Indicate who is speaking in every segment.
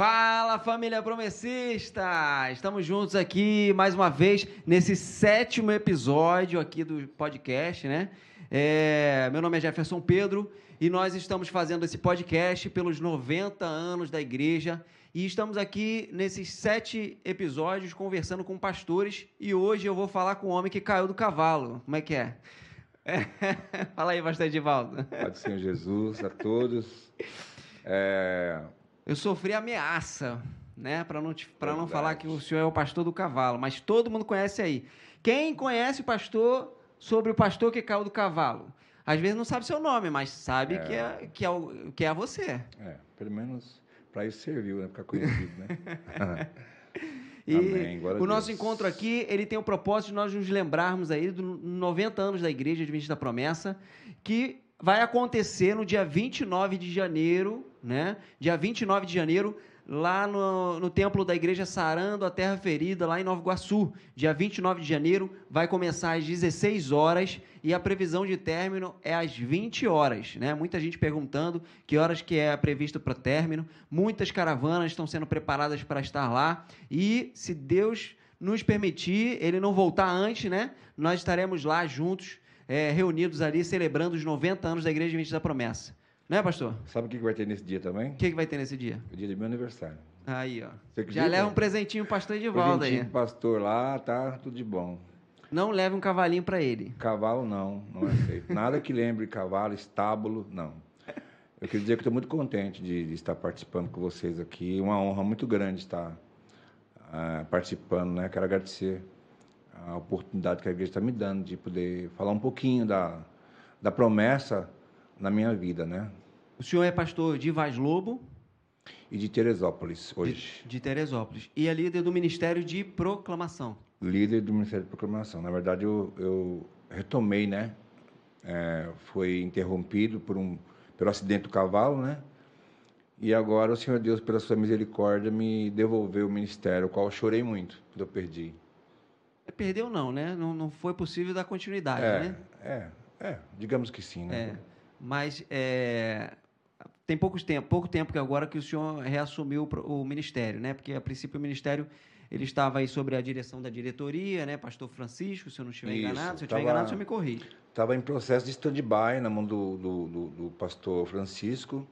Speaker 1: Fala família promessista! Estamos juntos aqui mais uma vez nesse sétimo episódio aqui do podcast, né? É, meu nome é Jefferson Pedro e nós estamos fazendo esse podcast pelos 90 anos da igreja e estamos aqui nesses sete episódios conversando com pastores e hoje eu vou falar com o homem que caiu do cavalo. Como é que é? é. Fala aí, pastor Edivaldo.
Speaker 2: Pode Senhor Jesus, a todos. É,
Speaker 1: eu sofri ameaça, né? Para não, pra não falar que o senhor é o pastor do cavalo, mas todo mundo conhece aí. Quem conhece o pastor sobre o pastor que caiu do cavalo? Às vezes não sabe seu nome, mas sabe é. que, é, que, é o, que é você.
Speaker 2: É, pelo menos para isso serviu, né? Ficar conhecido, né?
Speaker 1: E Amém, o nosso encontro aqui, ele tem o propósito de nós nos lembrarmos aí dos 90 anos da Igreja Adventista da Promessa, que vai acontecer no dia 29 de janeiro, né? Dia 29 de janeiro, lá no, no templo da igreja Sarando a Terra Ferida, lá em Nova Iguaçu. Dia 29 de janeiro, vai começar às 16 horas e a previsão de término é às 20 horas, né? Muita gente perguntando que horas que é previsto para término. Muitas caravanas estão sendo preparadas para estar lá e, se Deus nos permitir, ele não voltar antes, né? Nós estaremos lá juntos é, reunidos ali celebrando os 90 anos da Igreja Adventista da Promessa. Né, pastor?
Speaker 2: Sabe o que vai ter nesse dia também?
Speaker 1: O que, que vai ter nesse dia?
Speaker 2: O dia do meu aniversário.
Speaker 1: Aí, ó. Já leva um presentinho pastor Edivaldo
Speaker 2: presentinho
Speaker 1: aí.
Speaker 2: pastor lá, tá tudo de bom.
Speaker 1: Não leve um cavalinho para ele.
Speaker 2: Cavalo não, não é feito. Nada que lembre cavalo, estábulo, não. Eu queria dizer que estou muito contente de, de, estar participando com vocês aqui. Uma honra muito grande estar uh, participando, né? Quero agradecer a oportunidade que a igreja está me dando de poder falar um pouquinho da, da promessa na minha vida, né?
Speaker 1: O senhor é pastor de Vaz Lobo?
Speaker 2: E de Teresópolis, hoje.
Speaker 1: De, de Teresópolis. E é líder do Ministério de Proclamação.
Speaker 2: Líder do Ministério de Proclamação. Na verdade, eu, eu retomei, né? É, foi interrompido por um, pelo acidente do cavalo, né? E agora o Senhor Deus, pela sua misericórdia, me devolveu o ministério, o qual eu chorei muito quando eu perdi.
Speaker 1: Perdeu não, né? Não, não foi possível dar continuidade,
Speaker 2: é,
Speaker 1: né?
Speaker 2: É, é, digamos que sim, né?
Speaker 1: É, mas é, tem pouco tempo, pouco tempo que agora que o senhor reassumiu o ministério, né? Porque a princípio o ministério ele estava aí sobre a direção da diretoria, né? Pastor Francisco, se eu não estiver Isso, enganado, se eu estiver enganado, o senhor me corrige.
Speaker 2: Estava em processo de stand-by na mão do, do, do, do, pastor Francisco,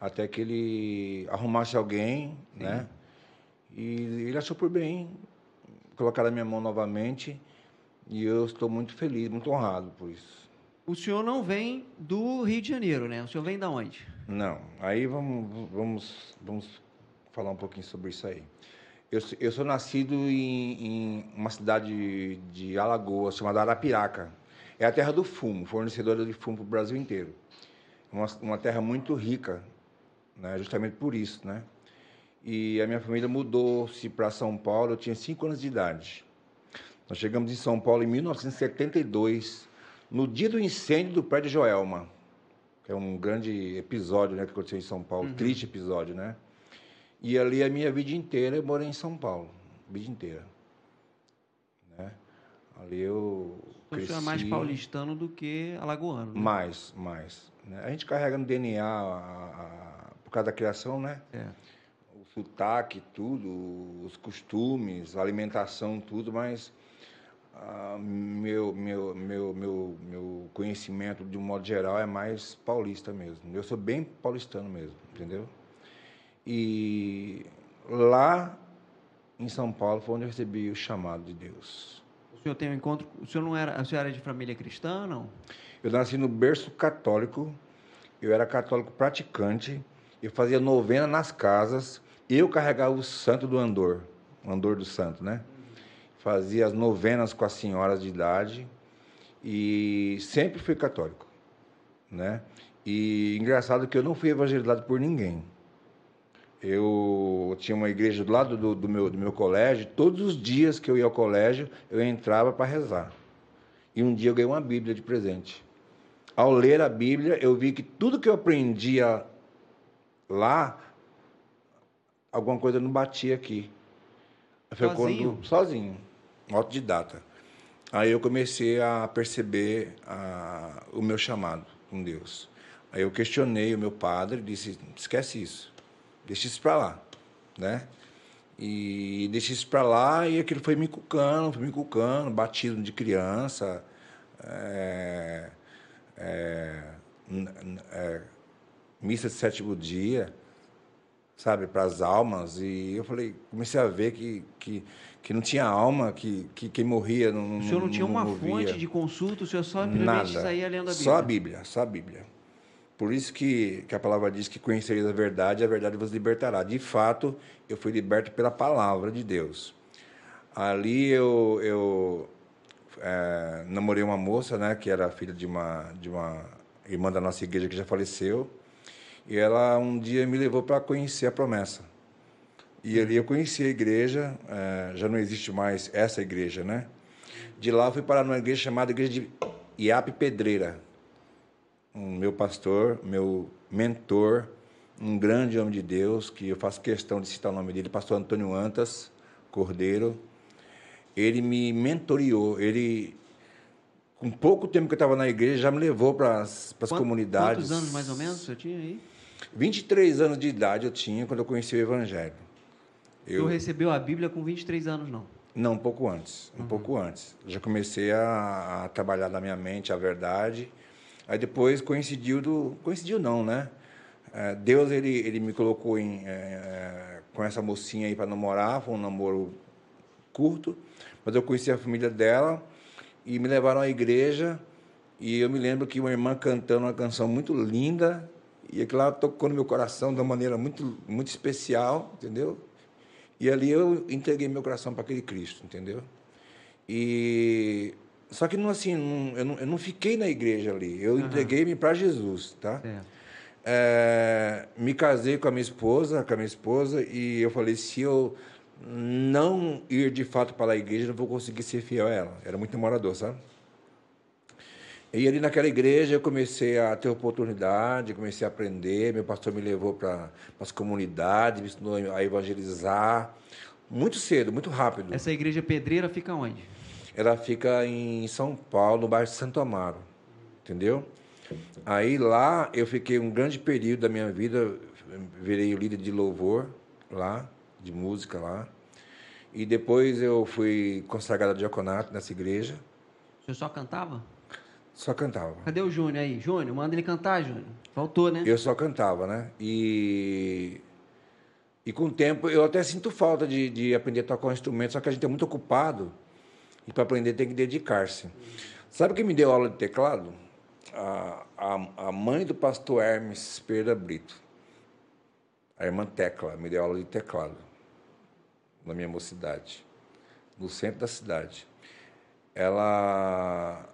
Speaker 2: até que ele arrumasse alguém, Sim. né? E ele achou por bem colocar na minha mão novamente e eu estou muito feliz, muito honrado por isso.
Speaker 1: O senhor não vem do Rio de Janeiro, né? O senhor vem da onde?
Speaker 2: Não. Aí vamos, vamos, vamos falar um pouquinho sobre isso aí. Eu, eu sou nascido em, em uma cidade de Alagoas chamada Arapiraca. É a terra do fumo, fornecedora de fumo para o Brasil inteiro. Uma, uma terra muito rica, né? justamente por isso, né? e a minha família mudou-se para São Paulo. Eu tinha cinco anos de idade. Nós chegamos em São Paulo em 1972, no dia do incêndio do prédio Joelma, que é um grande episódio né, que aconteceu em São Paulo, uhum. triste episódio, né? E ali a minha vida inteira eu morei em São Paulo, vida inteira. Né? Ali eu
Speaker 1: o cresci... é mais paulistano do que alagoano. Né?
Speaker 2: Mais, mais. Né? A gente carrega no DNA a, a, por causa da criação, né?
Speaker 1: É
Speaker 2: sotaque, tudo, os costumes, a alimentação, tudo, mas ah, meu, meu, meu, meu, meu conhecimento, de um modo geral, é mais paulista mesmo. Eu sou bem paulistano mesmo, entendeu? E lá em São Paulo foi onde eu recebi o chamado de Deus.
Speaker 1: O senhor tem um encontro. O senhor não era. A senhora era de família cristã, não?
Speaker 2: Eu nasci no berço católico. Eu era católico praticante. Eu fazia novena nas casas eu carregava o santo do andor, o andor do santo, né? Fazia as novenas com as senhoras de idade e sempre fui católico, né? E engraçado que eu não fui evangelizado por ninguém. Eu tinha uma igreja do lado do, do, meu, do meu colégio, todos os dias que eu ia ao colégio, eu entrava para rezar. E um dia eu ganhei uma Bíblia de presente. Ao ler a Bíblia, eu vi que tudo que eu aprendia lá alguma coisa não batia aqui.
Speaker 1: Foi sozinho?
Speaker 2: Quando, sozinho, autodidata. Aí eu comecei a perceber a, o meu chamado com Deus. Aí eu questionei o meu padre, disse: esquece isso, deixa isso para lá. né? E deixei isso para lá e aquilo foi me cucando, foi me cucando, batismo de criança, é, é, é, missa de sétimo dia, sabe, para as almas. E eu falei, comecei a ver que, que, que não tinha alma, que, que quem morria não
Speaker 1: O senhor não,
Speaker 2: não
Speaker 1: tinha uma
Speaker 2: movia.
Speaker 1: fonte de consulta, o senhor só
Speaker 2: Nada.
Speaker 1: simplesmente saía lendo a Bíblia.
Speaker 2: Só a Bíblia, só a Bíblia. Por isso que, que a palavra diz que conhecereis a verdade a verdade vos libertará. De fato, eu fui liberto pela palavra de Deus. Ali eu, eu é, namorei uma moça, né, que era filha de uma, de uma irmã da nossa igreja que já faleceu. E ela um dia me levou para conhecer a promessa. E ali eu conheci a igreja, eh, já não existe mais essa igreja, né? De lá eu fui parar numa igreja chamada Igreja de Iape Pedreira. Um meu pastor, meu mentor, um grande homem de Deus, que eu faço questão de citar o nome dele, pastor Antônio Antas Cordeiro. Ele me mentoreou, ele com pouco tempo que eu estava na igreja, já me levou para as comunidades.
Speaker 1: Quantos anos mais ou menos senhor tinha aí?
Speaker 2: 23 anos de idade eu tinha quando eu conheci o Evangelho.
Speaker 1: O senhor recebeu a Bíblia com 23 anos, não?
Speaker 2: Não, um pouco antes.
Speaker 1: Uhum.
Speaker 2: Um pouco antes. Já comecei a, a trabalhar na minha mente a verdade. Aí depois coincidiu do. Coincidiu não, né? É, Deus ele, ele me colocou em, é, com essa mocinha aí para namorar, foi um namoro curto, mas eu conheci a família dela e me levaram à igreja e eu me lembro que uma irmã cantando uma canção muito linda e aquilo lá tocou no meu coração de uma maneira muito muito especial, entendeu? E ali eu entreguei meu coração para aquele Cristo, entendeu? E só que não assim, não- eu, não, eu não fiquei na igreja ali. Eu entreguei-me para Jesus, tá? É, me casei com a minha esposa, com a minha esposa, e eu falei, se eu não ir de fato para a igreja, eu não vou conseguir ser fiel a ela. Era muito namorador, sabe? E ali naquela igreja eu comecei a ter oportunidade, comecei a aprender. Meu pastor me levou para as comunidades, me ensinou a evangelizar. Muito cedo, muito rápido.
Speaker 1: Essa igreja pedreira fica onde?
Speaker 2: Ela fica em São Paulo, no bairro de Santo Amaro. Entendeu? Aí lá eu fiquei um grande período da minha vida, virei o líder de louvor lá, de música lá. E depois eu fui consagrado a diaconato nessa igreja,
Speaker 1: O senhor só cantava?
Speaker 2: Só cantava.
Speaker 1: Cadê o Júnior aí? Júnior, manda ele cantar, Júnior. Faltou, né?
Speaker 2: Eu só cantava, né? E, e com o tempo eu até sinto falta de, de aprender a tocar um instrumento, só que a gente é muito ocupado e para aprender tem que dedicar-se. Sabe quem me deu aula de teclado? A, a, a mãe do pastor Hermes Pereira Brito. A irmã Tecla me deu aula de teclado na minha mocidade, no centro da cidade. Ela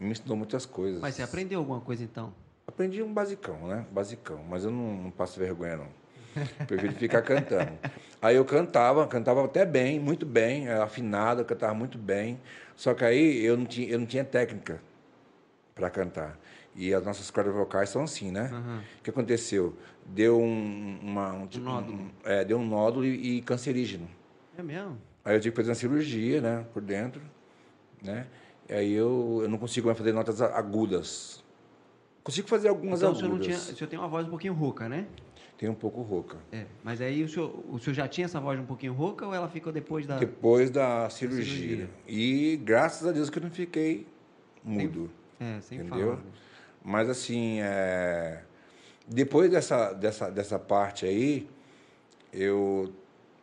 Speaker 2: me ensinou muitas coisas.
Speaker 1: Mas você aprendeu alguma coisa então?
Speaker 2: Aprendi um basicão, né? Basicão, mas eu não, não passo vergonha, não. Prefiro ficar cantando. Aí eu cantava, cantava até bem, muito bem, afinado, eu cantava muito bem. Só que aí eu não tinha, eu não tinha técnica para cantar. E as nossas cordas vocais são assim, né?
Speaker 1: Aham.
Speaker 2: O que aconteceu? Deu um, uma, um, tipo-
Speaker 1: nódulo.
Speaker 2: um- é, deu um nódulo e, e cancerígeno.
Speaker 1: É mesmo?
Speaker 2: Aí eu tive que fazer uma cirurgia, né, por dentro, né? E aí eu, eu não consigo mais fazer notas agudas. Consigo fazer algumas
Speaker 1: então o
Speaker 2: agudas.
Speaker 1: senhor, não tinha, o senhor tem uma voz um pouquinho rouca, né?
Speaker 2: Tem um pouco rouca.
Speaker 1: É. Mas aí o senhor, o senhor já tinha essa voz um pouquinho rouca ou ela ficou depois da.
Speaker 2: Depois da cirurgia.
Speaker 1: cirurgia.
Speaker 2: E graças a Deus que eu não fiquei mudo.
Speaker 1: É, sem
Speaker 2: entendeu?
Speaker 1: falar.
Speaker 2: Mas assim, é, depois dessa, dessa, dessa parte aí, eu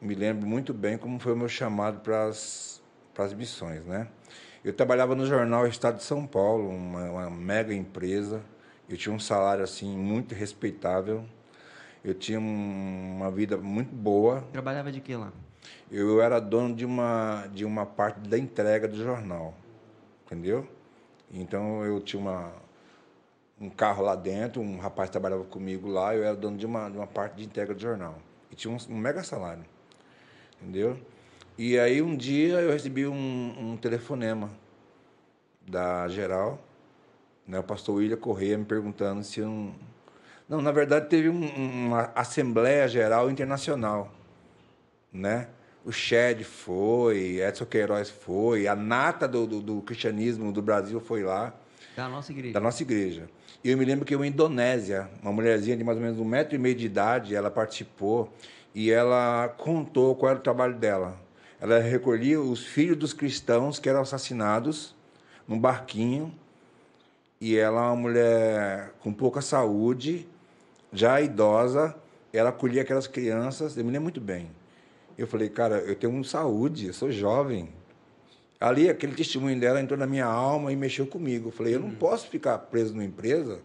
Speaker 2: me lembro muito bem como foi o meu chamado para as missões, né? Eu trabalhava no jornal Estado de São Paulo, uma, uma mega empresa. Eu tinha um salário assim muito respeitável. Eu tinha um- uma vida muito boa.
Speaker 1: Trabalhava de que lá?
Speaker 2: Eu era dono de uma, de uma parte da entrega do jornal, entendeu? Então eu tinha uma, um carro lá dentro, um rapaz trabalhava comigo lá, eu era dono de uma, de uma parte de entrega do jornal. E tinha um, um mega salário, entendeu? E aí um dia eu recebi um, um telefonema da geral, né, o pastor William Correia me perguntando se não... Não, na verdade teve um- uma Assembleia Geral Internacional, né? O Shed foi, Edson Queiroz foi, a nata do, do, do cristianismo do Brasil foi lá.
Speaker 1: Da nossa igreja.
Speaker 2: Da nossa igreja. E eu me lembro que eu, em Indonésia, uma mulherzinha de mais ou menos um metro e meio de idade, ela participou e ela contou qual era o trabalho dela. Ela recolhia os filhos dos cristãos que eram assassinados num barquinho. E ela, uma mulher com pouca saúde, já idosa, ela acolhia aquelas crianças. Eu me lembro muito bem. Eu falei, cara, eu tenho saúde, eu sou jovem. Ali, aquele testemunho dela entrou na minha alma e mexeu comigo. Eu falei, eu não uhum. posso ficar preso numa empresa,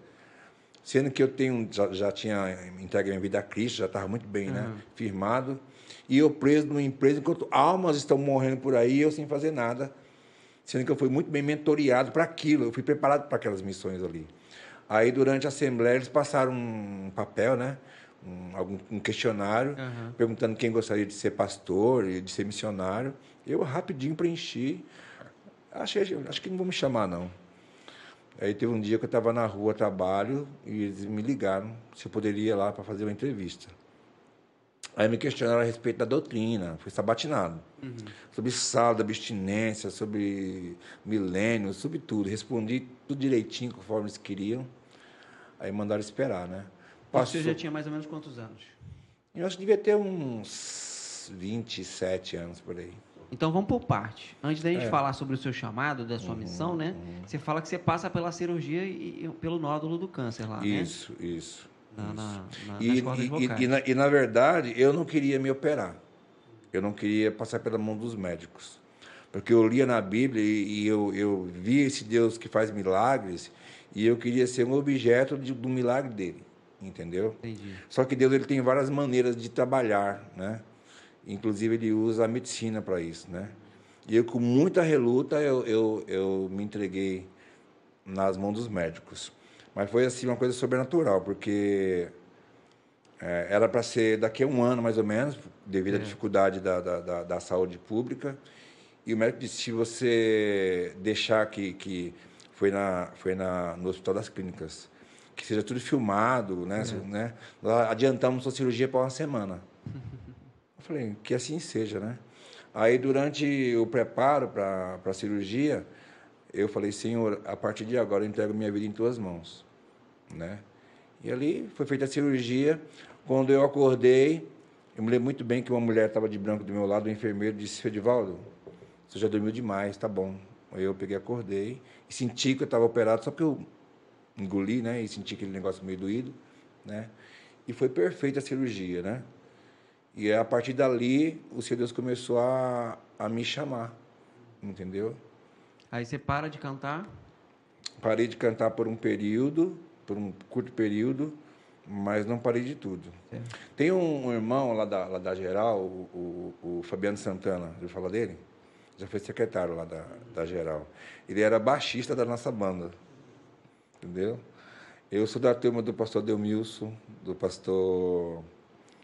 Speaker 2: sendo que eu tenho, já, já tinha entregue minha vida a Cristo, já estava muito bem né, uhum. né, firmado, e eu preso numa empresa, enquanto almas estão morrendo por aí, eu sem fazer nada, sendo que eu fui muito bem mentoreado para aquilo, eu fui preparado para aquelas missões ali. Aí, durante a Assembleia, eles passaram um papel, né? Um, algum, um questionário, uhum. perguntando quem gostaria de ser pastor e de ser missionário. Eu rapidinho preenchi. Achei, acho que não vão me chamar, não. Aí teve um dia que eu estava na rua, trabalho, e eles me ligaram se eu poderia ir lá para fazer uma entrevista. Aí me questionaram a respeito da doutrina, fui sabatinado. Uhum. Sobre saldo, abstinência, sobre milênio, sobre tudo. Respondi tudo direitinho, conforme eles queriam. Aí mandaram esperar, né?
Speaker 1: Passou... Você já tinha mais ou menos quantos anos?
Speaker 2: Eu acho que devia ter uns 27 anos por aí.
Speaker 1: Então vamos por parte. Antes da gente é. falar sobre o seu chamado, da sua uhum, missão, né? Uhum. Você fala que você passa pela cirurgia e, e pelo nódulo do câncer lá,
Speaker 2: isso, né? Isso,
Speaker 1: na, na,
Speaker 2: na, e, e, e, na, e, na, verdade, eu não queria me operar. Eu não queria passar pela mão dos médicos. Porque eu lia na Bíblia e, eu, eu via esse Deus que faz milagres e eu queria ser um objeto de, do milagre dele, entendeu?
Speaker 1: Entendi.
Speaker 2: Só que Deus ele tem várias maneiras de trabalhar, né? Inclusive, ele usa a medicina para isso, né? E eu, com muita reluta, eu, eu, eu me entreguei nas mãos dos médicos. Mas foi, assim, uma coisa sobrenatural, porque é, era para ser daqui a um ano, mais ou menos, devido é. à dificuldade da, da, da, da, saúde pública. E o médico disse, se você deixar que... que foi na, foi na, no Hospital das Clínicas, que seja tudo filmado, né? É. né? Adiantamos a cirurgia para uma semana. falei, que assim seja, né? Aí, durante o preparo para a cirurgia, eu falei, Senhor, a partir de agora eu entrego minha vida em tuas mãos, né? E ali foi feita a cirurgia. Quando eu acordei, eu me lembro muito bem que uma mulher estava de branco do meu lado, o enfermeiro disse, Fedivaldo, você já dormiu demais, tá bom. Aí eu peguei, acordei e senti que eu estava operado, só que eu engoli, né? E senti aquele negócio meio doído, né? E foi perfeita a cirurgia, né? E a partir dali, o Senhor Deus começou a, a me chamar, entendeu?
Speaker 1: Aí você para de cantar?
Speaker 2: Parei de cantar por um período, por um curto período, mas não parei de tudo. É. Tem um, irmão lá da, lá da Geral, o, o, o Fabiano Santana, já falou dele? Já foi secretário lá da, da Geral. Ele era baixista da nossa banda, entendeu? Eu sou da turma do pastor Delmilson, do pastor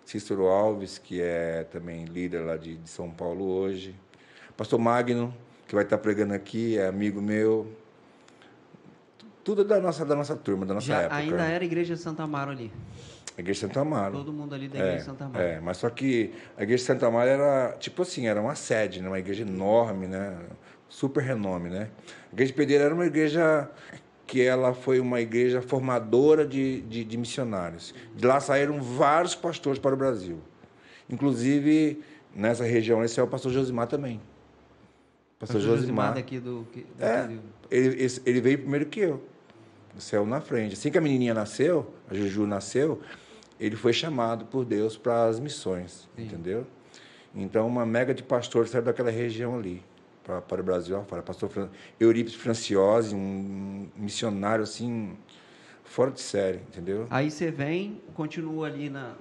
Speaker 2: Cícero Alves, que é também líder lá de, de São Paulo hoje. Pastor Magno, que vai estar pregando aqui, é amigo meu. Tudo da nossa, da nossa turma, da nossa Já época.
Speaker 1: Ainda era a Igreja de Santa Amaro ali.
Speaker 2: A Igreja de Santa Amaro.
Speaker 1: Todo mundo ali da Igreja
Speaker 2: é,
Speaker 1: de Santa Amaro.
Speaker 2: É, mas só que a Igreja de Santa Amaro era, tipo assim, era uma sede, né? uma igreja enorme, né? Super renome, né? A Igreja de Pedreira era uma igreja que ela foi uma igreja formadora de, de, de, missionários. De lá saíram vários pastores para o Brasil. Inclusive, nessa região, esse é o pastor Josimar também.
Speaker 1: Pastor, pastor Josimar, Josimar daqui do...
Speaker 2: Daqui é, ele, ele veio primeiro que eu. O céu na frente. Assim que a menininha nasceu, a Juju nasceu, ele foi chamado por Deus para as missões, Sim. entendeu? Então, uma mega de pastores saiu daquela região ali para, para o Brasil afora. Pastor Fran, Eurípides Franciose, um missionário assim, fora de série, entendeu?
Speaker 1: Aí você vem, continua ali na,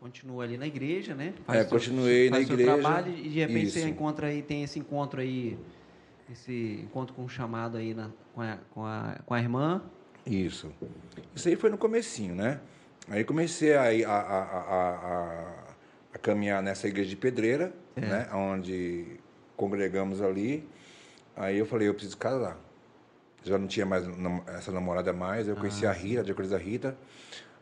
Speaker 1: continua ali na igreja, né?
Speaker 2: Faz é, seu, continuei faz na igreja.
Speaker 1: trabalho e de repente isso. você encontra aí, tem esse encontro aí, esse encontro com o chamado aí na, com, a, com, a, com a irmã.
Speaker 2: Isso. Isso aí foi no comecinho, né? Aí comecei a, a, a, a, caminhar nessa igreja de pedreira, é. né? Onde congregamos ali. Aí eu falei, eu preciso casar. Já não tinha mais essa namorada mais, eu conheci ah. a Rita, a diaconisa Rita.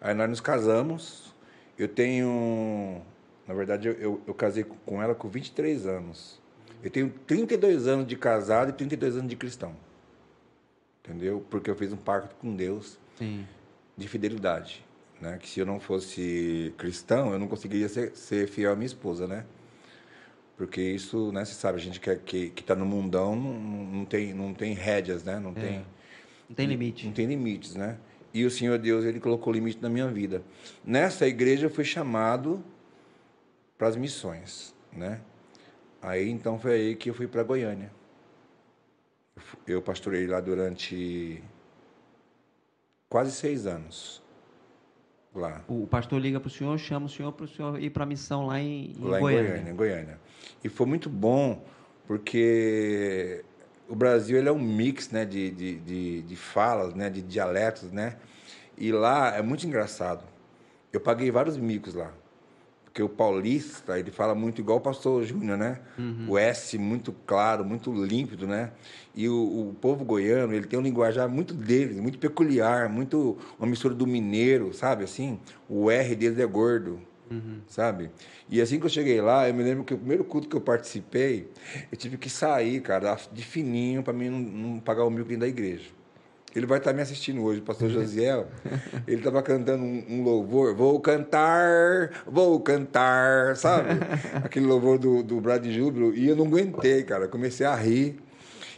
Speaker 2: Aí nós nos casamos. Eu tenho. Na verdade, eu, eu, eu, casei com ela com 23 anos. Eu tenho 32 anos de casado e 32 anos de cristão. entendeu? Porque eu fiz um pacto com Deus
Speaker 1: Sim.
Speaker 2: de fidelidade, né? Que se eu não fosse cristão, eu não conseguiria ser, ser fiel à minha esposa, né? Porque isso, né, você sabe, a gente que, que, que tá no mundão não, não, tem, não tem rédeas, né? Não
Speaker 1: É.
Speaker 2: tem...
Speaker 1: Não tem limite.
Speaker 2: Não tem limites, né? E o Senhor Deus, ele colocou limite na minha vida. Nessa igreja eu fui chamado para as missões, né? Aí então foi aí que eu fui para Goiânia. Eu pastorei lá durante quase seis anos. Lá.
Speaker 1: O pastor liga para o senhor, chama o senhor para o senhor ir para a missão lá em, em
Speaker 2: lá
Speaker 1: Goiânia.
Speaker 2: em Goiânia, em Goiânia. E foi muito bom, porque o Brasil ele é um mix né, de, de, de, de falas, né, de dialetos, né? E lá é muito engraçado. Eu paguei vários micos lá. Porque o paulista, ele fala muito igual o pastor Júnior, né? O S muito claro, muito límpido, né? E o, o povo goiano, ele tem um linguajar muito deles, muito peculiar, muito uma mistura do mineiro, sabe assim? O R deles é gordo, sabe? E assim que eu cheguei lá, eu me lembro que o primeiro culto que eu participei, eu tive que sair, cara, de fininho para mim não, não pagar o dentro da igreja. Ele vai estar me assistindo hoje, o pastor Josiel. Ele estava cantando um, um louvor. Vou cantar, vou cantar, sabe? Aquele louvor do, do Brad Júbilo. E eu não aguentei, cara. Comecei a rir.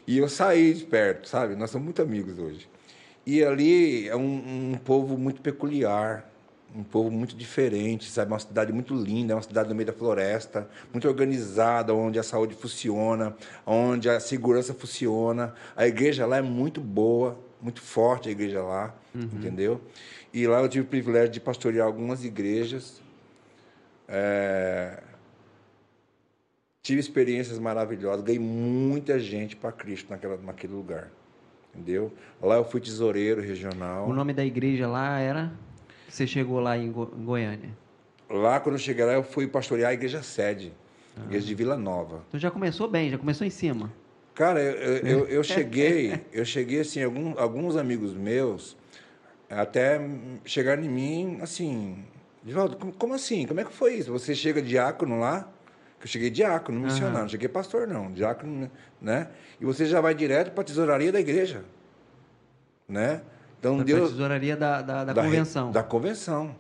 Speaker 2: E eu saí de perto, sabe? Nós somos muito amigos hoje. E ali é um, um povo muito peculiar, um povo muito diferente, sabe? Uma cidade muito linda, é uma cidade no meio da floresta, muito organizada, onde a saúde funciona, onde a segurança funciona. A igreja lá é muito boa, muito forte a igreja lá, entendeu? E lá eu tive o privilégio de pastorear algumas igrejas. É, Tive experiências maravilhosas, ganhei muita gente para Cristo naquela, naquele lugar, entendeu? Lá eu fui tesoureiro regional.
Speaker 1: O nome da igreja lá era. Você chegou lá em, Go- em Goiânia.
Speaker 2: Lá, quando eu cheguei lá, eu fui pastorear a igreja sede, a igreja de Vila Nova.
Speaker 1: Então já começou bem, já começou em cima.
Speaker 2: Cara, eu, eu, eu- cheguei, eu cheguei assim, algum, alguns amigos meus até chegaram em mim assim, Divaldo, como, assim? Como é que foi isso? Você chega diácono lá, que eu cheguei diácono, missionário, não cheguei pastor não, diácono, né? E você já vai direto para a tesouraria da igreja, né? Então
Speaker 1: pra
Speaker 2: Deus
Speaker 1: tesouraria da, da, da
Speaker 2: da
Speaker 1: convenção.
Speaker 2: Da convenção.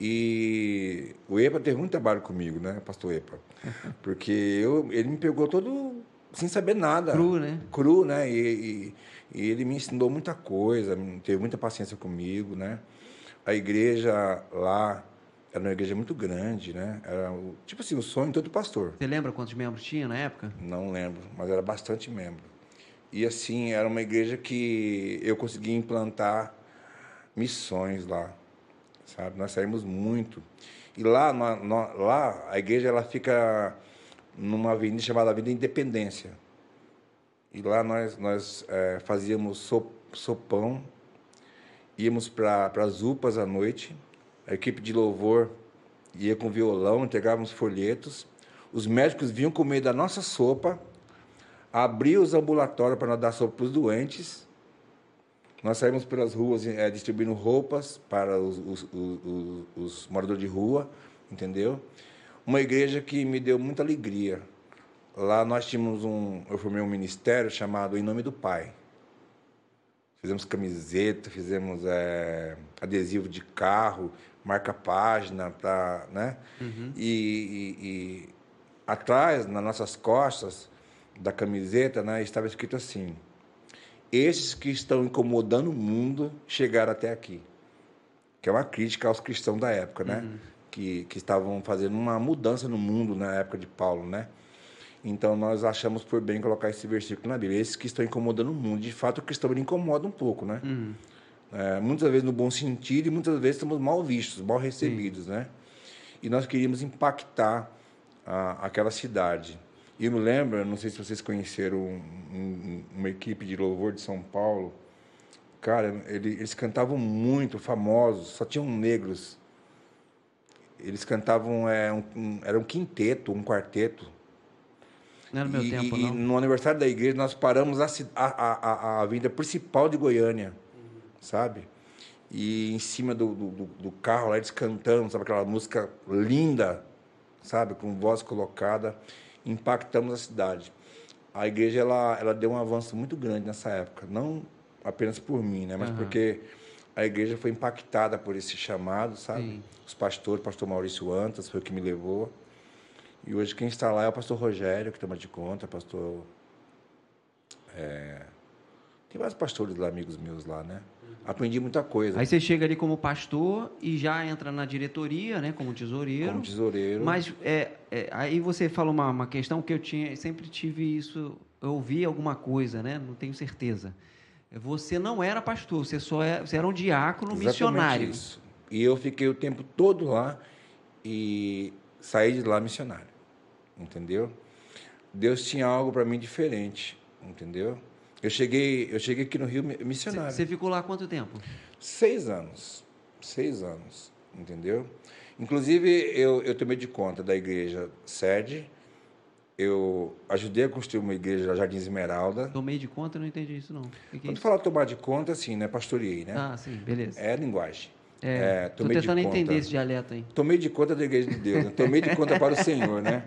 Speaker 2: E o EPA teve muito trabalho comigo, né, pastor EPA? Porque eu, ele me pegou todo sem saber nada.
Speaker 1: Cru, né?
Speaker 2: Cru, né? E, e- e ele me ensinou muita coisa, teve muita paciência comigo, né? A igreja lá era uma igreja muito grande, né? Era, o- tipo assim, o sonho de todo pastor.
Speaker 1: Você lembra quantos membros tinha na época?
Speaker 2: Não lembro, mas era bastante membro. E assim, era uma igreja que eu consegui implantar missões lá, sabe? Nós saímos muito. E lá, lá a igreja ela fica numa avenida chamada Avenida Independência. E lá nós, nós eh, fazíamos so- sopão, íamos para as UPAs à noite, a equipe de louvor ia com violão, entregávamos folhetos, os médicos vinham comer da nossa sopa, abriam os ambulatórios para nós dar sopa para os doentes, nós saímos pelas ruas eh, distribuindo roupas para os, os- os- os moradores de rua, entendeu? Uma igreja que me deu muita alegria. Lá nós tínhamos um, eu formei um ministério chamado Em Nome do Pai. Fizemos camiseta, fizemos eh, adesivo de carro, marca-página, pra, né? E, e- e atrás, nas nossas costas da camiseta, né, estava escrito assim: Esses que estão incomodando o mundo chegaram até aqui. Que é uma crítica aos cristãos da época, né? Que, que estavam fazendo uma mudança no mundo na época de Paulo, né? Então nós achamos por bem colocar esse versículo na Bíblia. Esses que estão incomodando o mundo. De fato, o cristão incomoda um pouco, né? É, muitas vezes no bom sentido e muitas vezes estamos mal vistos, mal recebidos, né? E nós queríamos impactar a, aquela cidade. E eu me lembro, não sei se vocês conheceram um- um- uma equipe de louvor de São Paulo. Cara, ele- eles cantavam muito, famosos, só tinham negros. Eles cantavam, é, um, um- era um quinteto, um quarteto.
Speaker 1: Não era meu
Speaker 2: E-
Speaker 1: tempo,
Speaker 2: e,
Speaker 1: não.
Speaker 2: no aniversário da igreja, nós paramos a, a, a, a, avenida principal de Goiânia, sabe? E em cima do, do, do- do carro lá, eles cantando, sabe? Aquela música linda, sabe? Com voz colocada. Impactamos a cidade. A igreja, ela, ela deu um avanço muito grande nessa época. Não apenas por mim, né? Mas uhum. porque a igreja foi impactada por esse chamado, sabe? Sim. Os pastores, o pastor Maurício Antas foi o que me levou. E hoje quem está lá é o pastor Rogério, que toma de conta, pastor. É... Tem vários pastores lá, amigos meus lá, né? Aprendi muita coisa.
Speaker 1: Aí você chega ali como pastor e já entra na diretoria, né? Como tesoureiro.
Speaker 2: Como tesoureiro.
Speaker 1: Mas é, é aí você fala uma, uma questão que eu tinha, sempre tive isso, eu ouvi alguma coisa, né? Não tenho certeza. Você não era pastor, você só era, é, você era um diácono Exatamente missionário. Isso.
Speaker 2: E eu fiquei o tempo todo lá e saí de lá missionário. Entendeu? Deus tinha algo para mim diferente, entendeu? Eu cheguei, eu cheguei aqui no Rio missionário.
Speaker 1: Você ficou lá quanto tempo?
Speaker 2: Seis anos. Seis anos, entendeu? Inclusive, eu, eu tomei de conta da igreja sede, eu ajudei a construir uma igreja Jardim Esmeralda.
Speaker 1: Tomei de conta, não entendi isso não.
Speaker 2: Que que é Quando é fala tomar de conta, assim, né? Pastoreei, né?
Speaker 1: Ah, sim, beleza.
Speaker 2: É linguagem.
Speaker 1: É, é tomei tentando entender esse dialeto aí.
Speaker 2: Tomei de conta da igreja de Deus, né? tomei de conta para o Senhor, né?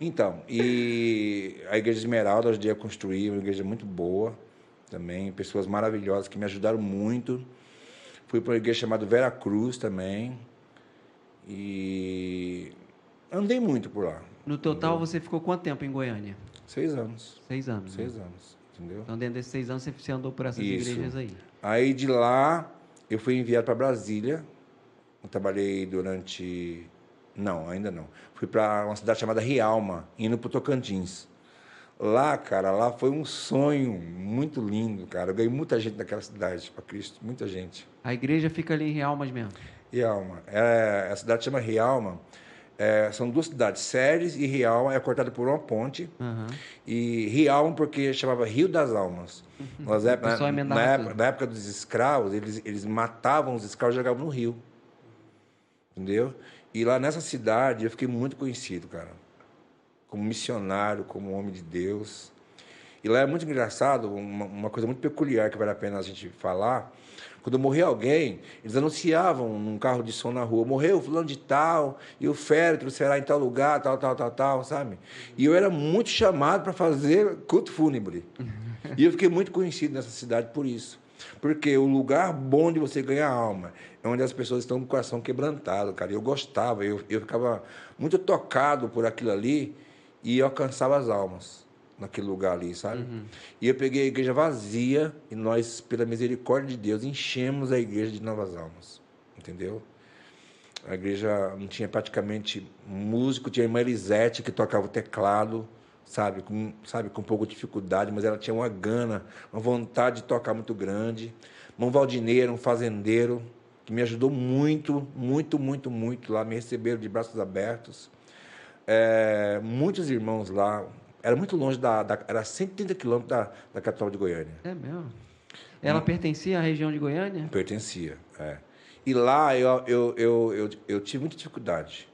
Speaker 2: Então, e a igreja Esmeralda ajudei a construir, uma igreja muito boa também, pessoas maravilhosas que me ajudaram muito. Fui para uma igreja chamada Vera Cruz também. E andei muito por lá.
Speaker 1: No total, entendeu? você ficou quanto tempo em Goiânia?
Speaker 2: Seis anos.
Speaker 1: Seis anos.
Speaker 2: Seis né? anos, entendeu?
Speaker 1: Então, dentro desses seis anos, você andou por essas Isso. igrejas aí.
Speaker 2: Aí, de lá, eu fui enviado para Brasília. Eu trabalhei durante... Não, ainda não. Fui para uma cidade chamada Rialma, indo para o Tocantins. Lá, cara, lá foi um sonho muito lindo, cara. Eu ganhei muita gente naquela cidade, para Cristo, muita gente.
Speaker 1: A igreja fica ali em Rialmas mesmo?
Speaker 2: Rialma. É, a cidade chama Rialma é, são duas cidades, Séries e Rialma, é cortada por uma ponte. Uhum. E Rialma porque chamava Rio das Almas. Uhum. Época, na, na, época, na, época, dos escravos, eles, eles matavam os escravos e jogavam no rio. Entendeu? E lá nessa cidade eu fiquei muito conhecido, cara. Como missionário, como homem de Deus. E lá é muito engraçado, uma, uma coisa muito peculiar que vale a pena a gente falar quando morria alguém, eles anunciavam num carro de som na rua: morreu fulano de tal, e o féretro será em tal lugar, tal, tal, tal, tal, sabe? E eu era muito chamado para fazer culto fúnebre. E eu fiquei muito conhecido nessa cidade por isso. Porque o lugar bom de você ganhar alma é onde as pessoas estão com o coração quebrantado, cara. Eu gostava, eu, eu ficava muito tocado por aquilo ali e alcançava as almas naquele lugar ali, sabe? Uhum. E eu peguei a igreja vazia e nós, pela misericórdia de Deus, enchemos a igreja de novas almas, entendeu? A igreja não tinha praticamente músico, tinha a irmã Elisete que tocava o teclado, sabe, com, sabe, com um pouco de dificuldade, mas ela tinha uma gana, uma vontade de tocar muito grande. Mão Valdineira, um fazendeiro, que me ajudou muito, muito, muito, muito lá, me receberam de braços abertos. É, muitos irmãos lá, era muito longe da. da era 130 quilômetros da, da capital de Goiânia.
Speaker 1: É mesmo? Ela pertencia à região de Goiânia?
Speaker 2: Pertencia, é. E lá eu, eu, eu, eu, eu tive muita dificuldade.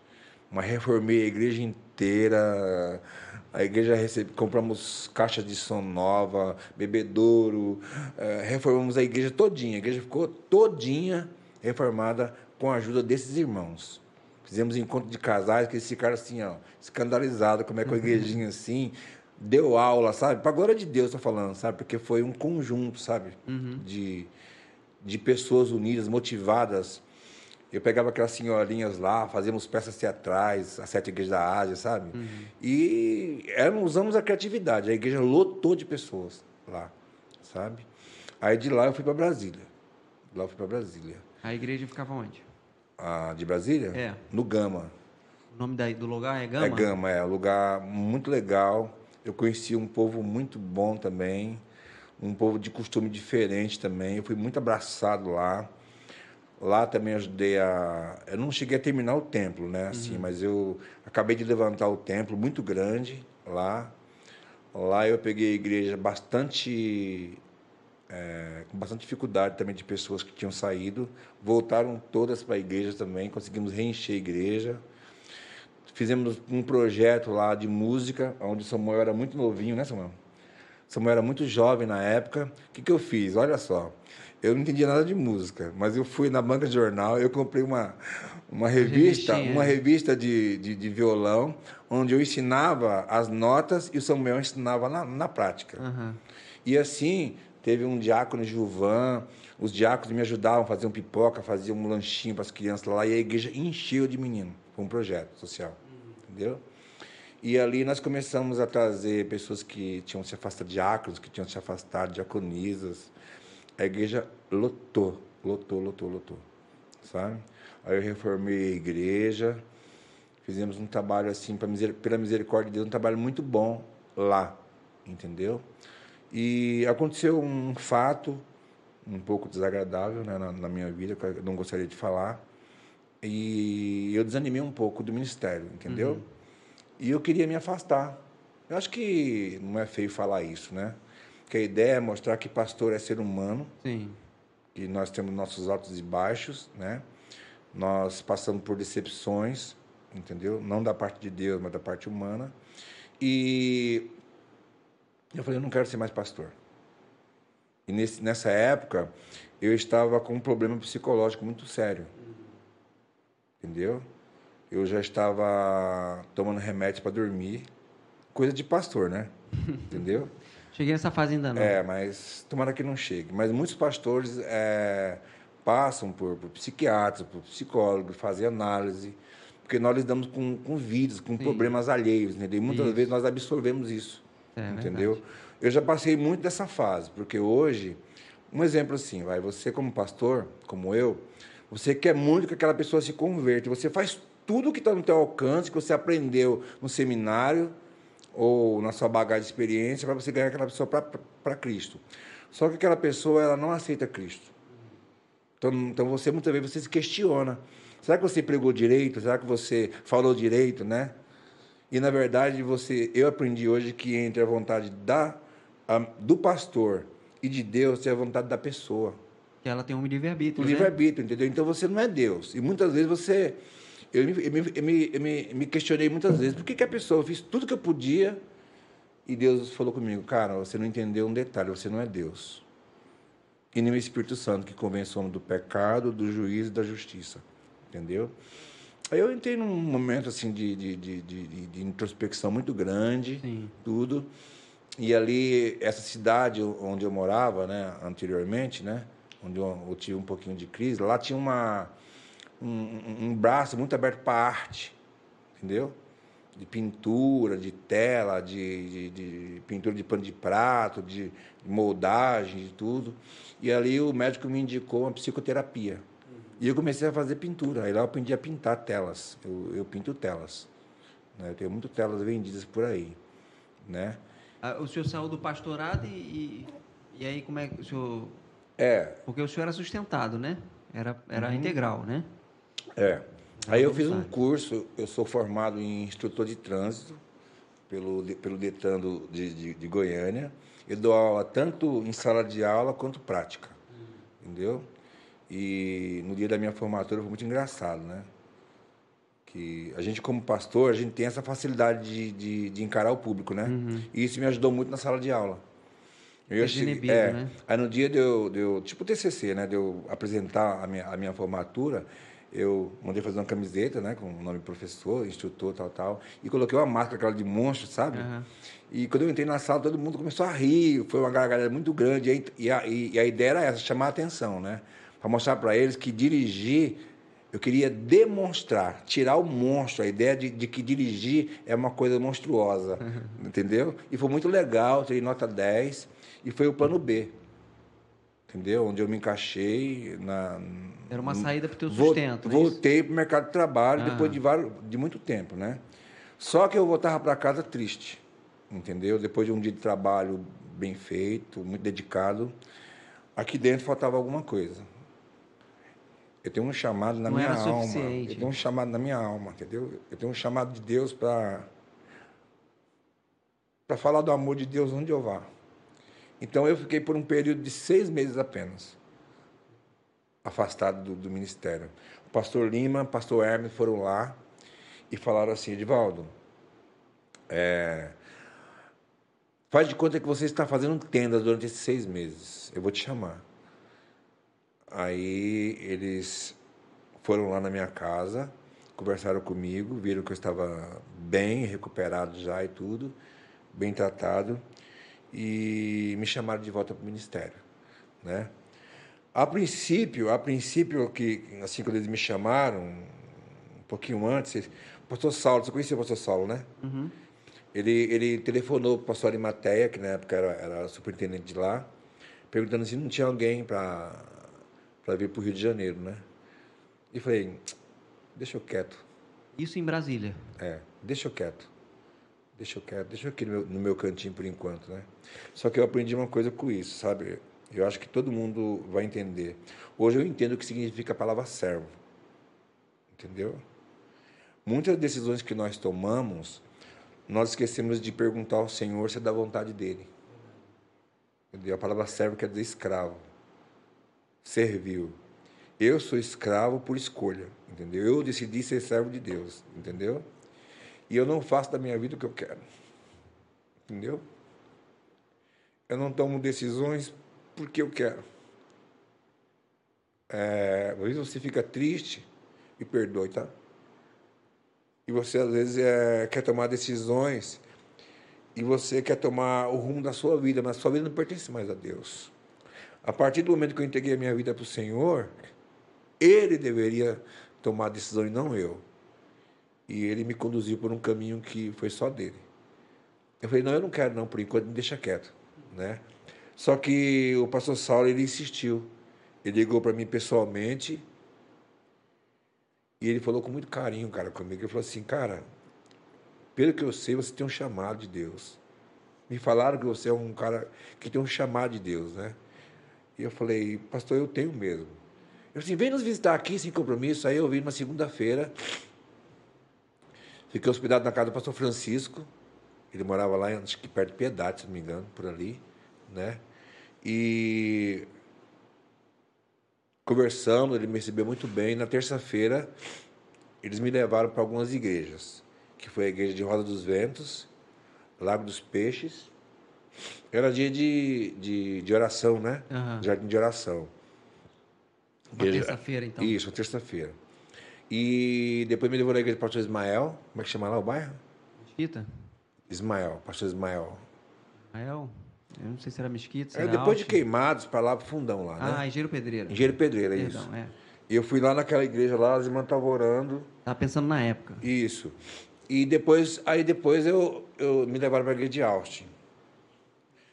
Speaker 2: Mas reformei a igreja inteira. A igreja recebe, compramos caixa de som nova, bebedouro, é, reformamos a igreja todinha. A igreja ficou todinha reformada com a ajuda desses irmãos. Fizemos encontro de casais que eles ficaram assim, ó, escandalizados, como é que a igrejinha assim, deu aula, sabe? Para glória de Deus, estou falando, sabe? Porque foi um conjunto, sabe? Uhum. De, de pessoas unidas, motivadas. Eu pegava aquelas senhorinhas lá, fazíamos peças teatrais, a Sete Igrejas da Ásia, sabe? Uhum. E eram, usamos a criatividade. A igreja lotou de pessoas lá, sabe? Aí de lá eu fui para Brasília. Lá eu fui para Brasília.
Speaker 1: A igreja ficava onde?
Speaker 2: A, de Brasília?
Speaker 1: É.
Speaker 2: No Gama.
Speaker 1: O nome da, do lugar é Gama?
Speaker 2: É Gama, é. Um lugar muito legal. Eu conheci um povo muito bom também. Um povo de costume diferente também. Eu fui muito abraçado lá. Lá também ajudei a. Eu não cheguei a terminar o templo, né? Assim, uhum. Mas eu acabei de levantar o templo muito grande lá. Lá eu peguei a igreja bastante é, com bastante dificuldade também de pessoas que tinham saído. Voltaram todas para a igreja também, conseguimos reencher a igreja. Fizemos um projeto lá de música, onde Samuel era muito novinho, né, Samuel? Samuel era muito jovem na época. O que, que eu fiz? Olha só, eu não entendia nada de música, mas eu fui na banca de jornal, eu comprei uma, uma revista, uma revista de, de, de, violão, onde eu ensinava as notas e o Samuel ensinava na, na prática. Uhum. E assim, teve um diácono Gilvan, os diáconos me ajudavam, faziam pipoca, faziam um lanchinho para as crianças lá, e a igreja encheu de menino. Foi um projeto social, entendeu? E ali nós começamos a trazer pessoas que tinham se afastado, diáconos, que tinham se afastado, diaconisas. A igreja lotou, lotou, lotou, lotou, sabe? Aí eu reformei a igreja, fizemos um trabalho assim, pela misericórdia de Deus, um trabalho muito bom lá, entendeu? E aconteceu um fato um pouco desagradável né, na, na, minha vida, que eu não gostaria de falar. E eu desanimei um pouco do ministério, entendeu? Uhum. E eu queria me afastar. Eu acho que não é feio falar isso, né? Que a ideia é mostrar que pastor é ser humano.
Speaker 1: Sim.
Speaker 2: Que nós temos nossos altos e baixos, né? Nós passamos por decepções, entendeu? Não da parte de Deus, mas da parte humana. E eu falei, eu não quero ser mais pastor. E nesse, nessa época, eu estava com um problema psicológico muito sério. Entendeu? Eu já estava tomando remédio para dormir. Coisa de pastor, né? Entendeu?
Speaker 1: Cheguei nessa fase ainda não.
Speaker 2: É, mas tomara que não chegue. Mas muitos pastores é, passam por, por, psiquiatras, por psicólogos, fazem análise, porque nós lidamos com, com vidas, com Sim. problemas alheios, entendeu? E muitas isso. vezes nós absorvemos isso. É, entendeu? Verdade. Eu já passei muito dessa fase, porque hoje, um exemplo assim, vai, você como pastor, como eu, você quer muito que aquela pessoa se converta, você faz tudo que está no teu alcance, que você aprendeu no seminário ou na sua bagagem de experiência, para você ganhar aquela pessoa para Cristo. Só que aquela pessoa ela não aceita Cristo. Então, então você muitas vezes você se questiona. Será que você pregou direito? Será que você falou direito, né? E na verdade, você, eu aprendi hoje que entre a vontade da, a, do pastor e de Deus tem a vontade da pessoa.
Speaker 1: Que ela tem um livre-arbítrio.
Speaker 2: O né? livre-arbítrio, entendeu? Então você não é Deus. E muitas vezes você. Eu me, eu me, eu me, me questionei muitas vezes por que, que a pessoa, eu fiz tudo que eu podia e Deus falou comigo, cara, você não entendeu um detalhe, você não é Deus. E nem o Espírito Santo que convence o homem do pecado, do juízo e da justiça. Entendeu? Aí eu entrei num momento assim de, de, de, de, de introspecção muito grande, Sim. tudo. E ali, essa cidade onde eu morava, né, anteriormente, né, onde eu, eu tive um pouquinho de crise, lá tinha uma, um, um braço muito aberto para arte, entendeu? De pintura, de tela, de, de, de, pintura de pano de prato, de moldagem, de tudo. E ali o médico me indicou uma psicoterapia. E eu comecei a fazer pintura. Aí lá eu aprendi a pintar telas. Eu, eu pinto telas. Né? Eu tenho muitas telas vendidas por aí. Né?
Speaker 1: Ah, o senhor saiu do pastorado e, e, aí como é que o senhor...
Speaker 2: É.
Speaker 1: Porque o senhor era sustentado, né? Era, era uhum. integral, né?
Speaker 2: É. Aí eu fiz um curso, eu sou formado em instrutor de trânsito pelo, pelo Detran de, de, de Goiânia. Eu dou aula tanto em sala de aula quanto prática. Entendeu? E no dia da minha formatura foi muito engraçado, né? Que a gente, como pastor, a gente tem essa facilidade de, de, de encarar o público, né? Uhum. E isso me ajudou muito na sala de aula.
Speaker 1: Eu cheguei, é, né?
Speaker 2: Aí no dia de eu, de eu, tipo TCC, né? De eu apresentar a minha, a minha formatura, eu mandei fazer uma camiseta, né? Com o nome professor, instrutor, tal, tal. E coloquei uma máscara, aquela de monstro, sabe? Uhum. E quando eu entrei na sala, todo mundo começou a rir. Foi uma gargalhada muito grande. E a, e a ideia era essa, chamar a atenção, né? Para mostrar para eles que dirigir, eu queria demonstrar, tirar o monstro, a ideia de, de que dirigir é uma coisa monstruosa, uhum. entendeu? E foi muito legal, tirei nota 10, e foi o plano B, entendeu? Onde eu me encaixei na...
Speaker 1: Era uma saída para o teu sustento,
Speaker 2: é Voltei para o mercado de trabalho ah. depois de, vários, de muito tempo, né? Só que eu voltava para casa triste, entendeu? Depois de um dia de trabalho bem feito, muito dedicado, aqui dentro faltava alguma coisa. Eu tenho um chamado na
Speaker 1: não
Speaker 2: minha
Speaker 1: alma.
Speaker 2: Suficiente. Eu tenho um chamado na minha alma, entendeu? Eu tenho um chamado de Deus para para falar do amor de Deus onde eu vá. Então eu fiquei por um período de seis meses apenas afastado do, do ministério. O pastor Lima, o pastor Hermes foram lá e falaram assim, Edivaldo, é, faz de conta que você está fazendo tendas durante esses seis meses. Eu vou te chamar. Aí eles foram lá na minha casa, conversaram comigo, viram que eu estava bem, recuperado já e tudo, bem tratado. e me chamaram de volta para o ministério, né? A princípio, a princípio que assim quando eles me chamaram, um pouquinho antes, o pastor Saulo, você conhecia o pastor Saulo, né? Uhum. Ele, ele telefonou para o pastor Arimateia, que na época era, era superintendente de lá, perguntando se não tinha alguém para vir para o Rio de Janeiro, né? E falei, deixa eu quieto.
Speaker 1: Isso em Brasília?
Speaker 2: É, deixa eu quieto. Deixa eu quieto, deixa eu aqui no meu, no meu cantinho por enquanto, né? Só que eu aprendi uma coisa com isso, sabe? Eu acho que todo mundo vai entender. Hoje eu entendo o que significa a palavra servo. Entendeu? Muitas decisões que nós tomamos, nós esquecemos de perguntar ao Senhor se é da vontade dele. Entendeu? A palavra servo quer dizer escravo. Serviu. Eu sou escravo por escolha, entendeu? Eu decidi ser servo de Deus, entendeu? E eu não faço da minha vida o que eu quero. Entendeu? Eu não tomo decisões porque eu quero. É, às vezes você fica triste e perdoe, tá? E você às vezes é, quer tomar decisões e você quer tomar o rumo da sua vida, mas a sua vida não pertence mais a Deus. A partir do momento que eu entreguei a minha vida para o Senhor, Ele deveria tomar a decisão e não eu. E Ele me conduziu por um caminho que foi só dele. Eu falei, não, eu não quero não, por enquanto, me deixa quieto, né? Só que o pastor Saulo, ele insistiu. Ele ligou para mim pessoalmente e ele falou com muito carinho, cara, comigo. Ele falou assim, cara, pelo que eu sei, você tem um chamado de Deus. Me falaram que você é um cara que tem um chamado de Deus, né? E eu falei, pastor, eu tenho mesmo. Eu assim, vem nos visitar aqui sem compromisso. Aí eu vim na segunda-feira. Fiquei hospedado na casa do pastor Francisco. Ele morava lá, acho que perto de Piedade, se não me engano, por ali, né? E conversando, ele me recebeu muito bem. Na terça-feira, eles me levaram para algumas igrejas, que foi a igreja de Roda dos Ventos, Lago dos Peixes. Era dia de, de, de oração, né? Uhum. Jardim de oração.
Speaker 1: Uma terça-feira, então.
Speaker 2: Isso, terça-feira. E depois me levou na igreja do pastor Ismael. Como é que chama lá o bairro?
Speaker 1: Mesquita.
Speaker 2: Ismael, pastor Ismael.
Speaker 1: Ismael? Eu não sei se era Mesquita.
Speaker 2: Se é, depois de Queimados, para lá pro fundão lá, né?
Speaker 1: Ah, Engenheiro Pedreira.
Speaker 2: Engenheiro Pedreira, Perdão, isso. É. E eu fui lá naquela igreja lá, as irmãs estavam orando.
Speaker 1: Tava pensando na época.
Speaker 2: Isso. E depois, aí depois eu, eu me levaram para a igreja de Austin.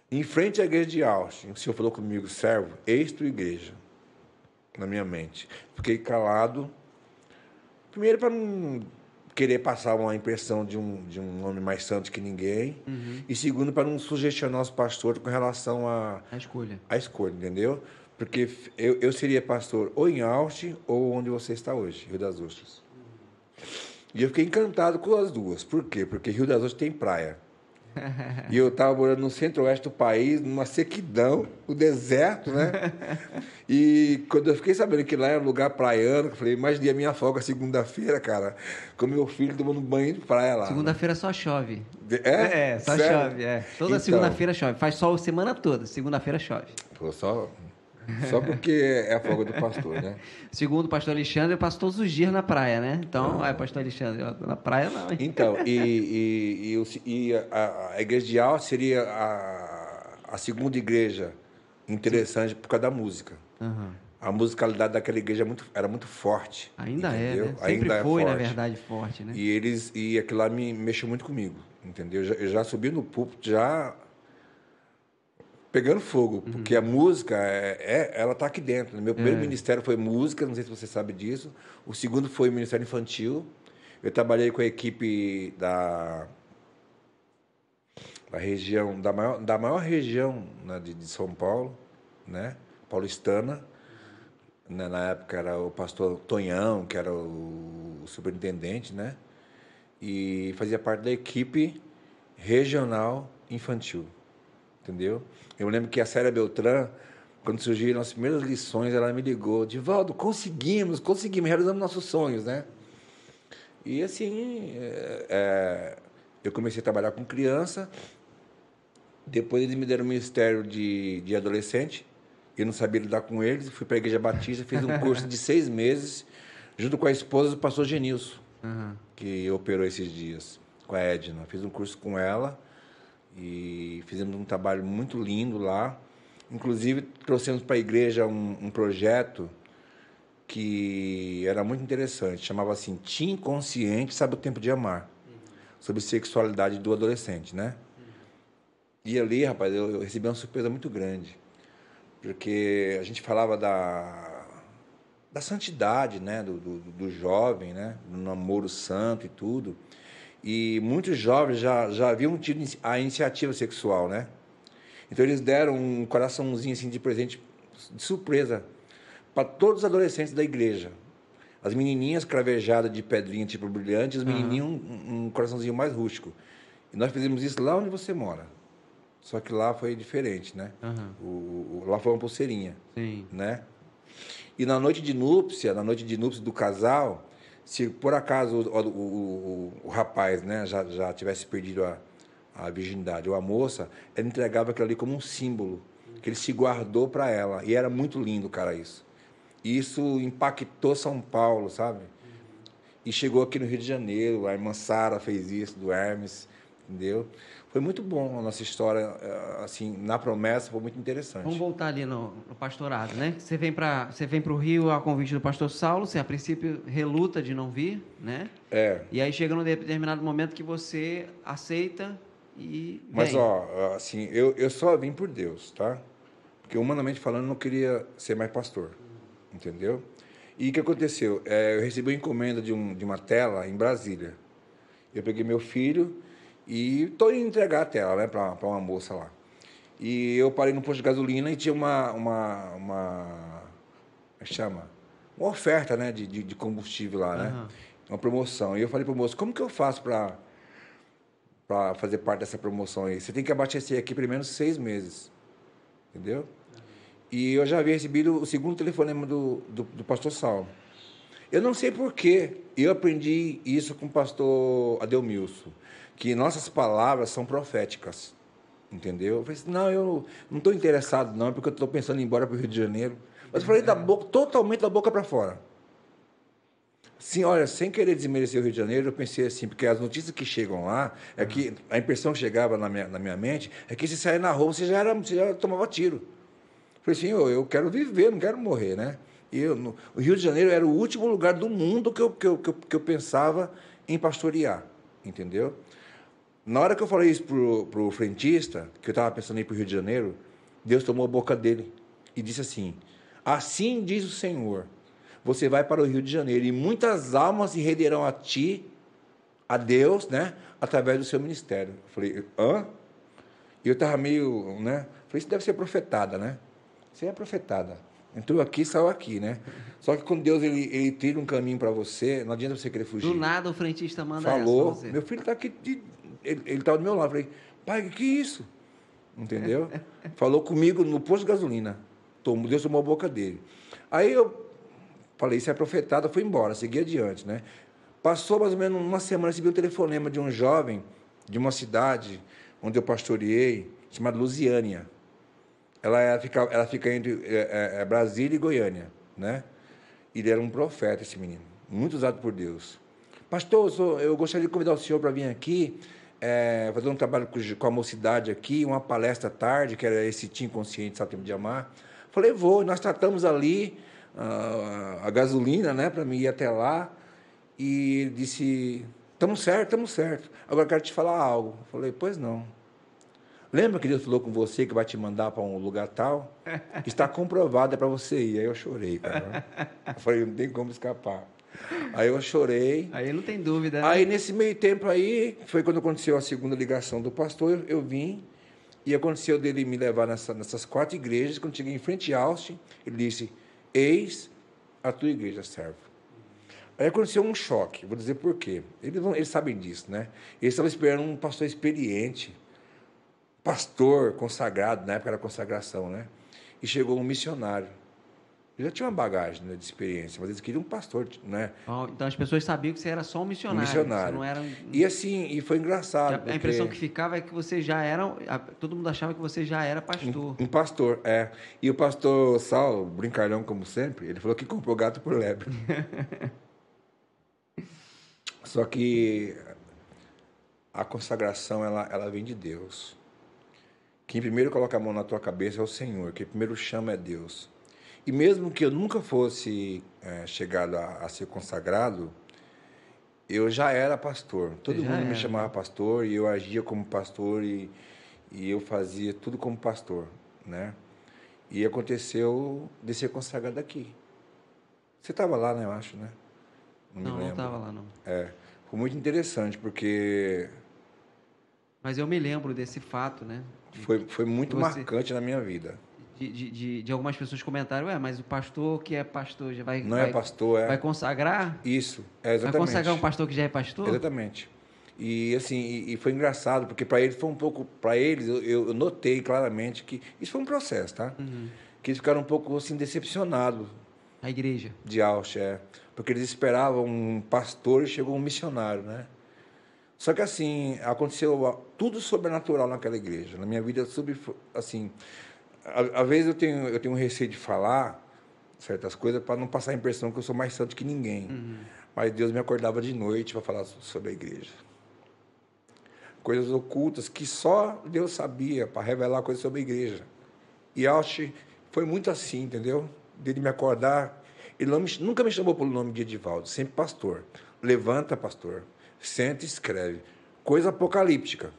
Speaker 2: Em frente à igreja de Austin, o senhor falou comigo, servo, eis tua igreja, na minha mente. Fiquei calado. Primeiro para não querer passar uma impressão de um, de um homem mais santo que ninguém. Uhum. E segundo, para não sugestionar os pastores com relação à
Speaker 1: a, a escolha.
Speaker 2: A escolha, entendeu? Porque eu, eu seria pastor ou em Austin ou onde você está hoje, Rio das Ostras. E eu fiquei encantado com as duas. Por quê? Porque Rio das Ostras tem praia e eu estava morando no centro-oeste do país, numa sequidão, o deserto, né? E quando eu fiquei sabendo que lá era um lugar praiano, eu falei, imaginei a minha folga segunda-feira, cara, com meu filho tomando banho de praia lá.
Speaker 1: Segunda-feira só chove.
Speaker 2: É?
Speaker 1: É, só Sério? chove, é. Toda então, segunda-feira chove. Faz sol a semana toda, segunda-feira chove.
Speaker 2: Pô, só só porque é a folga do pastor, né?
Speaker 1: Segundo o pastor Alexandre, eu passo todos os dias na praia, né? Então, é, pastor Alexandre, na praia não. Hein?
Speaker 2: Então, e, e, e, e a, a, igreja de Alto seria a, a segunda igreja interessante Sim. por causa da música. Uhum. A musicalidade daquela igreja é muito, era muito forte.
Speaker 1: Ainda entendeu? é, né? Sempre Ainda é foi, é na verdade, forte, né?
Speaker 2: E eles e aquilo lá me mexeu muito comigo, entendeu? Eu já, eu já subi no púlpito já pegando fogo, uhum. porque a música, é, é ela está aqui dentro. Meu primeiro é. ministério foi música, não sei se você sabe disso. O segundo foi o Ministério Infantil. Eu trabalhei com a equipe da, da região, da maior, da maior região né, de, de, São Paulo, né? paulistana. Na, na, época era o pastor Tonhão, que era o, o superintendente, né? E fazia parte da equipe regional infantil entendeu? Eu lembro que a Célia Beltrán, quando surgiram as primeiras lições, ela me ligou, Divaldo, conseguimos, conseguimos, realizamos nossos sonhos, né? E assim, é, é, eu comecei a trabalhar com criança, depois eles me deram um ministério de, de adolescente, eu não sabia lidar com eles, fui para a Igreja Batista, fiz um curso de seis meses, junto com a esposa do pastor Genilson, uhum. que operou esses dias, com a Edna. Fiz um curso com ela, e fizemos um trabalho muito lindo lá. Inclusive, trouxemos para a igreja um, um, projeto que era muito interessante. Chamava assim, Tim Consciente Sabe o Tempo de Amar. Uhum. Sobre sexualidade do adolescente, né? Uhum. E ali, rapaz, eu, eu recebi uma surpresa muito grande. Porque a gente falava da, da santidade, né? Do, do, do jovem, né? Do namoro santo e tudo. E muitos jovens já, já haviam tido a iniciativa sexual, né? Então eles deram um coraçãozinho assim de presente de surpresa para todos os adolescentes da igreja. As menininhas cravejadas de pedrinha tipo brilhante, os menininhos um, um, coraçãozinho mais rústico. E nós fizemos isso lá onde você mora. Só que lá foi diferente, né? Uhum. O, o, lá foi uma pulseirinha, Sim. né? E na noite de núpcia, na noite de núpcia do casal, se por acaso o, o, o, o rapaz né, já, já tivesse perdido a, a virgindade ou a moça, ela entregava aquilo ali como um símbolo que ele se guardou para ela. E era muito lindo, cara, isso. E isso impactou São Paulo, sabe? E chegou aqui no Rio de Janeiro, a irmã Sara fez isso, do Hermes, entendeu? Foi muito bom a nossa história, eh, assim, na promessa, foi muito interessante.
Speaker 1: Vamos voltar ali no, no pastorado, né? Você vem para você vem para o Rio a convite do pastor Saulo, você a princípio reluta de não vir, né?
Speaker 2: É.
Speaker 1: E aí chega num determinado momento que você aceita e vem.
Speaker 2: Mas ó, assim, eu, eu só vim por Deus, tá? Porque humanamente falando, eu não queria ser mais pastor, entendeu? E o que aconteceu? É, eu recebi uma encomenda de, um, de uma tela em Brasília. Eu peguei meu filho e estou indo entregar a tela né, para uma moça lá. E eu parei no posto de gasolina e tinha uma. uma, uma é chama? Uma oferta né, de, de, combustível lá, né? Uhum. Uma promoção. E eu falei para o moço, como que eu faço para para fazer parte dessa promoção aí? Você tem que abastecer aqui pelo menos seis meses. Entendeu? Uhum. E eu já havia recebido o segundo telefonema do, do, do pastor Saulo. Eu não sei porquê. Eu aprendi isso com o pastor Adelmilson que nossas palavras são proféticas. Entendeu? Eu falei assim, não, eu não estou interessado, não, porque eu estou pensando em ir embora para o Rio de Janeiro. Mas eu falei da boca, totalmente da boca para fora. Sim, olha, sem querer desmerecer o Rio de Janeiro, eu pensei assim, porque as notícias que chegam lá, é que a impressão que chegava na minha, na minha mente é que se sair na rua, você já, era, você já tomava tiro. Eu falei assim, eu, eu quero viver, não quero morrer, né? E eu, no, o Rio de Janeiro era o último lugar do mundo que eu, que eu, que eu, que eu pensava em pastorear, entendeu? Na hora que eu falei isso pro, pro frentista, que eu estava pensando em ir para o Rio de Janeiro, Deus tomou a boca dele e disse assim: Assim diz o Senhor, você vai para o Rio de Janeiro e muitas almas se renderão a ti, a Deus, né, através do seu ministério. Eu falei: hã? E eu estava meio, né? Falei: isso deve ser profetada, né? Isso é profetada. Entrou aqui, saiu aqui, né? Só que quando Deus ele, ele tira um caminho para você, não adianta você querer fugir.
Speaker 1: Do nada o frentista manda
Speaker 2: Falou, essa meu filho está aqui de, ele estava do meu lado. Falei, pai, que é isso? Entendeu? Falou comigo no posto de gasolina. Deus tomou a boca dele. Aí eu falei, isso é profetada, fui embora, segui adiante, né? Passou mais ou menos uma semana, recebi um telefonema de um jovem de uma cidade onde eu pastoreei, chamada Lusiânia. Ela, é, fica, ela fica entre é, é, é, Brasília e Goiânia, né? Ele era um profeta, esse menino, muito usado por Deus. Pastor, eu, sou, eu gostaria de convidar o senhor para vir aqui é, fazer um trabalho com a mocidade aqui, uma palestra tarde, que era esse Tim Consciente, Tempo de Amar. Falei, vou. Nós tratamos ali uh, a gasolina, né, para mim ir até lá. E ele disse, estamos certo, estamos certo. Agora quero te falar algo. Falei, pois não. Lembra que Deus falou com você que vai te mandar para um lugar tal? Está comprovado, é para você ir. Aí eu chorei, cara. Eu falei, não tem como escapar. Aí eu chorei.
Speaker 1: Aí não tem dúvida.
Speaker 2: Né? Aí nesse meio tempo aí, foi quando aconteceu a segunda ligação do pastor, eu, eu vim. E aconteceu dele me levar nessa, nessas quatro igrejas. Quando cheguei em frente a Austin, ele disse: Eis a tua igreja, servo. Aí aconteceu um choque, vou dizer por quê. Eles, eles sabem disso, né? Eles estavam esperando um pastor experiente, pastor consagrado, na época era consagração, né? E chegou um missionário. Eu já tinha uma bagagem né, de experiência, mas eles queriam um pastor, né?
Speaker 1: então as pessoas sabiam que você era só um missionário.
Speaker 2: Um missionário.
Speaker 1: não era...
Speaker 2: E assim, e foi engraçado.
Speaker 1: A, porque... impressão que ficava é que você já era. Todo mundo achava que você já era pastor.
Speaker 2: Um, um pastor, é. E o pastor Saulo, brincalhão como sempre, ele falou que comprou gato por lebre. Só que a consagração, ela, ela vem de Deus. Quem primeiro coloca a mão na tua cabeça é o Senhor, quem primeiro chama é Deus. E mesmo que eu nunca fosse é, chegado a, a, ser consagrado, eu já era pastor. Todo mundo era. me chamava pastor e eu agia como pastor e, e eu fazia tudo como pastor, né? E aconteceu de ser consagrado aqui. Você estava lá, né? Eu acho, né?
Speaker 1: Não, não, não estava lá, não.
Speaker 2: É. Foi muito interessante, porque...
Speaker 1: Mas eu me lembro desse fato, né?
Speaker 2: Foi, foi muito você... marcante na minha vida
Speaker 1: de, de, de, algumas pessoas comentaram, é, mas o pastor que é pastor já vai.
Speaker 2: Não
Speaker 1: é vai,
Speaker 2: é pastor, é.
Speaker 1: Vai consagrar?
Speaker 2: Isso, é exatamente.
Speaker 1: Vai consagrar um pastor que já é pastor?
Speaker 2: Exatamente. E assim, e, e foi engraçado, porque para eles foi um pouco. Para eles, eu, eu, notei claramente que. Isso foi um processo, tá? Uhum. Que eles ficaram um pouco assim decepcionados.
Speaker 1: A igreja.
Speaker 2: De Ausch, é. Porque eles esperavam um pastor e chegou um missionário, né? Só que assim, aconteceu tudo sobrenatural naquela igreja. Na minha vida, sub, assim, às vezes eu tenho, eu tenho um receio de falar certas coisas para não passar a impressão que eu sou mais santo que ninguém. Uhum. Mas Deus me acordava de noite para falar sobre a igreja. Coisas ocultas que só Deus sabia para revelar coisas sobre a igreja. E acho foi muito assim, entendeu? Dele me acordar. Ele me, nunca me chamou pelo nome de Edivaldo, sempre pastor. Levanta, pastor. Senta e escreve. Coisa apocalíptica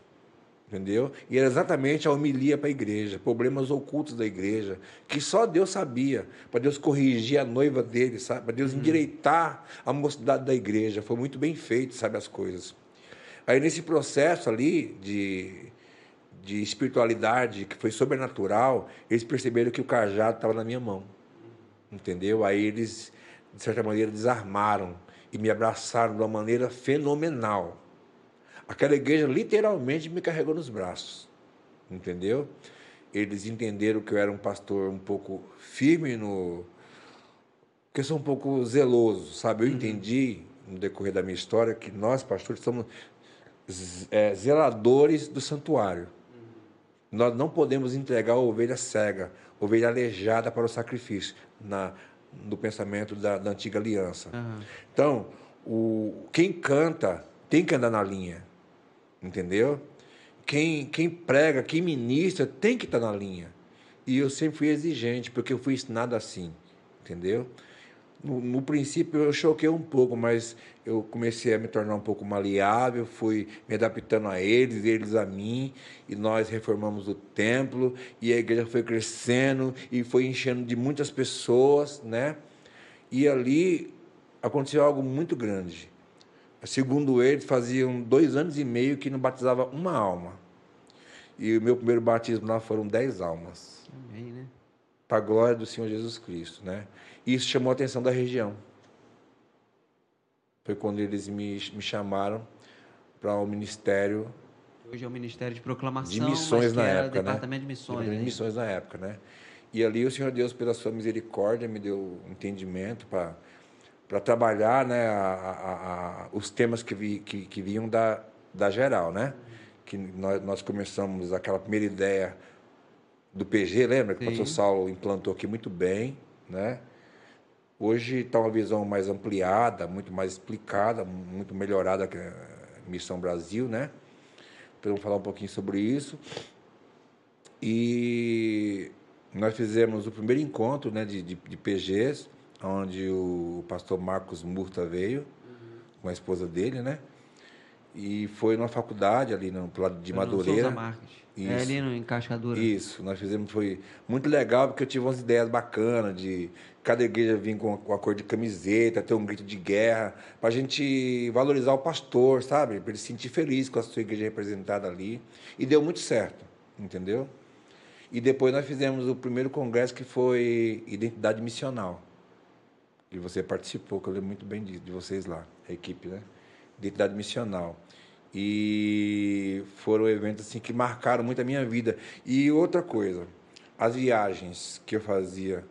Speaker 2: entendeu? E era exatamente a homilia para a igreja, problemas ocultos da igreja, que só Deus sabia, para Deus corrigir a noiva dele, sabe? Para Deus uhum. endireitar a mocidade da igreja. Foi muito bem feito, sabe, as coisas. Aí nesse processo ali de, de espiritualidade, que foi sobrenatural, eles perceberam que o cajado estava na minha mão, entendeu? Aí eles, de certa maneira, desarmaram e me abraçaram de uma maneira fenomenal Aquela igreja literalmente me carregou nos braços, entendeu? Eles entenderam que eu era um pastor um pouco firme no. que eu sou um pouco zeloso, sabe? Eu uhum. entendi, no decorrer da minha história, que nós, pastores, somos é, zeladores do santuário. Uhum. Nós não podemos entregar a ovelha cega, ovelha aleijada para o sacrifício, na, no pensamento da, da antiga aliança. Uhum. Então, o, quem canta tem que andar na linha entendeu? Quem, quem prega, quem ministra, tem que estar na linha. E eu sempre fui exigente, porque eu fui ensinado assim, entendeu? No, no, princípio eu choquei um pouco, mas eu comecei a me tornar um pouco maleável, fui me adaptando a eles, eles a mim, e nós reformamos o templo, e a igreja foi crescendo e foi enchendo de muitas pessoas, né? E ali aconteceu algo muito grande. Segundo ele, faziam dois anos e meio que não batizava uma alma. E o meu primeiro batismo lá foram dez almas. Amém, né? Para a glória do Senhor Jesus Cristo, né? E isso chamou a atenção da região. Foi quando eles me, me chamaram para o ministério.
Speaker 1: Hoje é o Ministério de Proclamação.
Speaker 2: De Missões na época,
Speaker 1: né? Departamento de Missões.
Speaker 2: De né? missões na época, né? E ali o Senhor Deus, pela sua misericórdia, me deu entendimento para para trabalhar né, a, a, a, os temas que, vi, que, que, vinham da, da geral, né? Que nós, nós começamos aquela primeira ideia do PG, lembra? Que o pastor Saulo implantou aqui muito bem, né? Hoje está uma visão mais ampliada, muito mais explicada, muito melhorada que a Missão Brasil, né? Então, vamos falar um pouquinho sobre isso. E nós fizemos o primeiro encontro né, de, de, de PGs, onde o pastor Marcos Murta veio, uhum. com a esposa dele, né? E foi numa faculdade ali no lado de Madureira.
Speaker 1: No Isso. É ali no Encaixadura.
Speaker 2: Isso, nós fizemos, foi muito legal, porque eu tive umas ideias bacanas de cada igreja vir com, com a cor de camiseta, ter um grito de guerra, para a gente valorizar o pastor, sabe? Para ele se sentir feliz com a sua igreja representada ali. E deu muito certo, entendeu? E depois nós fizemos o primeiro congresso que foi Identidade Missional e você participou, que eu lembro muito bem de, de vocês lá, a equipe, né? Identidade missional. E foram eventos assim que marcaram muito a minha vida. E outra coisa, as viagens que eu fazia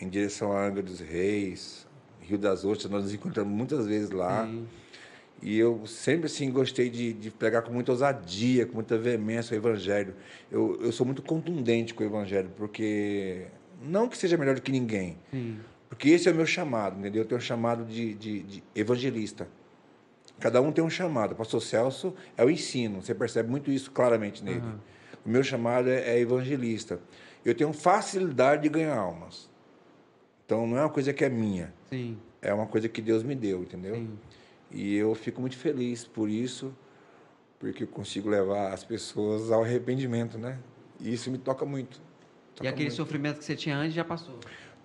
Speaker 2: em direção a Angra dos Reis, Rio das Ostras, nós nos encontramos muitas vezes lá. Sim. E eu sempre assim gostei de, de pregar com muita ousadia, com muita veemência o evangelho. Eu, eu sou muito contundente com o evangelho, porque não que seja melhor do que ninguém, Sim. Porque esse é o meu chamado, entendeu? Eu tenho um chamado de, de, de evangelista. Cada um tem um chamado. O pastor Celso é o ensino, você percebe muito isso claramente nele. Uhum. O meu chamado é, é evangelista. Eu tenho facilidade de ganhar almas. Então não é uma coisa que é minha.
Speaker 1: Sim.
Speaker 2: É uma coisa que Deus me deu, entendeu? Sim. E eu fico muito feliz por isso, porque eu consigo levar as pessoas ao arrependimento, né? E isso me toca muito.
Speaker 1: Toca e aquele muito. sofrimento que você tinha antes já passou?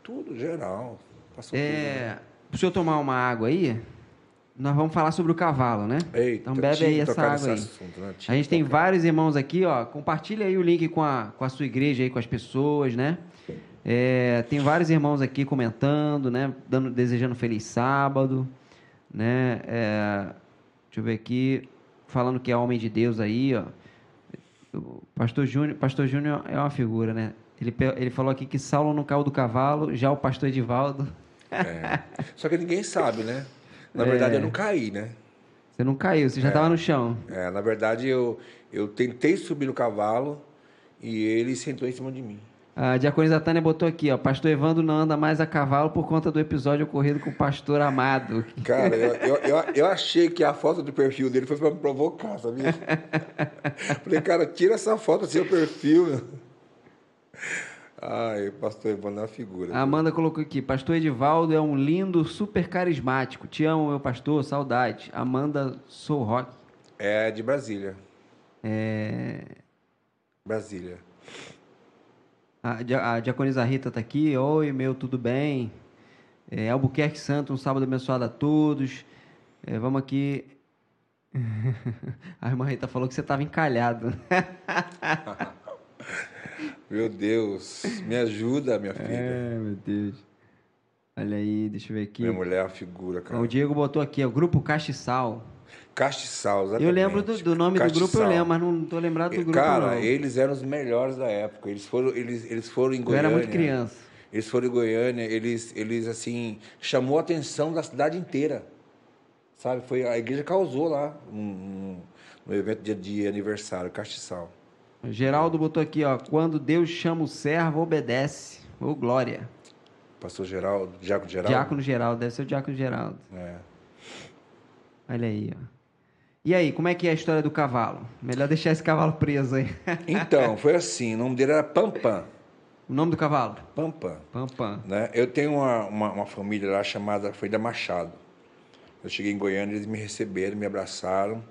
Speaker 2: Tudo, geral.
Speaker 1: Passou é... tudo. Né? Para o senhor tomar uma água aí, nós vamos falar sobre o cavalo, né?
Speaker 2: Eita,
Speaker 1: então bebe aí essa água aí. Assunto, né? A gente tem vários irmãos aqui, ó. Compartilha aí o link com a, com a sua igreja aí, com as pessoas, né? É, tem vários irmãos aqui comentando, né? Dando, desejando feliz sábado, né? É, deixa eu ver aqui, falando que é homem de Deus aí, ó. O pastor Júnior, pastor Júnior é uma figura, né? Ele, ele falou aqui que Saulo não caiu do cavalo, já o pastor Edivaldo.
Speaker 2: É. Só que ninguém sabe, né? Na é. verdade, eu não caí, né?
Speaker 1: Você não caiu, você já estava é. no chão.
Speaker 2: É, na verdade, eu, eu tentei subir no cavalo e ele sentou em cima de mim.
Speaker 1: A diaconisa Tânia botou aqui, ó. Pastor Evandro não anda mais a cavalo por conta do episódio ocorrido com o pastor Amado.
Speaker 2: Cara, eu, eu, eu, eu achei que a foto do perfil dele foi para me provocar, sabia? Falei, cara, tira essa foto do seu perfil. Ai, pastor Evandro é uma figura.
Speaker 1: A Amanda colocou aqui, pastor Edivaldo é um lindo, super carismático. Te amo, meu pastor, saudade. Amanda Sou Rock.
Speaker 2: É de Brasília.
Speaker 1: É...
Speaker 2: Brasília.
Speaker 1: A, a Diaconisa Rita está aqui. Oi, meu, tudo bem? É, Albuquerque Santo, um sábado abençoado a todos. É, vamos aqui. a irmã Rita falou que você estava encalhado.
Speaker 2: Meu Deus, me ajuda, minha filha.
Speaker 1: É, meu Deus. Olha aí, deixa eu ver aqui.
Speaker 2: Minha mulher é uma figura, cara.
Speaker 1: O Diego botou aqui, o Grupo Castiçal.
Speaker 2: Castiçal, exatamente.
Speaker 1: Eu lembro do, do nome Castiçal. do grupo, eu lembro, mas não estou lembrado do grupo,
Speaker 2: Cara,
Speaker 1: não.
Speaker 2: eles eram os melhores da época. Eles foram, eles, eles foram em Goiânia.
Speaker 1: Eu era muito criança.
Speaker 2: Eles foram em Goiânia, eles, eles assim, chamou a atenção da cidade inteira. Sabe? Foi, a igreja causou lá um, um, no evento de, de aniversário, Castiçal.
Speaker 1: Geraldo botou aqui, ó. Quando Deus chama o servo, obedece. Ô, glória.
Speaker 2: Pastor Geraldo, Diácono Geraldo?
Speaker 1: Diácono Geraldo, deve ser o Diácono Geraldo.
Speaker 2: É.
Speaker 1: Olha aí, ó. E aí, como é que é a história do cavalo? Melhor deixar esse cavalo preso aí.
Speaker 2: então, foi assim. O nome dele era Pampam.
Speaker 1: O nome do cavalo?
Speaker 2: Pampam.
Speaker 1: Pampam.
Speaker 2: Né? Eu tenho uma, uma, uma família lá chamada Frida Machado. Eu cheguei em Goiânia, eles me receberam, me abraçaram.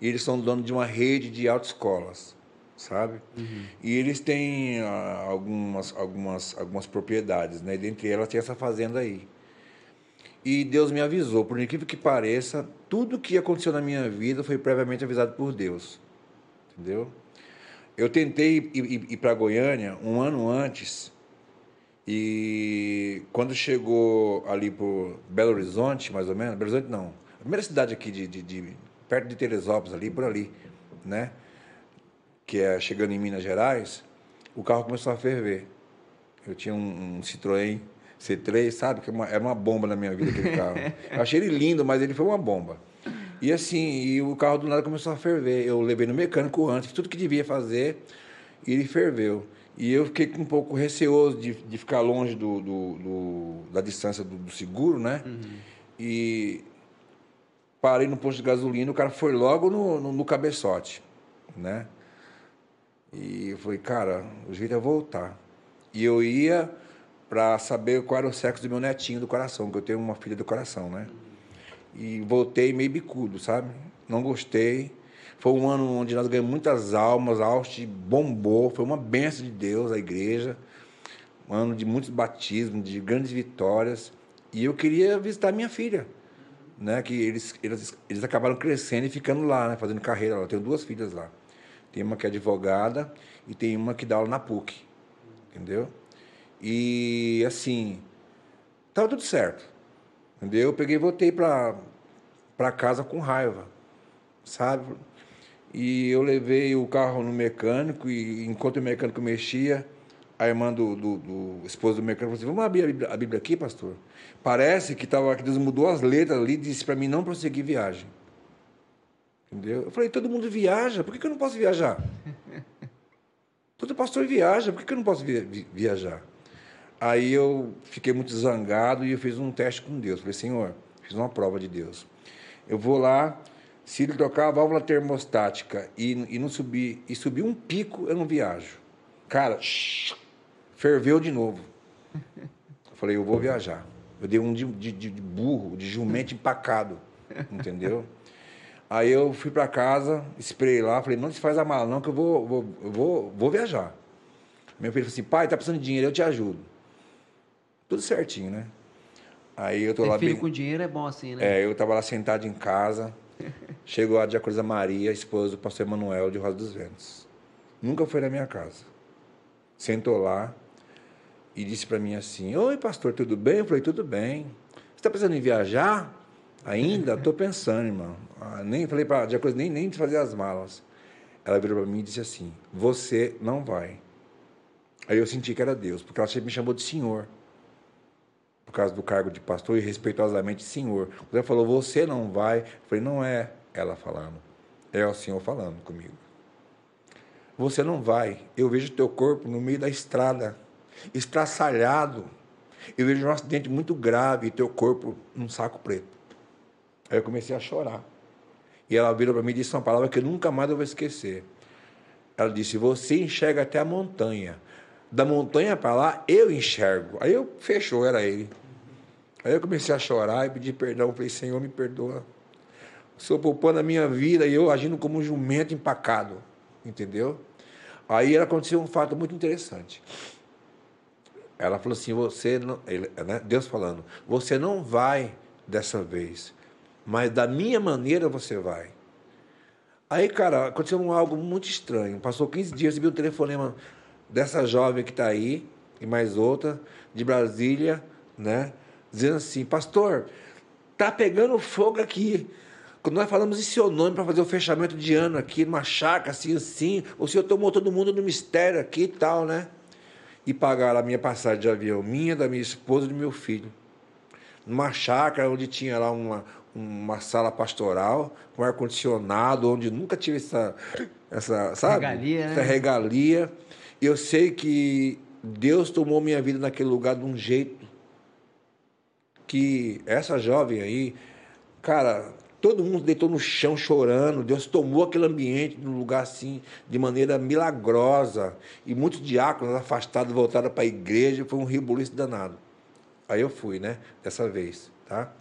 Speaker 2: E eles são donos de uma rede de autoescolas sabe? Uhum. E eles têm ah, algumas, algumas, algumas propriedades, né? E dentre elas tem essa fazenda aí. E Deus me avisou, por incrível que pareça, tudo que aconteceu na minha vida foi previamente avisado por Deus. Entendeu? Eu tentei ir, ir, ir para Goiânia um ano antes, e quando chegou ali por Belo Horizonte, mais ou menos, Belo Horizonte não, a primeira cidade aqui de, de, de perto de Teresópolis, ali por ali, né? Que é chegando em Minas Gerais, o carro começou a ferver. Eu tinha um, um Citroën C3, sabe? Que é uma, era uma bomba na minha vida aquele carro. Eu achei ele lindo, mas ele foi uma bomba. E assim, e o carro do nada começou a ferver. Eu levei no mecânico antes, tudo que devia fazer, e ele ferveu. E eu fiquei um pouco receoso de, de ficar longe do, do, do da distância do, do seguro, né? Uhum. E parei no posto de gasolina, o cara foi logo no, no, no cabeçote, né? E eu falei, cara, o jeito é voltar. E eu ia para saber qual era o sexo do meu netinho do coração, que eu tenho uma filha do coração, né? E voltei meio bicudo, sabe? Não gostei. Foi um ano onde nós ganhamos muitas almas, a Austin bombou, foi uma benção de Deus, a igreja. Um ano de muitos batismos, de grandes vitórias. E eu queria visitar minha filha, né? Que eles, eles, eles acabaram crescendo e ficando lá, né? Fazendo carreira lá. Eu tenho duas filhas lá. Tem uma que é advogada e tem uma que dá aula na PUC. Entendeu? E assim, tava tudo certo. Entendeu? Eu peguei e voltei para para casa com raiva, sabe? E eu levei o carro no mecânico e enquanto o mecânico mexia, a irmã do, do, do esposo do mecânico falou assim, vamos abrir a Bíblia, a Bíblia aqui, pastor? Parece que, tava, que Deus mudou as letras ali e disse para mim não prosseguir viagem. Entendeu? Eu falei, todo mundo viaja, por que, que eu não posso viajar? todo pastor viaja, por que, que eu não posso viajar? Aí eu fiquei muito zangado e eu fiz um teste com Deus. Falei, Senhor, fiz uma prova de Deus. Eu vou lá, Se ele trocar a válvula termostática e, e não subir, e subir um pico, eu não viajo. Cara, ferveu de novo. Eu falei, eu vou viajar. Eu dei um de, de, de burro, de jumento empacado, entendeu? Aí eu fui para casa, esperei lá, falei, não se faz a mala não, que eu vou, vou, vou, vou viajar. Meu filho falou assim, pai, tá precisando de dinheiro, eu te ajudo. Tudo certinho, né? Aí eu tô
Speaker 1: Ter
Speaker 2: lá
Speaker 1: filho
Speaker 2: bem...
Speaker 1: com dinheiro é bom assim, né?
Speaker 2: É, eu tava lá sentado em casa, chegou a Diaconisa Maria, esposa do pastor Emanuel de Rosa dos Ventos. Nunca foi na minha casa. Sentou lá e disse para mim assim, Oi, pastor, tudo bem? Eu falei, tudo bem. Você está pensando em viajar? Ainda? Estou pensando, irmão. Ah, nem falei para a Diaconisa nem, nem fazer as malas. Ela virou para mim e disse assim, você não vai. Aí eu senti que era Deus, porque ela me chamou de senhor por causa do cargo de pastor e respeitosamente senhor. Ela falou, você não vai, eu falei, não é ela falando, é o senhor falando comigo. Você não vai, eu vejo teu corpo no meio da estrada, estraçalhado. Eu vejo um acidente muito grave e teu corpo num saco preto. Aí eu comecei a chorar. E ela virou para mim e disse uma palavra que eu nunca mais eu vou esquecer. Ela disse: Você enxerga até a montanha. Da montanha para lá, eu enxergo. Aí eu fechou, era ele. Aí eu comecei a chorar e pedir perdão. Falei, Senhor, me perdoa. O Senhor poupando a minha vida e eu agindo como um jumento empacado. Entendeu? Aí aconteceu um fato muito interessante. Ela falou assim: você não, ele, né, Deus falando, você não vai dessa vez, mas da minha maneira você vai. Aí, cara, aconteceu algo muito estranho. Passou 15 dias, recebi um telefonema dessa jovem que está aí, e mais outra, de Brasília, né? Dizendo assim, pastor, tá pegando fogo aqui. Quando nós falamos em seu nome para fazer o fechamento de ano aqui, numa chácara, assim, assim, o senhor tomou todo mundo no mistério aqui e tal, né? E pagaram a minha passagem de avião, minha, da minha esposa e do meu filho. Numa chácara onde tinha lá uma, uma sala pastoral, com ar-condicionado, onde nunca tive essa, essa sabe?
Speaker 1: Regalia,
Speaker 2: essa
Speaker 1: né?
Speaker 2: regalia. E eu sei que Deus tomou minha vida naquele lugar de um jeito que essa jovem aí, cara, todo mundo deitou no chão chorando. Deus tomou aquele ambiente num lugar assim, de maneira milagrosa. E muitos diáconos afastados voltaram para a igreja. Foi um ribuliço danado. Aí eu fui, né? Dessa vez, tá?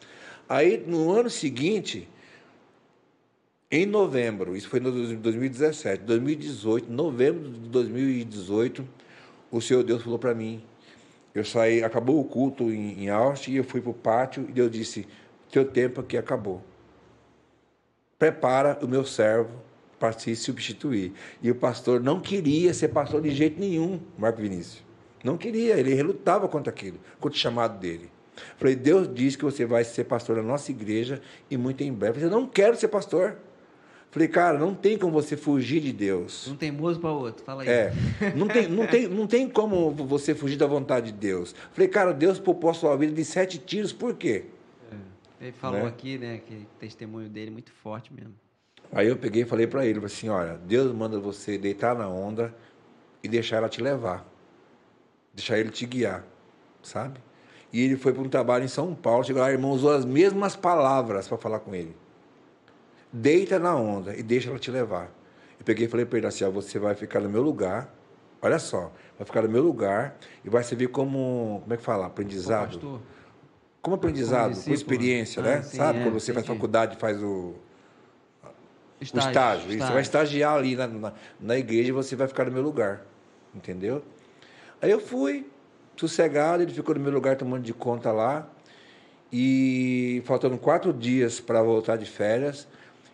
Speaker 2: Aí no ano seguinte, em novembro, isso foi em 2017, 2018, novembro de 2018, o Senhor Deus falou para mim. Eu saí, acabou o culto em, em Austin, e eu fui para o pátio e Deus disse: Teu tempo aqui acabou. Prepara o meu servo para se substituir. E o pastor não queria ser pastor de jeito nenhum, Marco Vinícius. Não queria, ele relutava contra aquilo, contra o chamado dele. Falei, Deus diz que você vai ser pastor da nossa igreja e muito em breve. Eu falei, não quero ser pastor. Falei, cara, não tem como você fugir de Deus.
Speaker 1: Um teimoso para o outro, fala aí.
Speaker 2: É, não tem, não, tem, não tem como você fugir da vontade de Deus. Falei, cara, Deus a sua vida de sete tiros, por quê?
Speaker 1: É. Ele falou
Speaker 2: Né?
Speaker 1: aqui, né, que o testemunho dele é muito forte mesmo.
Speaker 2: Aí eu peguei e falei para ele, falei assim, olha, Deus manda você deitar na onda e deixar ela te levar. Deixar ele te guiar, sabe? E ele foi para um trabalho em São Paulo, chegou lá, irmão, usou as mesmas palavras para falar com ele. Deita na onda e deixa ela te levar. Eu peguei e falei para ele assim, ó, você vai ficar no meu lugar, olha só, vai ficar no meu lugar e vai servir como, como é que fala, aprendizado?
Speaker 1: Pastor,
Speaker 2: Como aprendizado,
Speaker 1: Como
Speaker 2: com experiência,
Speaker 1: Ah,
Speaker 2: né?
Speaker 1: sim,
Speaker 2: Sabe,
Speaker 1: é,
Speaker 2: quando você faz
Speaker 1: entendi.
Speaker 2: faculdade, faz o, o
Speaker 1: estágio,
Speaker 2: estágio. Você vai estagiar ali na, na, na igreja e você vai ficar no meu lugar. Entendeu? Aí eu fui, sossegado, ele ficou no meu lugar tomando de conta lá. E faltando quatro dias para voltar de férias,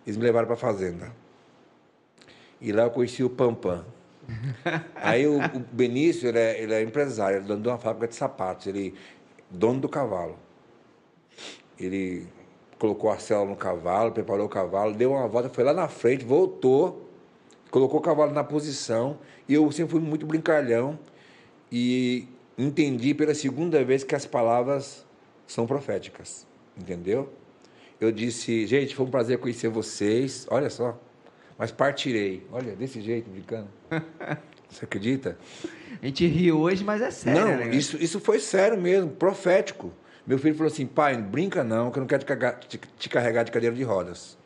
Speaker 2: eles me levaram para a fazenda. E lá eu conheci o Pampam. Aí o, o Benício, ele é, ele é empresário, ele é dono de uma fábrica de sapatos, ele dono do cavalo. Ele colocou a cela no cavalo, preparou o cavalo, deu uma volta, foi lá na frente, voltou, colocou o cavalo na posição. E eu sempre fui muito brincalhão e entendi pela segunda vez que as palavras são proféticas, entendeu? Eu disse, gente, foi um prazer conhecer vocês, olha só, mas partirei. Olha, desse jeito, brincando. Você acredita?
Speaker 1: A gente ri hoje, mas é sério.
Speaker 2: não,
Speaker 1: né?
Speaker 2: isso, isso foi sério mesmo, profético. Meu filho falou assim, pai, brinca não, que eu não quero te, cagar- te- te carregar de cadeira de rodas.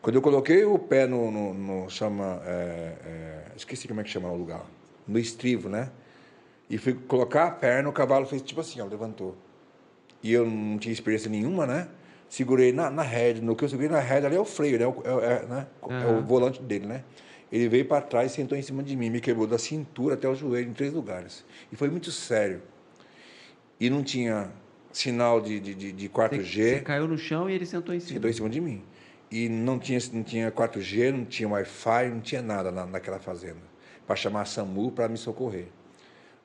Speaker 2: Quando eu coloquei o pé no, no, no chama, é, é, esqueci como é que chama o lugar, no estrivo, né? E fui colocar a perna, o cavalo fez tipo assim, ó, levantou. E eu não tinha experiência nenhuma, né? Segurei na, na rédea, no que eu segurei na rédea ali é o freio, né? É, é, né? Uhum. é o volante dele, né? Ele veio para trás e sentou em cima de mim, me quebrou da cintura até o joelho em três lugares. E foi muito sério. E não tinha sinal de, de, de 4G. Você,
Speaker 1: você caiu no chão e ele sentou em cima?
Speaker 2: Sentou em cima de mim. E não tinha, não tinha 4G, não tinha Wi-Fi, não tinha nada na, naquela fazenda. Para chamar a SAMU para me socorrer.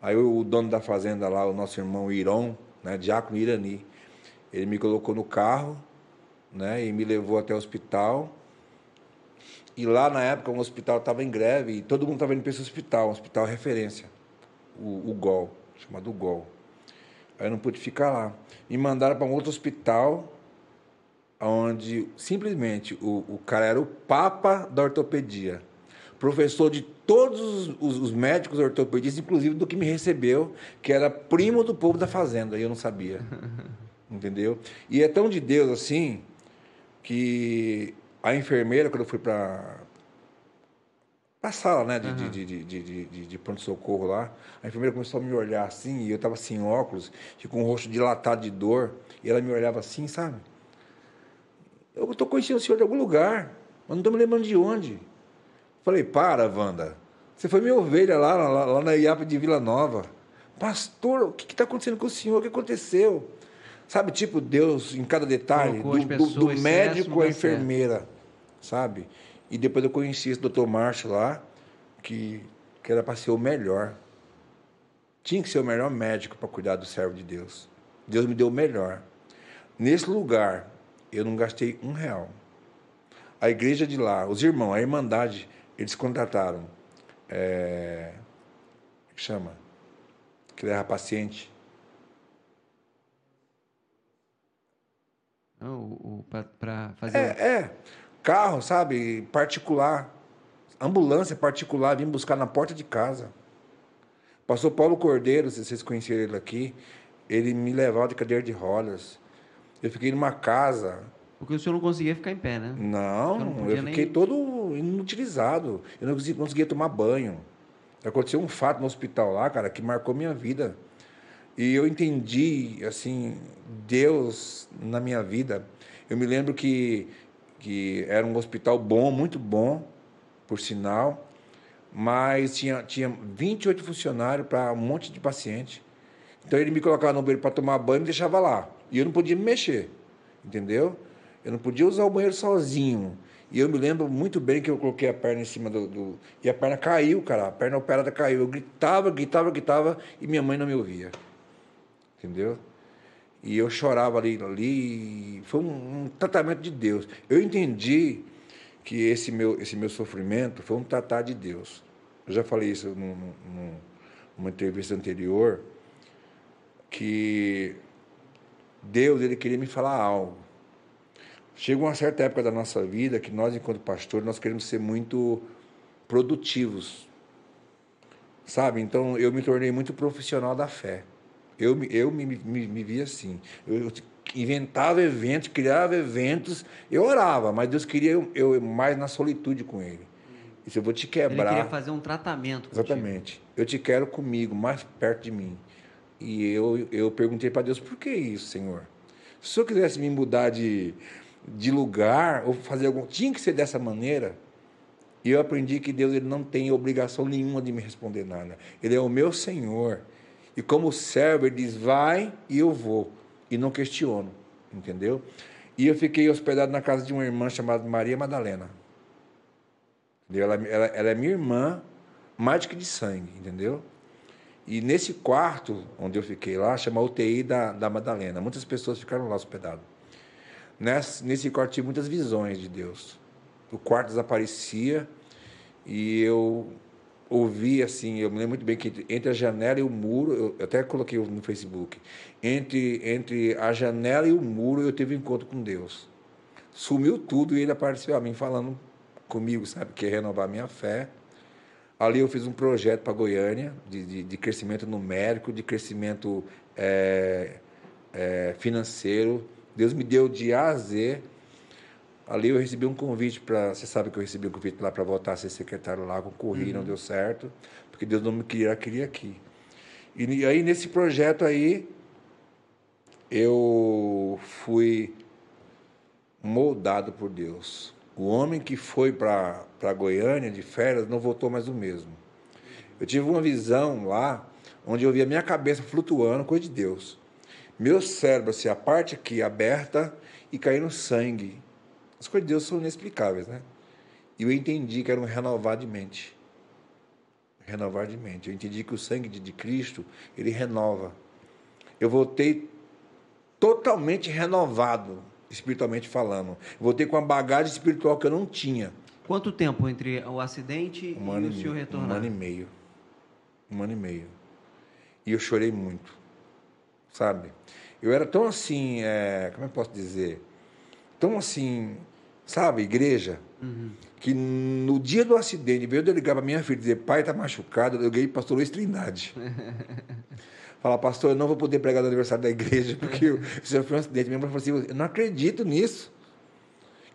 Speaker 2: Aí o dono da fazenda lá, o nosso irmão Iron, né, Diácono Irani, ele me colocou no carro né, e me levou até o hospital e lá na época o hospital estava em greve e todo mundo estava indo para esse hospital, um hospital referência, o, o GOL, chamado GOL. Aí eu não pude ficar lá. Me mandaram para um outro hospital, onde simplesmente o, o cara era o papa da ortopedia. Professor de todos os, os, os médicos ortopedistas, inclusive do que me recebeu, que era primo do povo da fazenda, e eu não sabia. Entendeu? E é tão de Deus assim que a enfermeira, quando eu fui para a sala né, de, uhum. de, de, de, pronto-socorro lá, a enfermeira começou a me olhar assim, e eu estava sem óculos, com o rosto dilatado de dor, e ela me olhava assim, sabe? Eu estou conhecendo o senhor de algum lugar, mas não estou me lembrando de onde. Falei, para, Wanda. Você foi minha ovelha lá, lá, lá na IAP de Vila Nova. Pastor, o que está acontecendo com o senhor? O que aconteceu? Sabe, tipo, Deus em cada detalhe, do, do, do médico à enfermeira. Certo sabe? E depois eu conheci esse doutor Márcio lá, que, que era para ser o melhor. Tinha que ser o melhor médico para cuidar do servo de Deus. Deus me deu o melhor. Nesse lugar, eu não gastei um real. A igreja de lá, os irmãos, a Irmandade, eles contrataram. É, que chama? Que leva paciente.
Speaker 1: Não, para fazer.
Speaker 2: É, é carro, sabe, particular, ambulância particular, vim buscar na porta de casa. Pastor Paulo Cordeiro, se vocês conheceram ele aqui, ele me levava de cadeira de rodas. Eu fiquei numa casa.
Speaker 1: Porque o senhor não conseguia ficar em pé, né?
Speaker 2: Não, não eu fiquei nem... todo inutilizado. Eu não conseguia, tomar banho. Aconteceu um fato no hospital lá, cara, que marcou minha vida. E eu entendi, assim, Deus na minha vida. Eu me lembro que que era um hospital bom, muito bom, por sinal, mas tinha, tinha 28 funcionários para um monte de paciente. Então ele me colocava no banheiro para tomar banho e me deixava lá. E eu não podia me mexer, entendeu? Eu não podia usar o banheiro sozinho. E eu me lembro muito bem que eu coloquei a perna em cima do. do... E a perna caiu, cara. A perna operada caiu. Eu gritava, gritava, gritava e minha mãe não me ouvia. Entendeu? E eu chorava ali, ali. Foi um, um, tratamento de Deus. Eu entendi que esse meu, esse meu sofrimento foi um tratar de Deus. Eu já falei isso num, num, numa entrevista anterior, que Deus ele queria me falar algo. Chega uma certa época da nossa vida que nós, enquanto pastores, nós queremos ser muito produtivos. Sabe? Então eu me tornei muito profissional da fé. Eu, eu me, me, me via assim. Eu, inventava eventos, criava eventos, eu orava, mas Deus queria eu, eu mais na solitude com Ele. Isso eu vou te quebrar.
Speaker 1: Ele queria fazer um tratamento.
Speaker 2: Contigo. Exatamente. Eu te quero comigo, mais perto de mim. E eu, eu perguntei para Deus, por que isso, Senhor? Se o Senhor quisesse me mudar de, de lugar, ou fazer algum. Tinha que ser dessa maneira. E eu aprendi que Deus ele não tem obrigação nenhuma de me responder nada. Ele é o meu Senhor. E como servo, ele diz: vai e eu vou. E não questiono, entendeu? E eu fiquei hospedado na casa de uma irmã chamada Maria Madalena. Ela, ela, ela é minha irmã, mais do que de sangue, entendeu? E nesse quarto onde eu fiquei lá, chama UTI da, da Madalena. Muitas pessoas ficaram lá hospedadas. Nesse, quarto tive muitas visões de Deus. O quarto desaparecia e eu ouvi assim, eu me lembro muito bem que entre a janela e o muro, eu até coloquei no Facebook, entre, entre a janela e o muro eu tive um encontro com Deus. Sumiu tudo e ele apareceu a mim falando comigo, sabe, que é renovar minha fé. Ali eu fiz um projeto para Goiânia de, de, de, crescimento numérico, de crescimento é, é, financeiro. Deus me deu de A a Z Ali eu recebi um convite para. Você sabe que eu recebi um convite lá para voltar a ser secretário lá, concorri, uhum. não deu certo, porque Deus não me queria, queria aqui. E aí, nesse projeto aí, eu fui moldado por Deus. O homem que foi para Goiânia de férias não voltou mais o mesmo. Eu tive uma visão lá, onde eu via minha cabeça flutuando, coisa de Deus. Meu cérebro, assim, a parte aqui aberta e caindo sangue. As coisas de Deus são inexplicáveis, né? E eu entendi que era um renovar de mente. Renovar de mente. Eu entendi que o sangue de, Cristo, ele renova. Eu voltei totalmente renovado, espiritualmente falando. Voltei com uma bagagem espiritual que eu não tinha.
Speaker 1: Quanto tempo entre o acidente um e o senhor retornar?
Speaker 2: Um ano e meio. Um ano e meio. E eu chorei muito, sabe? Eu era tão assim, é, como eu posso dizer? Tão assim, sabe, igreja, uhum. que no dia do acidente, veio eu ligar para minha filha e dizer, pai está machucado, eu ganhei pastor Luiz Trindade. Falar, pastor, eu não vou poder pregar no aniversário da igreja, porque o senhor foi um acidente. Minha mãe falou assim, eu não acredito nisso.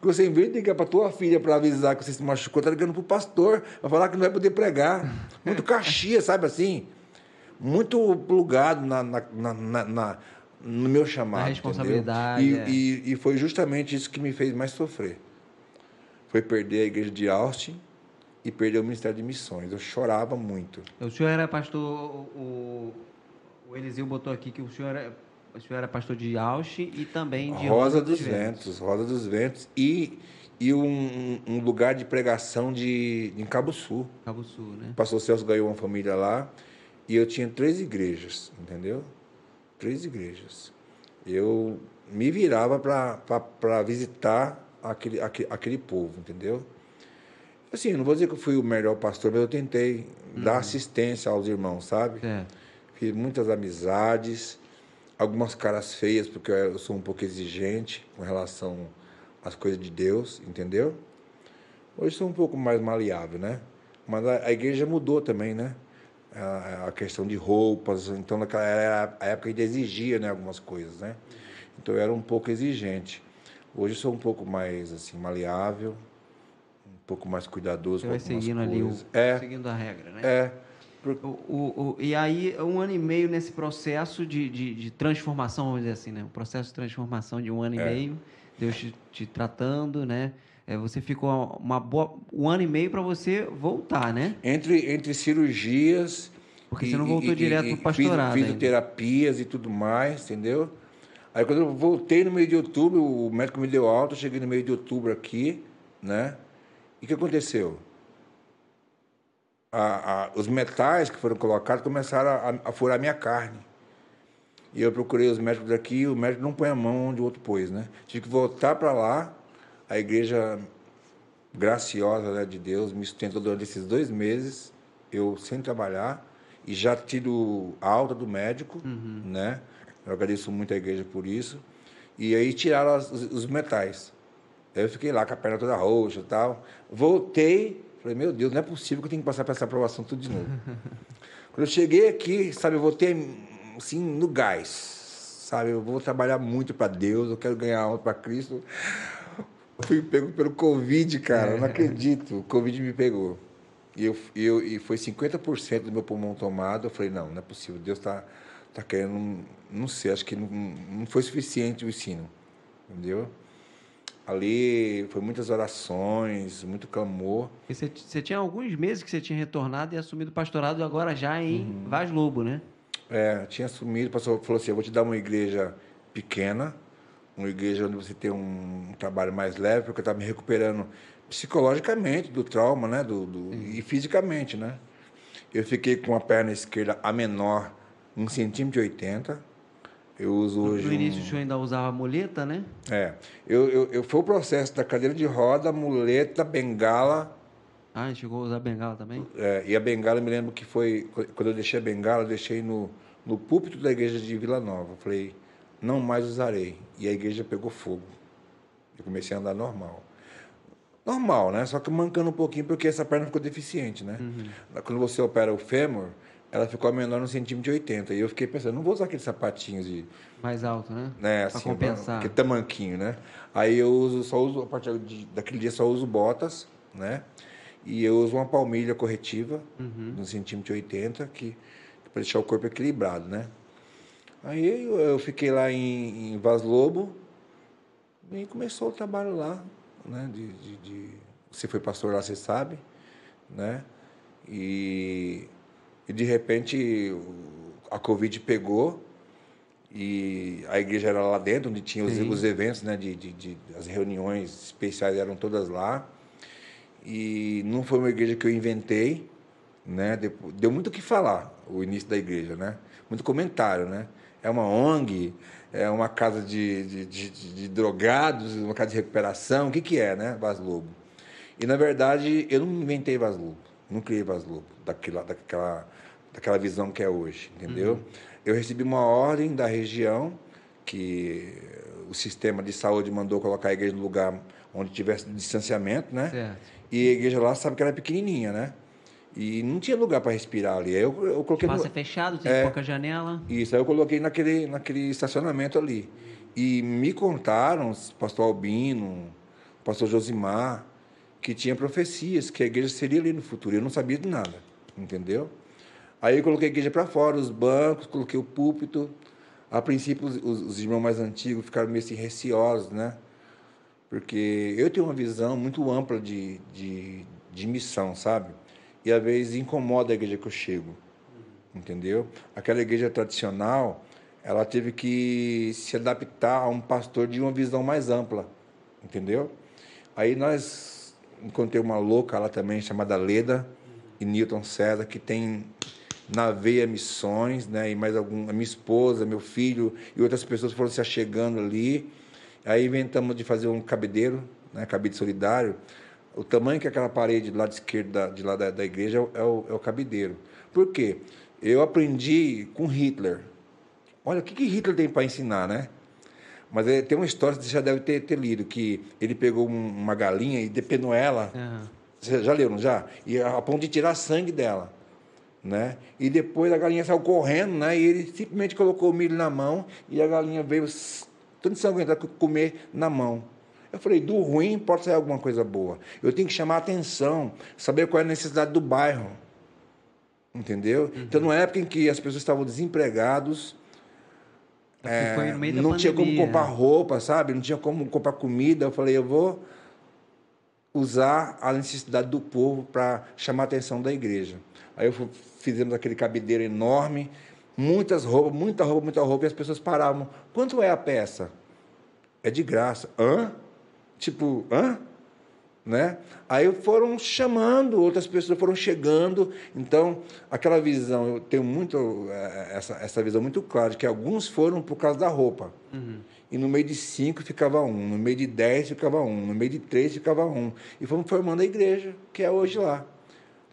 Speaker 2: Que você, em vez de ligar para tua filha para avisar que você se machucou, está ligando para o pastor, para falar que não vai poder pregar. Muito caxia, sabe assim? Muito plugado na, na, na, na no meu chamado. A
Speaker 1: responsabilidade.
Speaker 2: E, é. e, e, foi justamente isso que me fez mais sofrer. Foi perder a igreja de Austin e perder o Ministério de Missões. Eu chorava muito.
Speaker 1: O senhor era pastor, o, o Eliseu botou aqui que o senhor era, o senhor era pastor de Ausch e também de
Speaker 2: Rosa, Rosa dos, dos Ventos. Ventos. Rosa dos Ventos e, e um, um lugar de pregação de, em Cabo Sul.
Speaker 1: Cabo Sul, né?
Speaker 2: O pastor Celso ganhou uma família lá e eu tinha três igrejas, entendeu? Três igrejas. Eu me virava para visitar aquele, aquele, aquele povo, entendeu? Assim, não vou dizer que eu fui o melhor pastor, mas eu tentei uhum. dar assistência aos irmãos, sabe? É fiz muitas amizades, algumas caras feias, porque eu sou um pouco exigente com relação às coisas de Deus, entendeu? Hoje sou um pouco mais maleável, né? Mas a, a igreja mudou também, né? A, questão de roupas, então naquela era a época ainda exigia né, algumas coisas, né? Então eu era um pouco exigente. Hoje sou um pouco mais assim maleável, um pouco mais cuidadoso Você
Speaker 1: com vai seguindo coisas. ali o, é, seguindo a regra, né?
Speaker 2: É.
Speaker 1: O, o, o, e aí, um ano e meio nesse processo de, de, de, transformação, vamos dizer assim, né? O processo de transformação de um ano é. e meio, Deus te, te tratando, né? É, você ficou uma boa, um ano e meio para você voltar, né?
Speaker 2: Entre, entre cirurgias.
Speaker 1: Porque e, você não voltou e, direto para o pastorado.
Speaker 2: Fisioterapias ainda. e tudo mais, entendeu? Aí quando eu voltei no meio de outubro, o médico me deu alta, cheguei no meio de outubro aqui, né? E o que aconteceu? a, a, os metais que foram colocados começaram a, a, furar minha carne. E eu procurei os médicos daqui, o médico não põe a mão onde o outro pôs, né? Tive que voltar para lá, a igreja graciosa né, de Deus me sustentou durante esses dois meses, eu sem trabalhar, e já tido a alta do médico, uhum. né? Eu agradeço muito a igreja por isso. E aí tiraram os, os metais. Aí eu fiquei lá com a perna toda roxa e tal. Voltei, Falei, meu Deus, não é possível que eu tenho que passar por essa aprovação tudo de novo. Quando eu cheguei aqui, sabe, eu voltei assim no gás, sabe? Eu vou trabalhar muito para Deus, eu quero ganhar algo para Cristo. Fui pego pelo Covid, cara, não acredito. O Covid me pegou. E, eu, eu, e foi 50% do meu pulmão tomado. Eu falei, não, não é possível. Deus está tá querendo, não sei, acho que não, não foi suficiente o ensino. Entendeu? Ali foi muitas orações, muito clamor.
Speaker 1: E você, você tinha alguns meses que você tinha retornado e assumido o pastorado agora já em uhum. Vaz Lobo, né?
Speaker 2: É, tinha assumido, o pastor falou assim, eu vou te dar uma igreja pequena, uma igreja onde você tem um, trabalho mais leve, porque eu estava me recuperando psicologicamente do trauma, né? Do, do e fisicamente, né? Eu fiquei com a perna esquerda a menor, um centímetro e oitenta, eu uso hoje.
Speaker 1: No início um... o senhor ainda usava muleta, né?
Speaker 2: É. Eu, eu, eu, foi o processo da cadeira de roda, muleta, bengala.
Speaker 1: Ah, chegou a usar bengala também?
Speaker 2: É, e a bengala, eu me lembro que foi. Quando eu deixei a bengala, eu deixei no, no púlpito da igreja de Vila Nova. Eu falei, não mais usarei. E a igreja pegou fogo. Eu comecei a andar normal. Normal, né? Só que mancando um pouquinho porque essa perna ficou deficiente, né? Uhum. Quando você opera o fêmur, ela ficou menor no centímetro de 80. E eu fiquei pensando, não vou usar aqueles sapatinhos de.
Speaker 1: Mais alto, né?
Speaker 2: né assim, pra compensar. Aquele tamanquinho, né? Aí eu uso, só uso, a partir de, daquele dia só uso botas, né? E eu uso uma palmilha corretiva, uhum. no centímetro de 80, que, para deixar o corpo equilibrado, né? Aí eu, fiquei lá em, em Vaz Lobo, e começou o trabalho lá, né? De, de, de, você foi pastor lá, você sabe, né? E, e de repente a Covid pegou e a igreja era lá dentro, onde tinha os, os eventos, né? De, de, de, as reuniões especiais eram todas lá. E não foi uma igreja que eu inventei, né? Deu muito o que falar o início da igreja, né? Muito comentário, né? É uma ONG, é uma casa de, de, de, de drogados, uma casa de recuperação, o que, que é, né, Vaz Lobo? E, na verdade, eu não inventei Vaz Lobo, não criei Vaz Lobo, daquela, daquela, daquela visão que é hoje, entendeu? Uhum. Eu recebi uma ordem da região que o sistema de saúde mandou colocar a igreja no lugar onde tivesse distanciamento, né? Certo. E a igreja lá sabe que ela é pequenininha, né? E não tinha lugar para respirar ali. Aí eu, eu coloquei
Speaker 1: Espaço no... fechado, tem é, pouca janela.
Speaker 2: Isso, aí eu coloquei naquele, naquele estacionamento ali. E me contaram, pastor Albino, pastor Josimar, que tinha profecias, que a igreja seria ali no futuro. Eu não sabia de nada, entendeu? Aí eu coloquei a igreja para fora, os bancos, coloquei o púlpito. A princípio, os, os, irmãos mais antigos ficaram meio assim receosos, né? Porque eu tenho uma visão muito ampla de, de, de missão, sabe? E às vezes incomoda a igreja que eu chego. Entendeu? Aquela igreja tradicional, ela teve que se adaptar a um pastor de uma visão mais ampla. Entendeu? Aí nós encontrei uma louca lá também chamada Leda e Newton César que tem na veia missões, né? E mais algum, a minha esposa, meu filho e outras pessoas foram se achegando ali. Aí inventamos de fazer um cabideiro, né? Cabide solidário o tamanho que é aquela parede do lado esquerdo da, de lá da, da igreja é o, é o cabideiro. Por quê? Eu aprendi com Hitler. Olha, o que, que Hitler tem para ensinar, né? Mas é, tem uma história que você já deve ter, ter lido, que ele pegou um, uma galinha e depenou ela. Uhum. Você já leram, já? E a, a ponto de tirar sangue dela. Né? E depois a galinha saiu correndo, né? E ele simplesmente colocou o milho na mão e a galinha veio tanto sanguentada comer na mão. Eu falei, do ruim pode sair alguma coisa boa. Eu tenho que chamar a atenção, saber qual é a necessidade do bairro. Entendeu? Uhum. Então, numa época em que as pessoas estavam desempregados, é, não tinha como comprar roupa, sabe? Não tinha como comprar comida. Eu falei, eu vou usar a necessidade do povo para chamar a atenção da igreja. Aí eu fizemos aquele cabideiro enorme, muitas roupas, muita roupa, muita roupa, e as pessoas paravam. Quanto é a peça? É de graça. Hã? Tipo, hã? Né? Aí foram chamando, outras pessoas foram chegando. Então, aquela visão, eu tenho muito eh, essa, essa visão muito clara de que alguns foram por causa da roupa. Uhum. E no meio de cinco ficava um, no meio de dez ficava um, no meio de três ficava um. E fomos formando a igreja, que é hoje lá.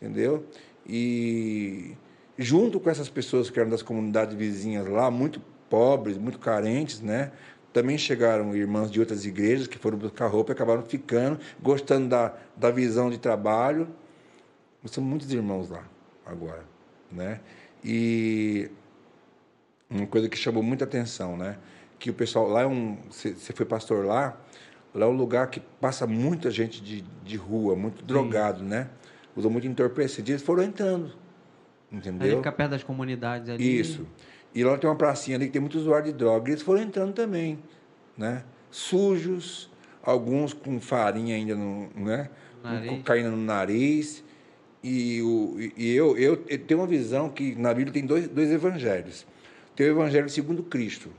Speaker 2: Entendeu? E junto com essas pessoas que eram das comunidades vizinhas lá, muito pobres, muito carentes, né? Também chegaram irmãs de outras igrejas que foram buscar roupa e acabaram ficando, gostando da, da visão de trabalho. São muitos irmãos lá agora, né? E uma coisa que chamou muita atenção, né? Que o pessoal lá é um, você foi pastor lá, lá é um lugar que passa muita gente de, de rua, muito drogado, Sim. né? Usam muito entorpecente. Eles foram entrando, entendeu?
Speaker 1: Ali fica perto das comunidades ali.
Speaker 2: Isso. E lá tem uma pracinha ali que tem muito usuário de droga. Eles foram entrando também, né? Sujos, alguns com farinha ainda no, né? Nariz. Com cocaína no nariz. E, o, e eu, eu, eu, tenho uma visão que na Bíblia tem dois, dois evangelhos. Tem o evangelho segundo Cristo.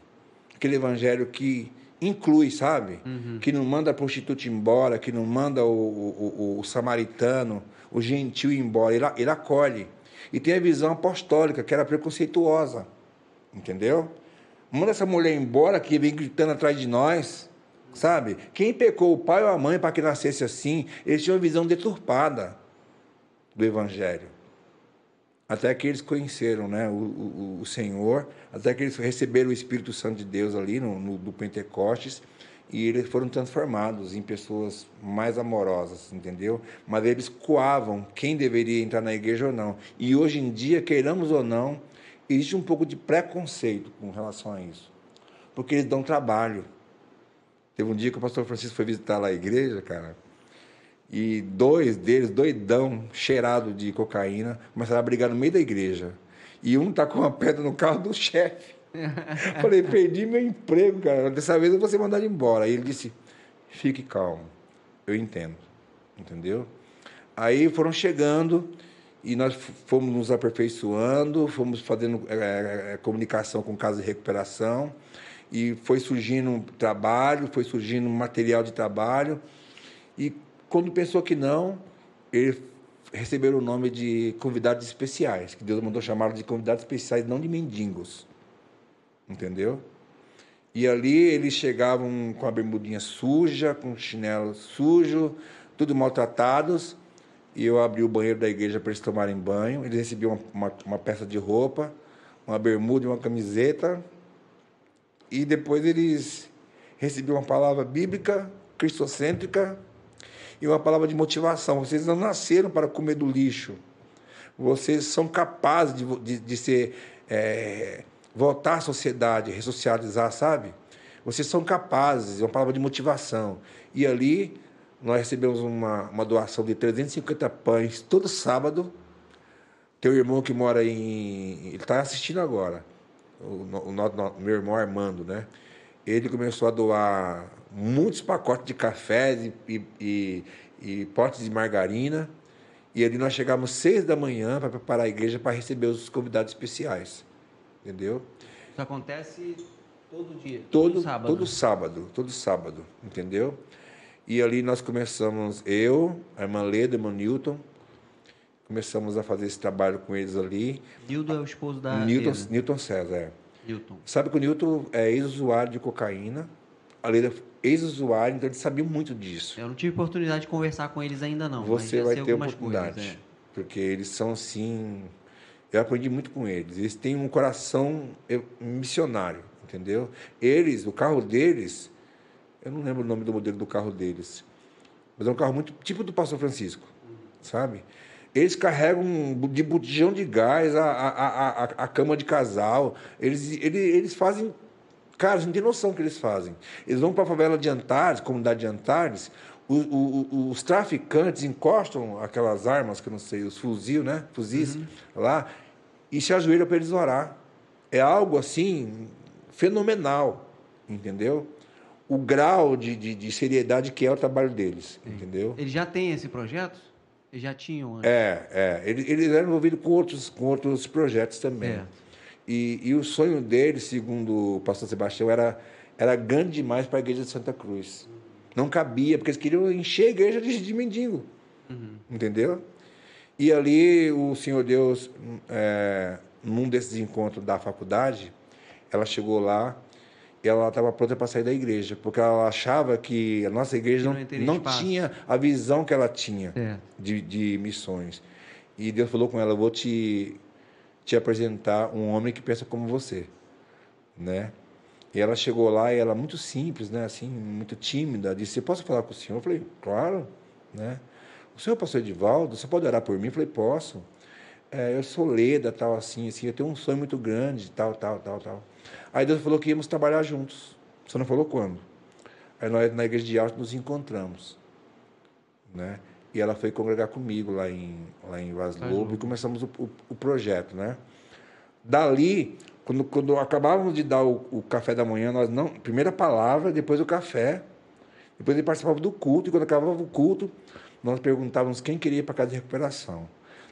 Speaker 2: Aquele evangelho que inclui, sabe? Uhum. Que não manda a prostituta embora, que não manda o, o, o, o samaritano, o gentil embora. Ele, ele acolhe. E tem a visão apostólica, que era preconceituosa Entendeu? Manda essa mulher embora que vem gritando atrás de nós. Sabe? Quem pecou, o pai ou a mãe, para que nascesse assim, eles tinham uma visão deturpada do Evangelho. Até que eles conheceram né, o, o, o Senhor, até que eles receberam o Espírito Santo de Deus ali no, no, do Pentecostes, e eles foram transformados em pessoas mais amorosas, entendeu? Mas eles coavam quem deveria entrar na igreja ou não. E hoje em dia, queiramos ou não, existe um pouco de preconceito com relação a isso. Porque eles dão trabalho. Teve um dia que o pastor Francisco foi visitar lá a igreja, cara, e dois deles, doidão, cheirado de cocaína, começaram a brigar no meio da igreja. E um tá com uma pedra no carro do chefe. Falei, perdi meu emprego, cara. Dessa vez eu vou ser mandado embora. Aí ele disse, fique calmo. Eu entendo. Entendeu? Aí foram chegando e nós fomos nos aperfeiçoando, fomos fazendo é, é, comunicação com casa de recuperação e foi surgindo trabalho, foi surgindo material de trabalho e quando pensou que não, eles receberam o nome de convidados especiais, que Deus mandou chamar de convidados especiais, não de mendigos. Entendeu? E ali eles chegavam com a bermudinha suja, com o chinelo sujo, tudo maltratados. E eu abri o banheiro da igreja para eles tomarem banho. Eles recebiam uma, uma, uma peça de roupa, uma bermuda e uma camiseta. E depois eles recebiam uma palavra bíblica, cristocêntrica, e uma palavra de motivação. Vocês não nasceram para comer do lixo. Vocês são capazes de, de, de ser. É, voltar à sociedade, ressocializar, sabe? Vocês são capazes, é uma palavra de motivação. E ali nós recebemos uma, uma doação de 350 pães todo sábado. Teu irmão que mora em. Ele está assistindo agora. O, o, o, meu irmão Armando, né? Ele começou a doar muitos pacotes de café e, e, e, e potes de margarina. E ali nós chegamos seis da manhã para preparar a igreja para receber os convidados especiais. Entendeu?
Speaker 1: Isso acontece todo dia?
Speaker 2: Todo, todo sábado? Todo sábado, todo sábado, entendeu? E ali nós começamos, eu, a irmã Leda, a irmã Newton, começamos a fazer esse trabalho com eles ali.
Speaker 1: Nilton é o esposo da
Speaker 2: Newton, Newton César, é. Newton. Sabe que o Newton é ex-usuário de cocaína, a Leda ex-usuário, então eles sabiam muito disso.
Speaker 1: Eu não tive oportunidade de conversar com eles ainda não.
Speaker 2: Você vai ter oportunidade, coisas, é. porque eles são assim eu aprendi muito com eles. Eles têm um coração missionário, entendeu? Eles, o carro deles, eu não lembro o nome do modelo do carro deles, mas é um carro muito tipo do Pastor Francisco, sabe? Eles carregam de botijão de gás a, a, a, a, cama de casal. Eles, eles, eles fazem. Cara, você não tem noção do que eles fazem. Eles vão para a favela de Antares, comunidade de Antares, os, os, os, traficantes encostam aquelas armas, que eu não sei, os fuzil, né? Fuzis uhum. lá, e se ajoelham para eles orar. É algo assim fenomenal, entendeu? O grau de, de, de seriedade que é o trabalho deles, Sim. entendeu?
Speaker 1: Eles já têm esse projeto? Eles já tinham antes?
Speaker 2: É, é. Eles, eles eram envolvidos com outros, com outros projetos também. É. E, e o sonho deles, segundo o pastor Sebastião, era, era grande demais para a igreja de Santa Cruz. Não cabia, porque eles queriam encher a igreja de, de mendigo. Uhum. Entendeu? E ali o Senhor Deus, é, num desses encontros da faculdade, ela chegou lá ela estava pronta para sair da igreja, porque ela achava que a nossa igreja não, não, tinha a visão que ela tinha é. de, de missões. E Deus falou com ela: vou te, te apresentar um homem que pensa como você. Né? E ela chegou lá e ela muito simples, né, assim, muito tímida, disse: "Posso falar com o senhor?" Eu falei: "Claro", né? "O senhor é pastor Edivaldo, você pode orar por mim?" Eu falei: "Posso". É, eu sou leda, tal assim, assim, eu tenho um sonho muito grande, tal, tal, tal, tal. Aí Deus falou que íamos trabalhar juntos. Você não falou quando? Aí nós na igreja de Alto nos encontramos, né? E ela foi congregar comigo lá em lá em Vaz Lobo e começamos o, o, o projeto, né? Dali quando, quando acabávamos de dar o, o, café da manhã, nós não. Primeira palavra, depois o café. Depois ele participava do culto, e quando acabava o culto, nós perguntávamos quem queria ir para casa de recuperação.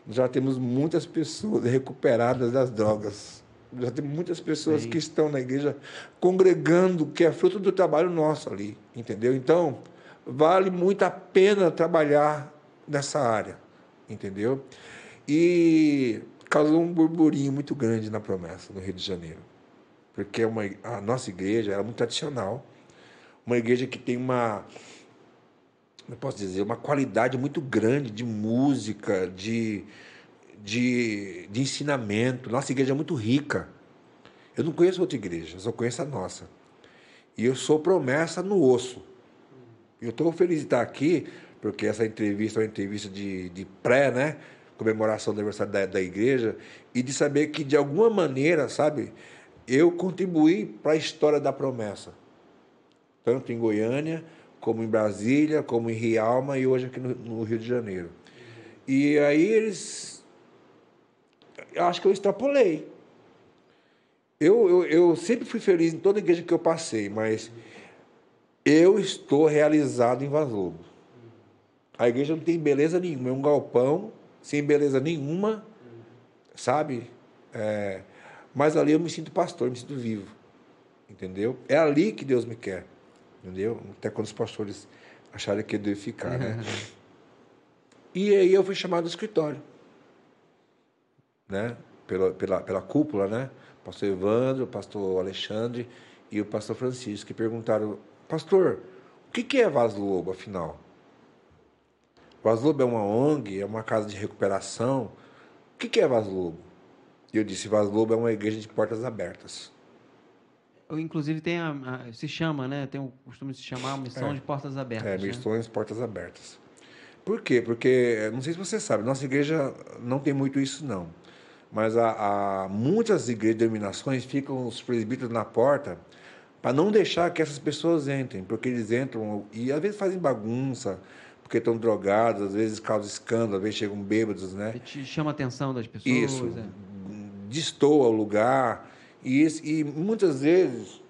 Speaker 2: Nós já temos muitas pessoas recuperadas das drogas. Já temos muitas pessoas Sim. que estão na igreja congregando, que é fruto do trabalho nosso ali, entendeu? Então, vale muito a pena trabalhar nessa área, entendeu? E causou um burburinho muito grande na promessa no Rio de Janeiro. Porque é uma, a nossa igreja era muito tradicional, uma igreja que tem uma, não posso dizer, uma qualidade muito grande de música, de, de, de ensinamento. Nossa igreja é muito rica. Eu não conheço outra igreja, só conheço a nossa. E eu sou promessa no osso. Eu estou feliz de estar aqui, porque essa entrevista é uma entrevista de, de pré, né? Comemoração do aniversário da, da igreja, e de saber que, de alguma maneira, sabe, eu contribuí para a história da promessa. Tanto em Goiânia, como em Brasília, como em Rialma e hoje aqui no, no Rio de Janeiro. E aí eles. Eu acho que eu extrapolei. Eu, eu, eu sempre fui feliz em toda igreja que eu passei, mas eu estou realizado em Vaz Lobo. A igreja não tem beleza nenhuma, é um galpão sem beleza nenhuma, sabe? É, mas ali eu me sinto pastor, me sinto vivo, entendeu? É ali que Deus me quer, entendeu? Até quando os pastores acharem que eu devo ficar, né? e aí eu fui chamado do escritório, né? Pela, pela, pela cúpula, né? pastor Evandro, pastor Alexandre e o pastor Francisco, que perguntaram, pastor, o que é Vaz Lobo, afinal? Vaz Lobo é uma ONG, é uma casa de recuperação. O que é Vaz Lobo? E eu disse, Vaz Lobo é uma igreja de portas abertas.
Speaker 1: Inclusive tem a, a, se chama, né? Tem o costume de se chamar missão é. de portas abertas. É,
Speaker 2: né? missões né? portas abertas. Por quê? Porque, não sei se você sabe, nossa igreja não tem muito isso, não. Mas há, há muitas igrejas de denominações ficam os presbíteros na porta para não deixar que essas pessoas entrem, porque eles entram e às vezes fazem bagunça, porque estão drogados, às vezes causam escândalo, às vezes chegam bêbados, né?
Speaker 1: E te chama a atenção das pessoas.
Speaker 2: Isso, é. destoa o lugar. E, e muitas vezes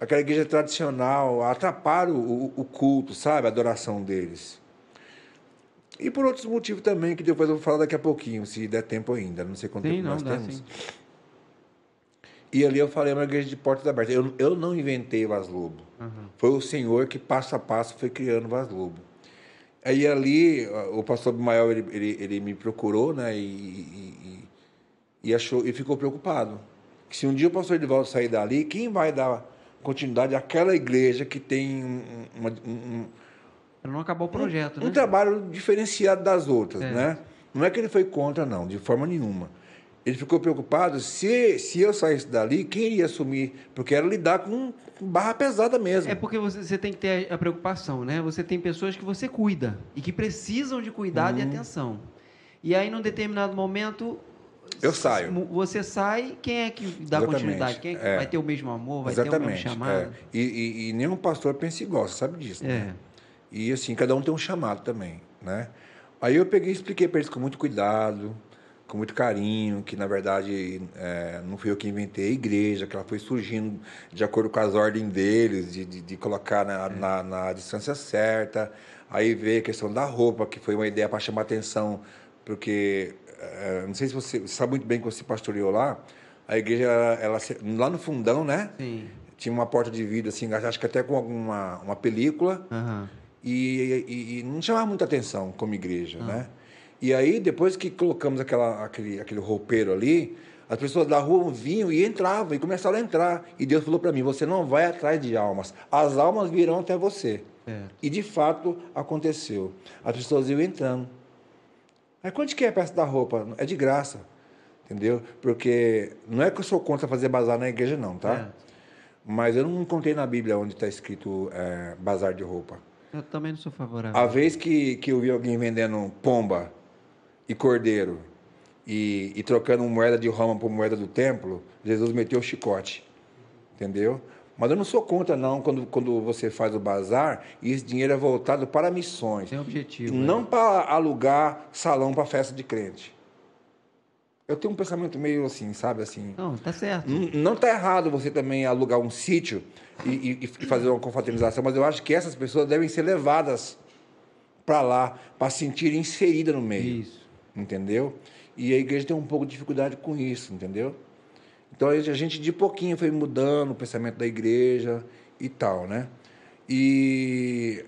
Speaker 2: aquela igreja tradicional atrapalha o, o culto, sabe? A adoração deles. E por outros motivos também, que depois eu vou falar daqui a pouquinho, se der tempo ainda. Não sei quanto sim, tempo nós dá, temos. Sim. E ali eu falei uma igreja de portas abertas. Eu, eu não inventei Vaz Lobo. Uhum. Foi o Senhor que, passo a passo, foi criando Vaz Lobo. Aí ali, o pastor Bimael, ele, ele, ele me procurou, né? E, e, e, achou, e ficou preocupado. Que se um dia o pastor Edivaldo sair dali, quem vai dar continuidade àquela igreja que tem uma, um,
Speaker 1: para não acabar o projeto,
Speaker 2: um,
Speaker 1: né?
Speaker 2: Um trabalho diferenciado das outras, é. né? Não é que ele foi contra, não, de forma nenhuma. Ele ficou preocupado se, se eu saísse dali, quem iria assumir? Porque era lidar com barra pesada mesmo.
Speaker 1: É porque você, você tem que ter a, preocupação, né? Você tem pessoas que você cuida e que precisam de cuidado e uhum. atenção. E aí, num determinado momento,
Speaker 2: eu saio.
Speaker 1: Você sai, quem é que dá Exatamente. continuidade? Quem é que é. vai ter o mesmo amor, vai
Speaker 2: Exatamente.
Speaker 1: ter o mesmo chamado? É.
Speaker 2: E, e, e, nenhum pastor pensa igual, você sabe disso, né? É. E assim, cada um tem um chamado também, né? Aí eu peguei e expliquei para eles com muito cuidado, com muito carinho, que na verdade é, não fui eu que inventei a igreja, que ela foi surgindo de acordo com as ordens deles, de, de, de colocar na, é. na, na, distância certa. Aí veio a questão da roupa, que foi uma ideia para chamar atenção, porque é, não sei se você sabe muito bem que você pastoreou lá, a igreja, ela, lá no fundão, né? Sim. Tinha uma porta de vidro, assim, acho que até com alguma uma película. Uhum e, e, e não chamava muita atenção como igreja, ah. né? E aí, depois que colocamos aquela, aquele, aquele roupeiro ali, as pessoas da rua vinham e entravam, e começaram a entrar. E Deus falou para mim: você não vai atrás de almas, as almas virão até você. É. E de fato aconteceu. As pessoas iam entrando. Aí quanto que é a peça da roupa? É de graça. Entendeu? Porque não é que eu sou contra fazer bazar na igreja, não, tá? É. Mas eu não encontrei na Bíblia onde está escrito é, bazar de roupa.
Speaker 1: Eu também não sou favorável.
Speaker 2: A vez que, que eu vi alguém vendendo pomba e cordeiro e, e trocando moeda de Roma por moeda do templo, Jesus meteu o chicote. Entendeu? Mas eu não sou contra, não, quando, quando você faz o bazar e esse dinheiro é voltado para missões.
Speaker 1: Tem objetivo.
Speaker 2: Não é. para alugar salão para festa de crente. Eu tenho um pensamento meio assim, sabe? Assim,
Speaker 1: não, tá certo.
Speaker 2: Não tá errado você também alugar um sítio e, e, e fazer uma confraternização, mas eu acho que essas pessoas devem ser levadas para lá, para se sentir inserida no meio. Isso. Entendeu? E a igreja tem um pouco de dificuldade com isso, entendeu? Então a gente de pouquinho foi mudando o pensamento da igreja e tal, né? E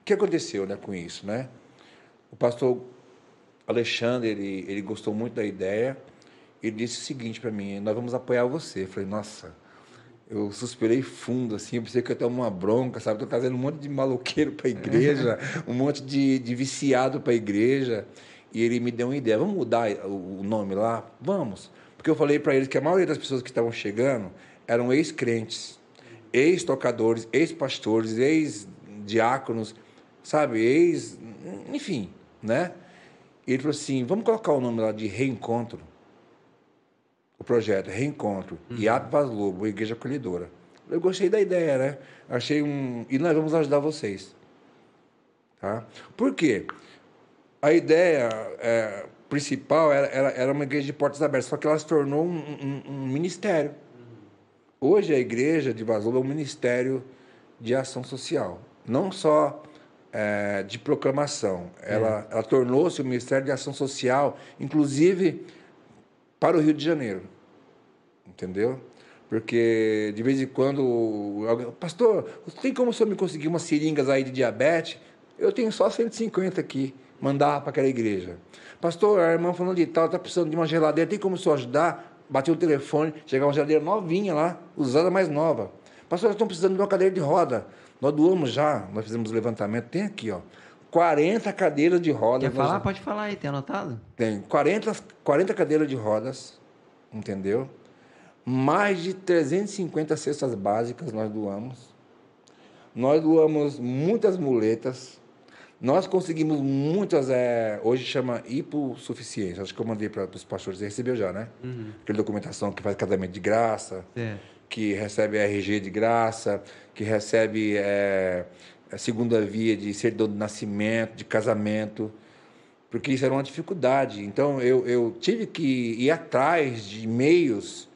Speaker 2: o que aconteceu, né, com isso, né? O pastor Alexandre, ele, ele gostou muito da ideia. Ele disse o seguinte para mim: Nós vamos apoiar você. Eu falei: Nossa, eu suspirei fundo, assim. Eu pensei que eu ia ter uma bronca, sabe? Estou trazendo um monte de maloqueiro para a igreja, um monte de, de viciado para a igreja. E ele me deu uma ideia: Vamos mudar o nome lá? Vamos. Porque eu falei para eles que a maioria das pessoas que estavam chegando eram ex-crentes. ex-tocadores, ex-pastores, ex-diáconos, sabe, ex, enfim, né? Ele falou assim, vamos colocar o nome lá de Reencontro. O projeto Reencontro. Uhum. E Vaz Lobo, Igreja Acolhedora. Eu gostei da ideia, né? Achei um... E nós vamos ajudar vocês. Tá? Por quê? A ideia é, principal era, era, era, uma igreja de portas abertas, só que ela se tornou um, um, um ministério. Hoje a igreja de Vaz Lobo é um ministério de ação social. Não só é, de proclamação. Ela, é. ela tornou-se o Ministério de Ação Social, inclusive para o Rio de Janeiro. Entendeu? Porque de vez em quando, pastor, tem como o senhor me conseguir umas seringas aí de diabetes? Eu tenho só 150 aqui, mandar para aquela igreja. Pastor, a irmã falando de tal, está precisando de uma geladeira, tem como o senhor ajudar? Bateu o telefone, chegava uma geladeira novinha lá, usada mais nova. Pastor, estão precisando de uma cadeira de roda. Nós doamos já, nós fizemos o levantamento, tem aqui, ó. 40 cadeiras de rodas.
Speaker 1: Quer falar? Pode falar aí, tem anotado?
Speaker 2: Tem 40, 40 cadeiras de rodas, entendeu? Mais de 350 cestas básicas nós doamos. Nós doamos muitas muletas. Nós conseguimos muitas, é, hoje chama hipossuficiência. Acho que eu mandei para os pastores, você recebeu já, né? Uhum. Aquela documentação que faz casamento de graça. É que recebe RG de graça, que recebe é, a segunda via de certidão de nascimento, de casamento, porque isso era uma dificuldade. Então eu, eu tive que ir atrás de meios,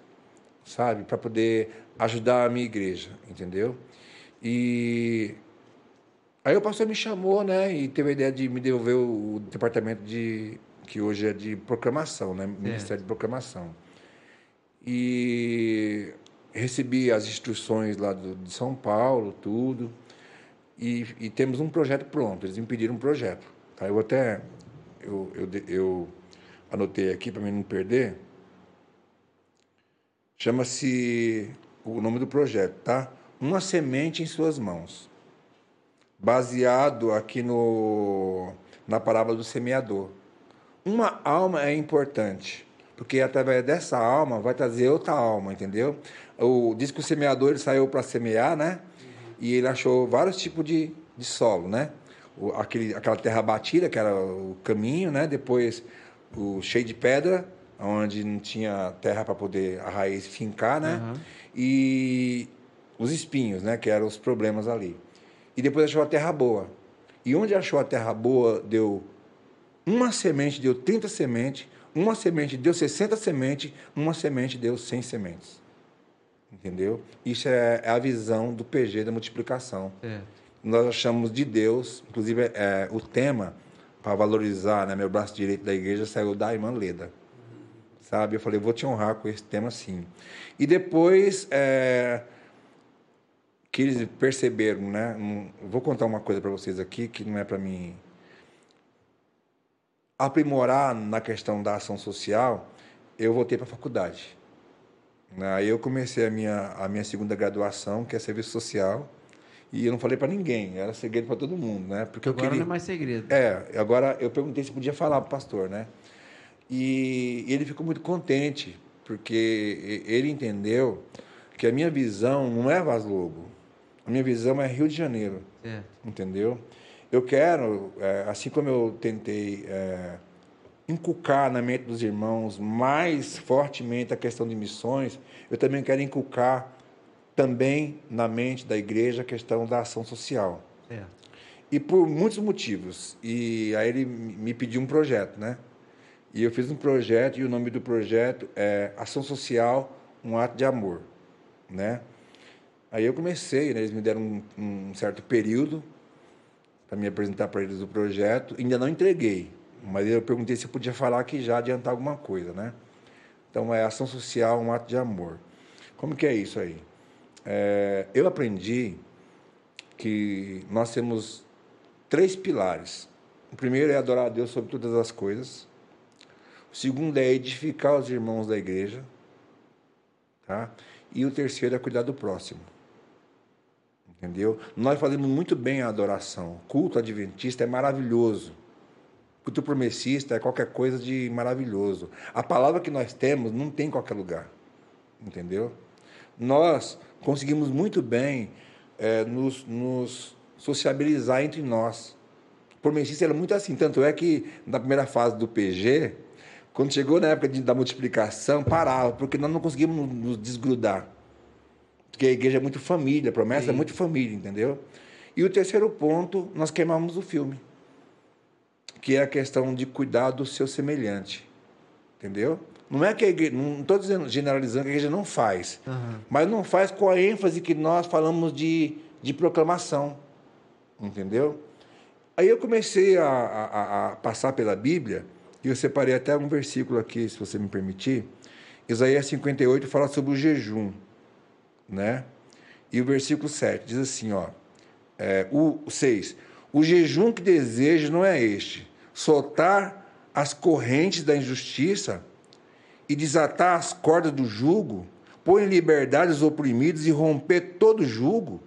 Speaker 2: sabe, para poder ajudar a minha igreja, entendeu? E aí o pastor me chamou, né, e teve a ideia de me devolver o, departamento de que hoje é de proclamação, né, Ministério de Proclamação. E recebi as instruções lá do, de São Paulo, tudo, e, e, temos um projeto pronto. Eles me pediram um projeto. Tá? Eu até eu, eu, eu anotei aqui para mim não perder. Chama-se o nome do projeto, tá? Uma semente em suas mãos. Baseado aqui no na parábola do semeador. Uma alma é importante, porque através dessa alma vai trazer outra alma, entendeu? O, diz que o semeador ele saiu para semear, né? E ele achou vários tipos de, de solo, né? O, aquele, aquela terra batida, que era o caminho, né? Depois o cheio de pedra, onde não tinha terra para poder a raiz fincar, né? Uhum. E os espinhos, né? Que eram os problemas ali. E depois achou a terra boa. E onde achou a terra boa, deu uma semente, deu 30 sementes, uma semente deu 60 sementes, uma semente deu 100 sementes. Entendeu? Isso é, é a visão do PG da multiplicação. É. Nós achamos de Deus, inclusive é, o tema para valorizar, né, meu braço direito da igreja saiu da irmã Leda. Sabe? Eu falei, vou te honrar com esse tema sim. E depois é, que eles perceberam, né? Vou contar uma coisa para vocês aqui que não é para mim aprimorar na questão da ação social. Eu voltei para a faculdade. Aí eu comecei a minha, a minha segunda graduação, que é serviço social, e eu não falei para ninguém, era segredo para todo mundo, né?
Speaker 1: Porque agora queria... não é mais segredo.
Speaker 2: É, agora eu perguntei se podia falar para o pastor, né? E ele ficou muito contente, porque ele entendeu que a minha visão não é Vaz Lobo, a minha visão é Rio de Janeiro, é. entendeu? Eu quero, é, assim como eu tentei é, inculcar na mente dos irmãos mais fortemente a questão de missões, eu também quero inculcar também na mente da igreja a questão da ação social. É. E por muitos motivos. E aí ele me pediu um projeto, né? E eu fiz um projeto e o nome do projeto é Ação Social, um ato de amor, né? Aí eu comecei, né? eles me deram um, um certo período para me apresentar para eles o projeto. Ainda não entreguei, mas eu perguntei se podia falar que já adiantar alguma coisa, né? Então, é ação social, um ato de amor. Como que é isso aí? É, eu aprendi que nós temos três pilares. O primeiro é adorar a Deus sobre todas as coisas. O segundo é edificar os irmãos da igreja. Tá? E o terceiro é cuidar do próximo. Entendeu? Nós fazemos muito bem a adoração. O culto adventista é maravilhoso culto promessista é qualquer coisa de maravilhoso. A palavra que nós temos não tem em qualquer lugar. Entendeu? nós conseguimos muito bem é, nos, nos, sociabilizar entre nós. Mencis era muito assim, tanto é que na primeira fase do PG, quando chegou na época de, da multiplicação, parava, porque nós não conseguimos nos desgrudar. Porque a igreja é muito família, a promessa é Sim. é muito família, entendeu? E o terceiro ponto, nós queimamos o filme, que é a questão de cuidar do seu semelhante, entendeu? Não é que a igreja, não estou dizendo, generalizando que a igreja não faz, uhum. mas não faz com a ênfase que nós falamos de, de proclamação, entendeu? Aí eu comecei a, a, a, passar pela Bíblia, e eu separei até um versículo aqui, se você me permitir. Isaías 58 fala sobre o jejum, né? E o versículo 7 diz assim, ó, é, o 6, o jejum que desejo não é este, soltar as correntes da injustiça e desatar as cordas do jugo, pôr em liberdade os oprimidos e romper todo jugo?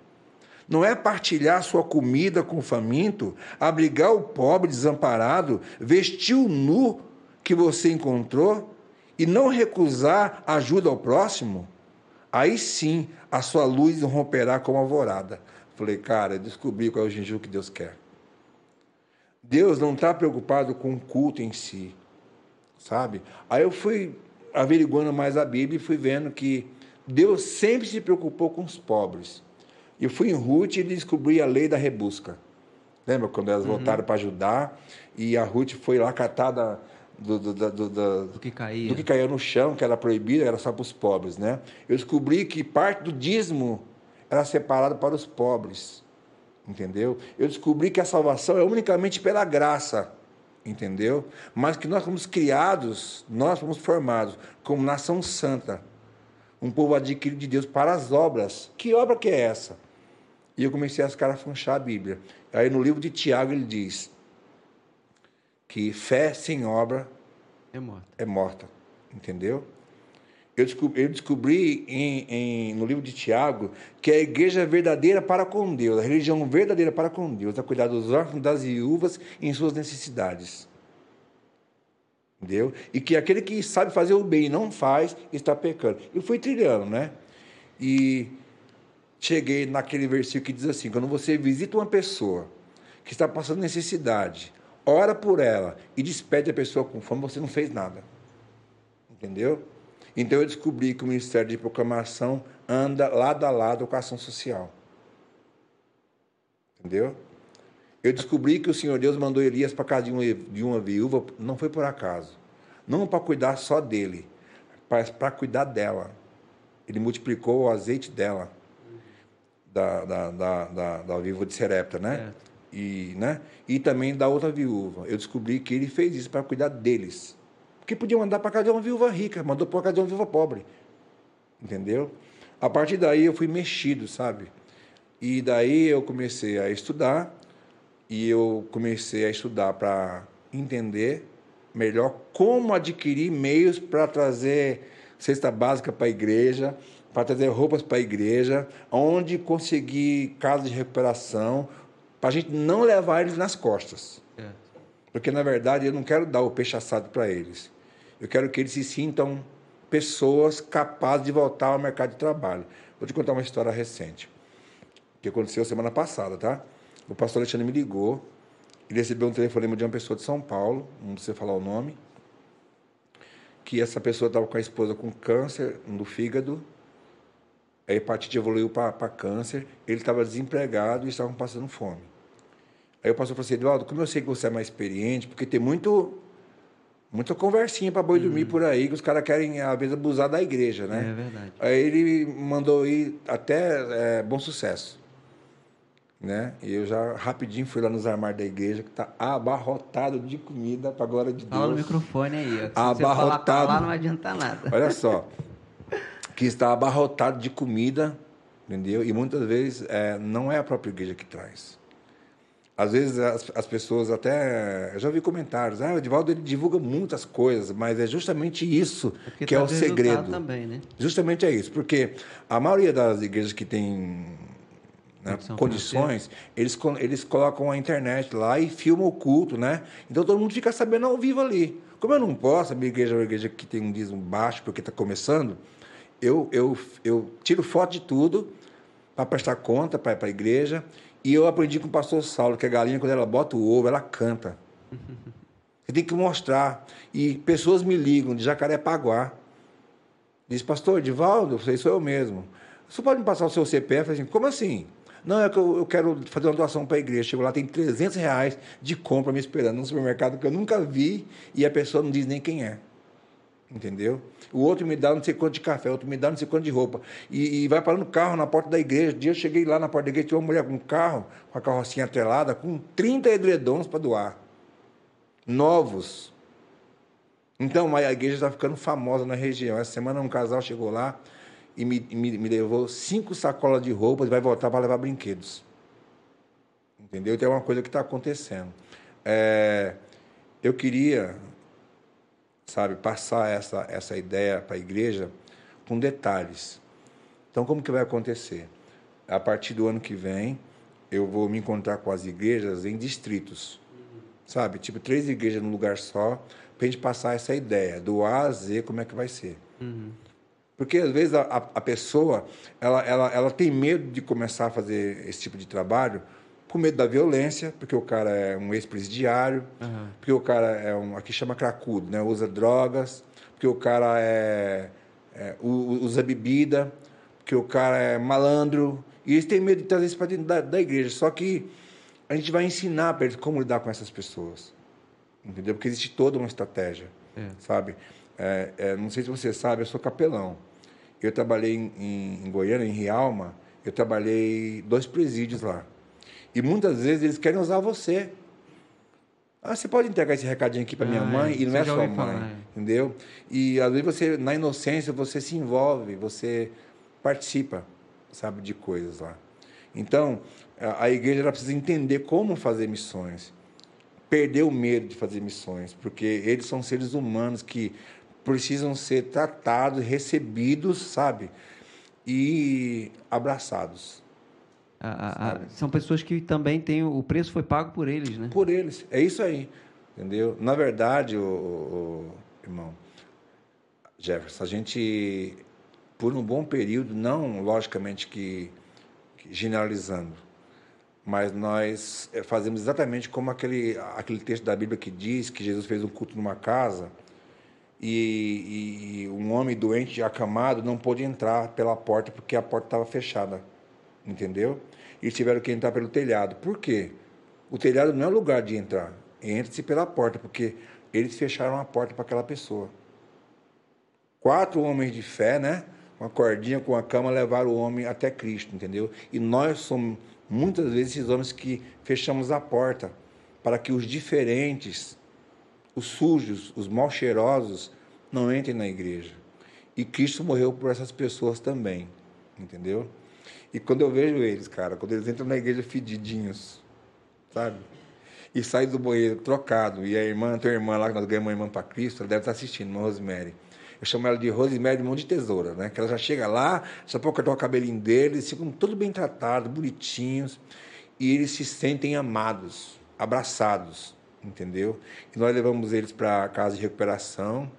Speaker 2: Não é partilhar sua comida com o faminto, abrigar o pobre desamparado, vestir o nu que você encontrou e não recusar ajuda ao próximo? Aí sim a sua luz romperá como alvorada. Falei, cara, descobri qual é o jejum que Deus quer. Deus não está preocupado com o culto em si, sabe? Aí eu fui averiguando mais a Bíblia e fui vendo que Deus sempre se preocupou com os pobres. Eu fui em Ruth e descobri a lei da rebusca. Lembra quando elas uhum. voltaram para ajudar e a Ruth foi lá catada do, do, do, do,
Speaker 1: que caía.
Speaker 2: do que caía no chão, que era proibido, era só para os pobres. Né? Eu descobri que parte do dízimo era separado para os pobres. Entendeu? Eu descobri que a salvação é unicamente pela graça entendeu? Mas que nós fomos criados, nós fomos formados como nação santa, um povo adquirido de Deus para as obras. Que obra que é essa? E eu comecei a escarafunchar a Bíblia. Aí no livro de Tiago ele diz que fé sem obra
Speaker 1: é morta.
Speaker 2: É morta entendeu? Eu descobri, eu descobri em, em, no livro de Tiago que a igreja verdadeira para com Deus, a religião verdadeira para com Deus, é cuidar dos órfãos, das viúvas em suas necessidades. Entendeu? E que aquele que sabe fazer o bem e não faz, está pecando. Eu fui trilhando, né? E cheguei naquele versículo que diz assim: quando você visita uma pessoa que está passando necessidade, ora por ela e despede a pessoa com fome, você não fez nada. Entendeu? Então eu descobri que o Ministério de Proclamação anda lado a lado com a ação social. Entendeu? Eu descobri que o Senhor Deus mandou Elias para casa de uma, de uma viúva, não foi por acaso. Não para cuidar só dele, mas para cuidar dela. Ele multiplicou o azeite dela, da, da, da, da, da viúva de Serepta, né? É. E, né? e também da outra viúva. Eu descobri que ele fez isso para cuidar deles. Porque podia mandar para casa de uma viúva rica, mandou para casa de uma viúva pobre. Entendeu? A partir daí eu fui mexido, sabe? E daí eu comecei a estudar e eu comecei a estudar para entender melhor como adquirir meios para trazer cesta básica para a igreja, para trazer roupas para a igreja, onde conseguir casa de recuperação, para a gente não levar eles nas costas. É. Porque, na verdade, eu não quero dar o peixe assado para eles. Eu quero que eles se sintam pessoas capazes de voltar ao mercado de trabalho. Vou te contar uma história recente, que aconteceu semana passada, tá? o pastor Alexandre me ligou, ele recebeu um telefonema de uma pessoa de São Paulo, não precisa falar o nome, que essa pessoa estava com a esposa com câncer no fígado, a hepatite evoluiu para câncer, ele estava desempregado e estavam passando fome. Aí o pastor falou assim, Eduardo, como eu sei que você é mais experiente, porque tem muito muita conversinha para boi uhum. dormir por aí, que os caras querem, às vezes, abusar da igreja, né?
Speaker 1: É verdade.
Speaker 2: Aí ele mandou ir até é, Bom Sucesso né? E eu já rapidinho fui lá nos armários da igreja que está abarrotado de comida para glória de Deus.
Speaker 1: Fala no microfone aí.
Speaker 2: Ó, se abarrotado.
Speaker 1: lá não adianta nada.
Speaker 2: Olha só, que está abarrotado de comida, entendeu? E muitas vezes é, não é a própria igreja que traz. Às vezes as, as pessoas até. Eu já vi comentários, ah, o Edivaldo ele divulga muitas coisas, mas é justamente isso porque que é tá o segredo.
Speaker 1: Também, né?
Speaker 2: Justamente é isso, porque a maioria das igrejas que tem né, condições, eles, eles colocam a internet lá e filmam o culto, né? Então todo mundo fica sabendo ao vivo ali. Como eu não posso, a minha igreja é uma igreja que tem um dízimo baixo porque está começando, eu, eu, eu tiro foto de tudo para prestar conta para a igreja. E eu aprendi com o pastor Saulo que a galinha, quando ela bota o ovo, ela canta. Você tem que mostrar. E pessoas me ligam de Jacarepaguá. Diz, pastor Edivaldo, você sou eu mesmo. Você pode me passar o seu CPF? Eu falei assim, como assim? Não, é que eu, eu quero fazer uma doação para a igreja. Chego lá, tem 300 reais de compra me esperando num supermercado que eu nunca vi e a pessoa não diz nem quem é. Entendeu? O outro me dá não sei quanto de café, o outro me dá não sei quanto de roupa. E, e vai parando carro na porta da igreja. Um dia eu cheguei lá na porta da igreja, tinha uma mulher com um carro, com a carrocinha atrelada, com 30 edredons para doar. Novos. Então, a igreja está ficando famosa na região. Essa semana um casal chegou lá e me, me, me levou cinco sacolas de roupas e vai voltar para levar brinquedos. Entendeu? Então é uma coisa que está acontecendo. É, eu queria, sabe, passar essa, essa ideia para a igreja com detalhes. Então, como que vai acontecer? A partir do ano que vem, eu vou me encontrar com as igrejas em distritos. Sabe? Tipo, três igrejas num lugar só, para a gente passar essa ideia, do A a Z, como é que vai ser. Uhum. Porque, às vezes, a, a pessoa ela, ela, ela tem medo de começar a fazer esse tipo de trabalho com medo da violência, porque o cara é um ex-presidiário, uhum. porque o cara é um, aqui chama cracudo, né? usa drogas, porque o cara é, é, usa bebida, porque o cara é malandro, e eles têm medo de trazer isso para dentro da, da igreja. Só que a gente vai ensinar para eles como lidar com essas pessoas, entendeu? Porque existe toda uma estratégia, é. sabe? É, é, não sei se você sabe, eu sou capelão. Eu trabalhei em, em, em Goiânia, em Rialma, eu trabalhei dois presídios lá. E muitas vezes eles querem usar você. Ah, você pode entregar esse recadinho aqui para minha ah, mãe e não é sua mãe, falar, é. entendeu? E às vezes você, na inocência, você se envolve, você participa, sabe, de coisas lá. Então, a igreja ela precisa entender como fazer missões, perder o medo de fazer missões, porque eles são seres humanos que precisam ser tratados, recebidos, sabe, e abraçados.
Speaker 1: A, a, são pessoas que também têm o preço foi pago por eles, né?
Speaker 2: Por eles, é isso aí, entendeu? Na verdade, o, o irmão Jefferson, a gente por um bom período, não logicamente que, que generalizando, mas nós eh, fazemos exatamente como aquele, aquele texto da Bíblia que diz que Jesus fez um culto numa casa e, e um homem doente acamado não pôde entrar pela porta porque a porta estava fechada, entendeu? E tiveram que entrar pelo telhado. Por quê? O telhado não é lugar de entrar. Entre-se pela porta, porque eles fecharam a porta para aquela pessoa. Quatro homens de fé, né? Uma cordinha com a cama levaram o homem até Cristo, entendeu? E nós somos muitas vezes esses homens que fechamos a porta para que os diferentes, os sujos, os mal cheirosos não entrem na igreja. E Cristo morreu por essas pessoas também, entendeu? E quando eu vejo eles, cara, quando eles entram na igreja fedidinhos, sabe? E saem do banheiro trocado, e a irmã, tua irmã lá, que nós ganhamos uma irmã para Cristo, ela deve estar assistindo, uma Rosemary. Eu chamo ela de Rosemary mão de tesoura, né? Que ela já chega lá, só pode cortar o cabelinho deles, ficam todos bem tratados, bonitinhos, e eles se sentem amados, abraçados, entendeu? E nós levamos eles para a casa de recuperação,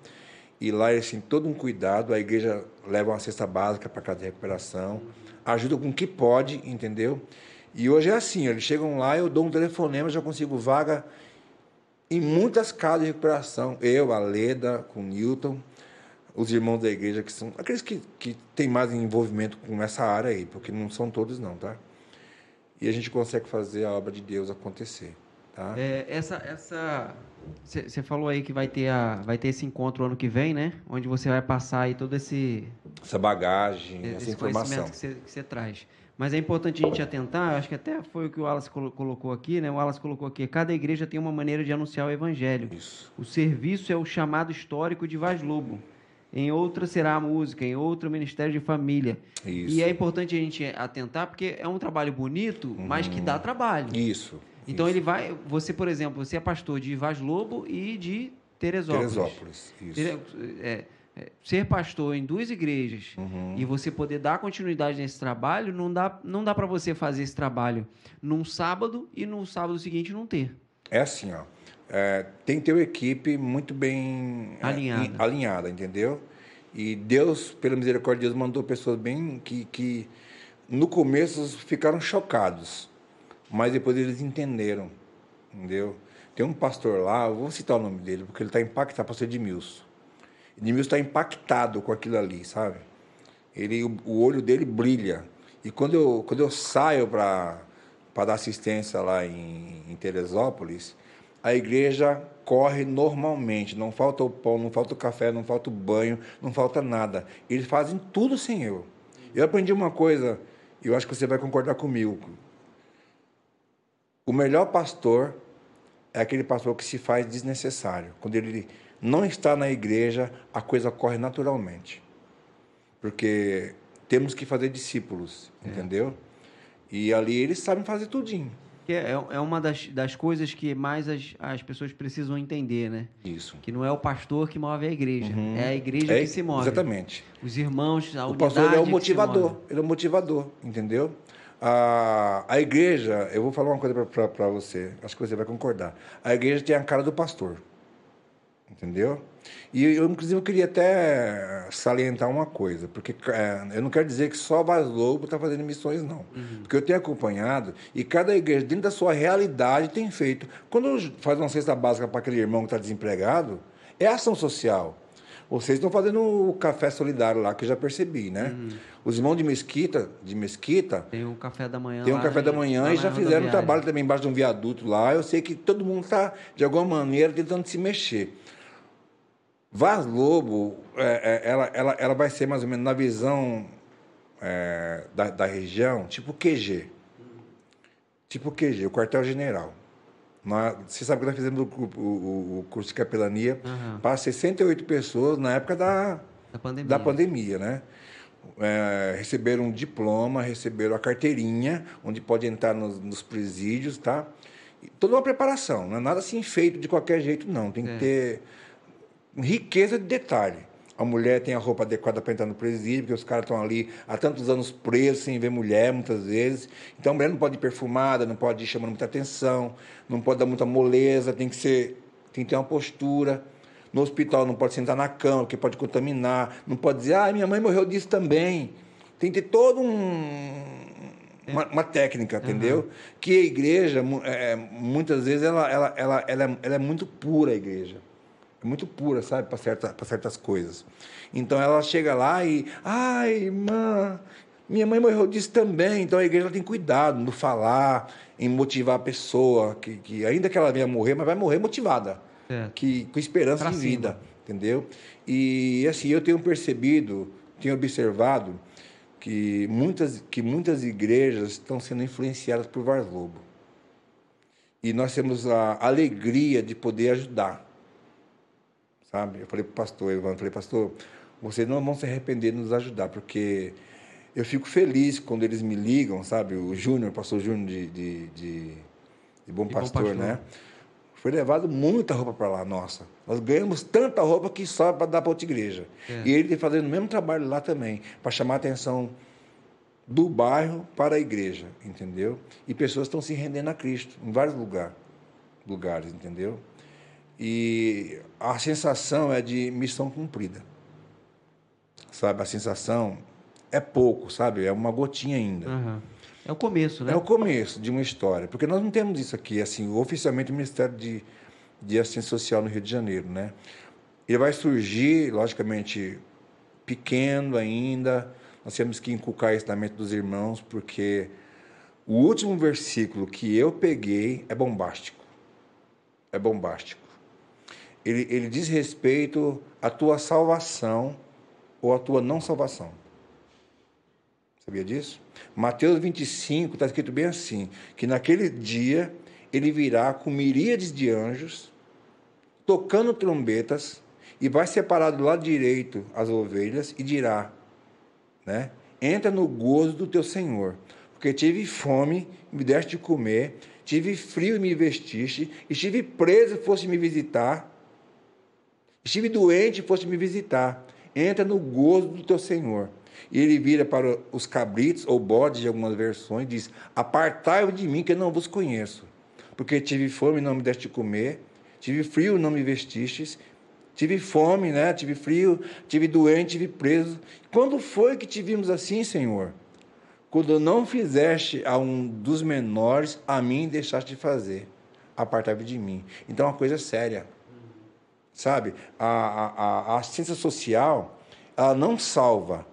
Speaker 2: e lá eles têm todo um cuidado, a igreja leva uma cesta básica para a casa de recuperação, ajuda com o que pode, entendeu? E hoje é assim, eles chegam lá, eu dou um telefonema, já consigo vaga em muitas casas de recuperação. Eu, a Leda, com o Newton, os irmãos da igreja, que são aqueles que, que têm mais envolvimento com essa área aí, porque não são todos não, tá? E a gente consegue fazer a obra de Deus acontecer, tá?
Speaker 1: É, essa, essa, você falou aí que vai ter a, vai ter esse encontro ano que vem, né? Onde você vai passar aí todo esse
Speaker 2: essa bagagem, esse essa informação
Speaker 1: que você traz. Mas é importante a gente atentar, acho que até foi o que o Wallace colocou aqui, né? O Wallace colocou aqui, cada igreja tem uma maneira de anunciar o evangelho. Isso. O serviço é o chamado histórico de Vaz Lobo em outra será a música, em outro o Ministério de Família. Isso. E é importante a gente atentar, porque é um trabalho bonito, uhum. mas que dá trabalho.
Speaker 2: Isso.
Speaker 1: Então
Speaker 2: isso.
Speaker 1: ele vai. Você, por exemplo, você é pastor de Vaz Lobo e de Teresópolis.
Speaker 2: Teresópolis, isso.
Speaker 1: É, é, ser pastor em duas igrejas uhum. e você poder dar continuidade nesse trabalho, não dá, não dá para você fazer esse trabalho num sábado e no sábado seguinte não ter.
Speaker 2: É assim, ó. É, tem que ter uma equipe muito bem
Speaker 1: é, alinhada.
Speaker 2: Alinhada, entendeu? E Deus, pela misericórdia de Deus, mandou pessoas bem que, que no começo ficaram chocados, mas depois eles entenderam, entendeu? Tem um pastor lá, eu vou citar o nome dele, porque ele está impactado, pastor Edmilson. Edmilson está impactado com aquilo ali, sabe? Ele, o, olho dele brilha. E quando eu, quando eu saio para dar assistência lá em, em Teresópolis, a igreja corre normalmente, não falta o pão, não falta o café, não falta o banho, não falta nada. Eles fazem tudo sem eu. Eu aprendi uma coisa, eu acho que você vai concordar comigo. O melhor pastor é aquele pastor que se faz desnecessário. Quando ele não está na igreja, a coisa corre naturalmente. Porque temos que fazer discípulos, é. entendeu? E ali eles sabem fazer tudinho.
Speaker 1: É, é uma das, das coisas que mais as, as pessoas precisam entender, né?
Speaker 2: Isso.
Speaker 1: Que não é o pastor que move a igreja, uhum. é a igreja é, que se move.
Speaker 2: Exatamente.
Speaker 1: Os irmãos, a
Speaker 2: O pastor é o motivador, ele é o motivador, entendeu? A, a igreja, eu vou falar uma coisa para você, acho que você vai concordar. A igreja tem a cara do pastor, entendeu? E eu, inclusive, eu queria até salientar uma coisa, porque é, eu não quero dizer que só Vaz Lobo está fazendo missões, não. Uhum. Porque eu tenho acompanhado e cada igreja, dentro da sua realidade, tem feito. Quando faz uma cesta básica para aquele irmão que está desempregado, é ação social. Vocês estão fazendo o café solidário lá, que eu já percebi, né? Uhum. Os irmãos de Mesquita, de Mesquita.
Speaker 1: Tem um café da manhã.
Speaker 2: Tem um café da manhã e já fizeram um trabalho também embaixo de um viaduto lá. Eu sei que todo mundo está, de alguma maneira, tentando se mexer. Vaz Lobo, é, é, ela, ela, ela vai ser mais ou menos na visão é, da, da região, tipo QG. Tipo QG, o quartel-general. Você sabe que nós fizemos o, o, o curso de capelania uhum. para 68 pessoas na época da, da, pandemia. da pandemia, né? É, receberam um diploma, receberam a carteirinha, onde pode entrar nos, nos presídios, tá? E toda uma preparação, não é nada assim feito de qualquer jeito, não. Tem que é. ter riqueza de detalhe. A mulher tem a roupa adequada para entrar no presídio, porque os caras estão ali há tantos anos presos, sem ver mulher, muitas vezes. Então, a mulher não pode ir perfumada, não pode ir chamando muita atenção, não pode dar muita moleza, tem que, ser, tem que ter uma postura. No hospital não pode sentar na cama, porque pode contaminar. Não pode dizer, ah, minha mãe morreu disso também. Tem que ter todo um, uma, uma, técnica, entendeu? Que a igreja, é, muitas vezes, ela, ela, ela, ela, é, ela é muito pura, a igreja muito pura, sabe, para certa, certas coisas. Então ela chega lá e, ai, irmã, minha mãe morreu disso também. Então a igreja tem cuidado no falar, em motivar a pessoa, que, que ainda que ela venha morrer, mas vai morrer motivada, é. que, com esperança pra de cima. vida, entendeu? E assim, eu tenho percebido, tenho observado que muitas, que muitas igrejas estão sendo influenciadas por Lobo. E nós temos a alegria de poder ajudar sabe? Eu falei para o pastor Evandro, falei, pastor, vocês não vão se arrepender de nos ajudar, porque eu fico feliz quando eles me ligam, sabe? O Júnior, pastor Júnior de, de, de, de Bom, Pastor, Bom Pastor, né? Foi levado muita roupa para lá, nossa. Nós ganhamos tanta roupa que só para dar para outra igreja. É. E ele tem fazendo o mesmo trabalho lá também, para chamar a atenção do bairro para a igreja, entendeu? E pessoas estão se rendendo a Cristo em vários lugar, lugares, entendeu? E a sensação é de missão cumprida. Sabe? A sensação é pouco, sabe? É uma gotinha ainda.
Speaker 1: Uhum. É o começo, né?
Speaker 2: É o começo de uma história. Porque nós não temos isso aqui, assim, oficialmente o Ministério de, de Assistência Social no Rio de Janeiro, né? Ele vai surgir, logicamente, pequeno ainda. Nós temos que inculcar isso na mente dos irmãos, porque o último versículo que eu peguei é bombástico. É bombástico ele, ele diz respeito à tua salvação ou à tua não salvação. Sabia disso? Mateus 25 está escrito bem assim: que naquele dia ele virá com miríades de anjos, tocando trombetas, e vai separar do lado direito as ovelhas e dirá, né? Entra no gozo do teu Senhor, porque tive fome, me deste de comer, tive frio e me vestiste, estive preso e foste me visitar, Estive doente e foste me visitar. Entra no gozo do teu Senhor. E ele vira para os cabritos, ou bodes de algumas versões, e diz: Apartai-vos de mim, que eu não vos conheço. Porque tive fome e não me deste comer, tive frio e não me vestistes, Tive fome, né? Tive frio, tive doente, tive preso. Quando foi que te vimos assim, Senhor? Quando não fizeste a um dos menores, a mim deixaste de fazer. Apartai-vos de mim. Então, é uma coisa séria. Sabe? A, a, a assistência social, ela não salva.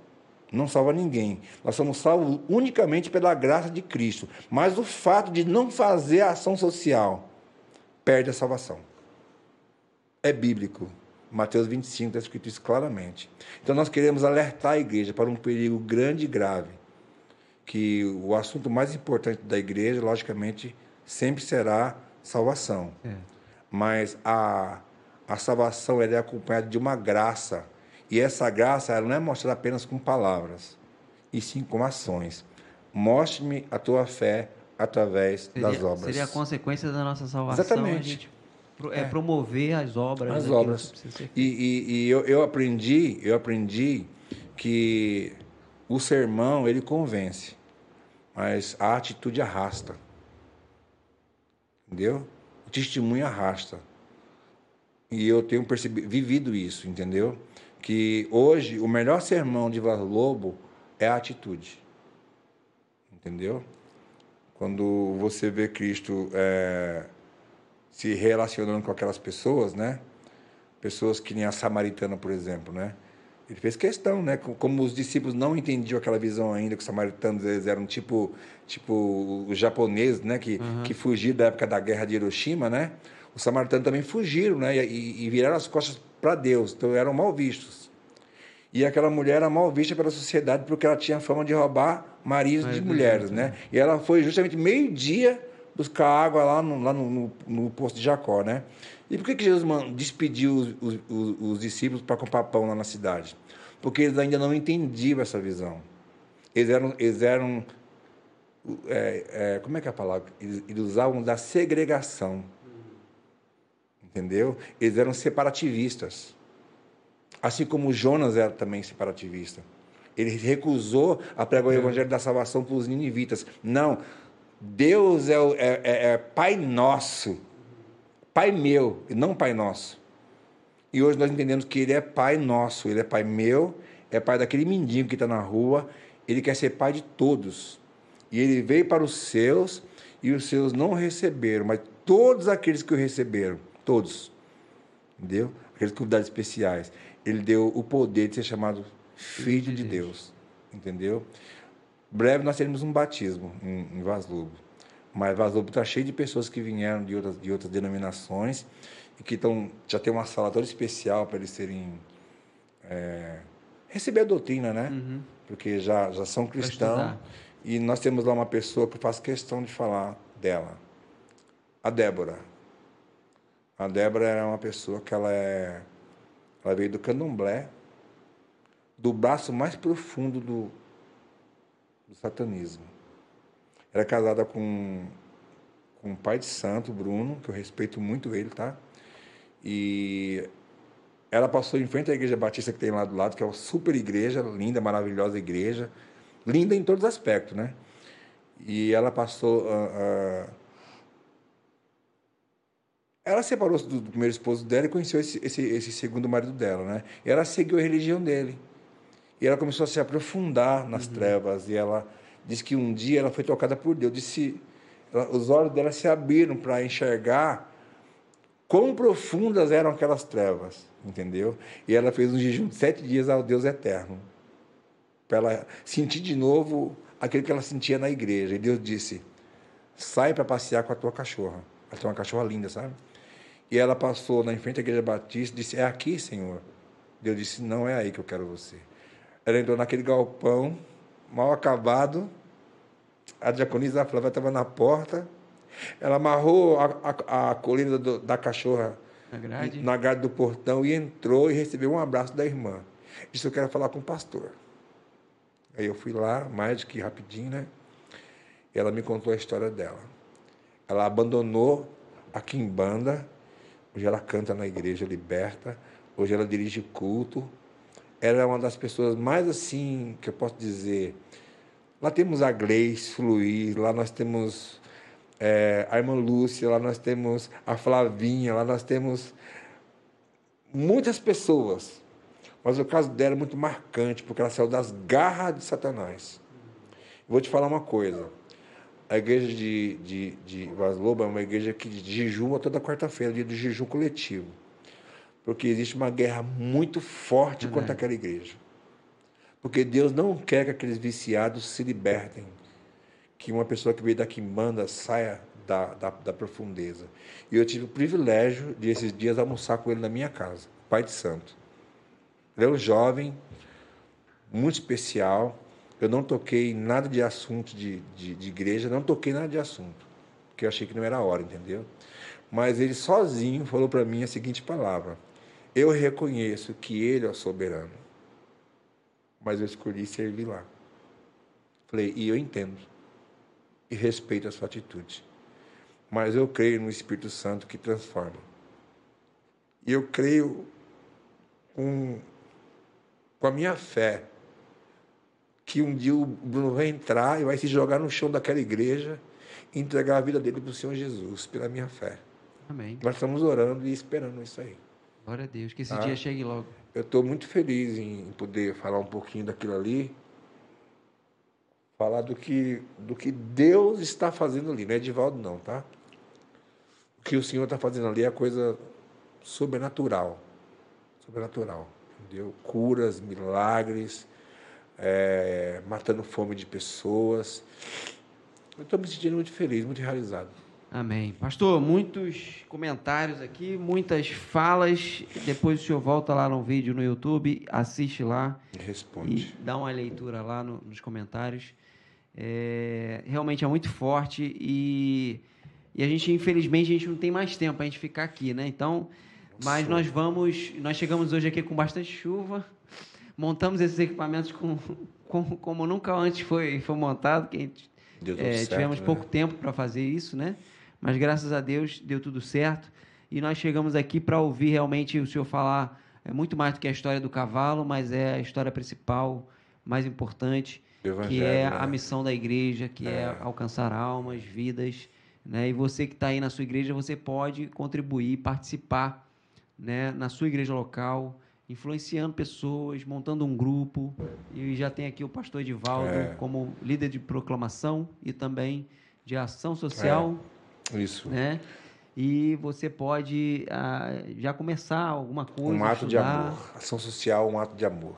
Speaker 2: Não salva ninguém. Nós somos salvos unicamente pela graça de Cristo. Mas o fato de não fazer a ação social perde a salvação. É bíblico. Mateus 25 está escrito isso claramente. Então nós queremos alertar a igreja para um perigo grande e grave, que o assunto mais importante da igreja, logicamente, sempre será salvação. É. Mas a, a salvação é acompanhada de uma graça. E essa graça ela não é mostrada apenas com palavras, e sim com ações. Mostre-me a tua fé através
Speaker 1: seria,
Speaker 2: das obras.
Speaker 1: Seria a consequência da nossa salvação.
Speaker 2: Exatamente
Speaker 1: é, é, promover as obras.
Speaker 2: As obras. E, e, e eu, eu, aprendi, eu aprendi que o sermão ele convence, mas a atitude arrasta. Entendeu? O testemunho arrasta. E eu tenho percebido, vivido isso, entendeu? Que hoje o melhor sermão de Vaz Lobo é a atitude. Entendeu? Quando você vê Cristo é, se relacionando com aquelas pessoas, né? Pessoas que nem a samaritana, por exemplo, né? Ele fez questão, né? Como os discípulos não entendiam aquela visão ainda que os samaritanos eles eram tipo, tipo os japoneses, né? Que uhum. que fugiram da época da guerra de Hiroshima, né? Os samaritanos também fugiram, né? E, e viraram as costas para Deus, então eram mal vistos. E aquela mulher era mal vista pela sociedade porque ela tinha fama de roubar maridos de mulheres, né? E ela foi justamente meio dia buscar água lá no, lá no, no, no posto de Jacó, né? E por que, que Jesus despediu os, os, os, os discípulos para comprar pão lá na cidade? Porque eles ainda não entendiam essa visão. Eles eram, eles eram é, é, como é que é a palavra? Eles, eles usavam da segregação. Entendeu? Eles eram separativistas. Assim como Jonas era também separativista. Ele recusou a pregar o é. evangelho da salvação para os ninivitas. Não, Deus é, o, é, é, é Pai nosso, Pai meu, e não Pai nosso. E hoje nós entendemos que Ele é Pai nosso, Ele é Pai meu, é Pai daquele mendigo que está na rua, Ele quer ser Pai de todos. E Ele veio para os seus, e os seus não receberam, mas todos aqueles que o receberam, todos, entendeu? Aqueles cuidados especiais, Ele deu o poder de ser chamado Filho de Deus, entendeu? Breve nós teremos um batismo em, em Vaz Lobo. Mas Vaz Lobo está cheio de pessoas que vieram de outras, de outras denominações e que estão, já tem uma sala toda especial para eles serem. É, receber a doutrina, né? Uhum. Porque já, já são cristãos. E nós temos lá uma pessoa que faço questão de falar dela. A Débora. A Débora é uma pessoa que ela é. Ela veio do candomblé, do braço mais profundo do, do satanismo. Era casada com, com o pai de santo, Bruno, que eu respeito muito ele, tá? E ela passou em frente à igreja batista que tem lá do lado, que é uma super igreja, linda, maravilhosa igreja, linda em todos os aspectos, né? E ela passou. Uh, uh, ela separou-se do, do, primeiro esposo dela e conheceu esse, esse, esse, segundo marido dela, né? E ela seguiu a religião dele. E ela começou a se aprofundar nas uhum. trevas. E ela disse que um dia ela foi tocada por Deus. Disse, ela, os olhos dela se abriram para enxergar quão profundas eram aquelas trevas, entendeu? E ela fez um jejum de sete dias ao Deus eterno. Para ela sentir de novo aquilo que ela sentia na igreja. E Deus disse: sai para passear com a tua cachorra. Ela tem uma cachorra linda, sabe? E ela passou na frente da igreja batista e disse: É aqui, Senhor. Deus disse: Não é aí que eu quero você. Ela entrou naquele galpão, mal acabado. A diaconisa Flávia estava na porta. Ela amarrou a, a, a colina do, da cachorra na grade. na grade do portão e entrou e recebeu um abraço da irmã. Disse: Eu quero falar com o pastor. Aí eu fui lá, mais do que rapidinho, né? E ela me contou a história dela. Ela abandonou a Quimbanda, hoje ela canta na igreja liberta, hoje ela dirige culto, era uma das pessoas mais assim, que eu posso dizer. Lá temos a Gleice Luiz, lá nós temos é, a irmã Lúcia, lá nós temos a Flavinha, lá nós temos muitas pessoas, mas o caso dela é muito marcante, porque ela saiu das garras de Satanás. Vou te falar uma coisa. A igreja de, de, de Vasloba é uma igreja que jejuma toda quarta-feira, dia de jejum coletivo. Porque existe uma guerra muito forte contra aquela igreja. Porque Deus não quer que aqueles viciados se libertem. Que uma pessoa que veio daqui manda saia da, da, da, profundeza. E eu tive o privilégio de, esses dias, almoçar com ele na minha casa, Pai de Santo. Ele é um jovem, muito especial. Eu não toquei nada de assunto de, de, de igreja, não toquei nada de assunto, porque eu achei que não era hora, entendeu? Mas ele sozinho falou para mim a seguinte palavra: Eu reconheço que ele é o soberano, mas eu escolhi servir lá. Falei, e eu entendo e respeito a sua atitude. Mas eu creio no Espírito Santo que transforma. E eu creio com, com a minha fé que um dia o Bruno vai entrar e vai se jogar no chão daquela igreja e entregar a vida dele para o Senhor Jesus, pela minha fé.
Speaker 1: Amém.
Speaker 2: Nós estamos orando e esperando isso aí.
Speaker 1: Glória a Deus, que esse ah, dia chegue logo.
Speaker 2: Eu estou muito feliz em poder falar um pouquinho daquilo ali, falar do que, do que Deus está fazendo ali, não é Edivaldo não, tá? O que o Senhor está fazendo ali é coisa sobrenatural, sobrenatural, entendeu? Curas, milagres, é, matando fome de pessoas. Eu estou me sentindo muito feliz, muito realizado.
Speaker 1: Amém. Pastor, muitos comentários aqui, muitas falas. Depois o senhor volta lá no vídeo no YouTube, assiste lá.
Speaker 2: Responde.
Speaker 1: E dá uma leitura lá no, nos comentários. É, realmente é muito forte e, e a gente, infelizmente, a gente não tem mais tempo para a gente ficar aqui, né? Então, mas nós vamos, nós chegamos hoje aqui com bastante chuva montamos esses equipamentos com, com, como nunca antes foi, foi montado, que é, certo, tivemos né? pouco tempo para fazer isso, né? Mas graças a Deus deu tudo certo. E nós chegamos aqui para ouvir realmente o senhor falar é muito mais do que a história do cavalo, mas é a história principal, mais importante, que é a né? missão da igreja, que é, é alcançar almas, vidas. Né? E você que está aí na sua igreja, você pode contribuir, participar né? na sua igreja local, influenciando pessoas, montando um grupo. E já tem aqui o pastor Edivaldo é. como líder de proclamação e também de ação social.
Speaker 2: É. Isso.
Speaker 1: Né? E você pode ah, já começar alguma coisa.
Speaker 2: Um ato estudar. de amor. Ação social, um ato de amor.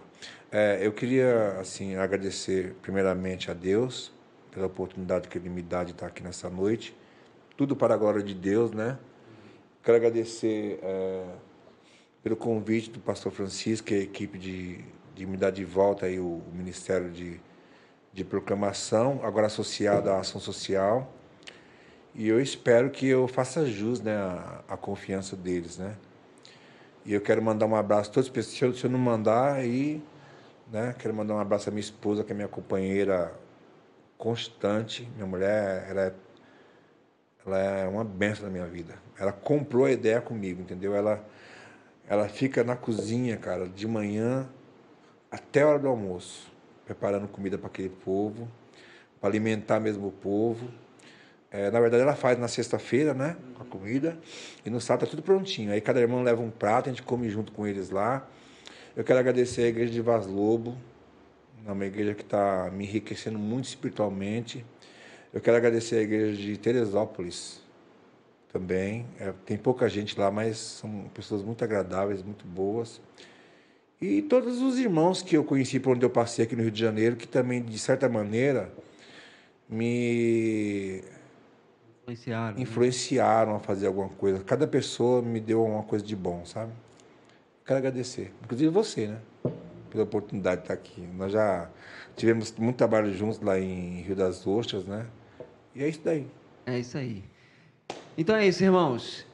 Speaker 2: É, eu queria assim agradecer primeiramente a Deus pela oportunidade que Ele me dá de estar aqui nessa noite. Tudo para a glória de Deus, né? Quero agradecer é, pelo convite do pastor Francisco e a equipe de, de me dar de volta aí o, o Ministério de, de Proclamação, agora associado à Ação Social. E eu espero que eu faça jus né, à, à confiança deles, né? E eu quero mandar um abraço a todos, se eu, se eu não mandar aí, né? Quero mandar um abraço à minha esposa, que é minha companheira constante. Minha mulher, ela é, ela é uma benção na minha vida. Ela comprou a ideia comigo, entendeu? Ela ela fica na cozinha, cara, de manhã até a hora do almoço, preparando comida para aquele povo, para alimentar mesmo o povo. É, na verdade, ela faz na sexta-feira, né? A comida. E no sábado tá tudo prontinho. Aí cada irmão leva um prato, a gente come junto com eles lá. Eu quero agradecer a igreja de Vaz Lobo, uma igreja que está me enriquecendo muito espiritualmente. Eu quero agradecer a igreja de Teresópolis, também. É, tem pouca gente lá, mas são pessoas muito agradáveis, muito boas. E todos os irmãos que eu conheci por onde eu passei aqui no Rio de Janeiro, que também, de certa maneira, me
Speaker 1: influenciaram, né?
Speaker 2: influenciaram a fazer alguma coisa. Cada pessoa me deu uma coisa de bom, sabe? Quero agradecer. Inclusive você, né? Pela oportunidade de estar aqui. Nós já tivemos muito trabalho juntos lá em Rio das Ostras, né? E é isso daí.
Speaker 1: É isso aí. Então é isso, irmãos.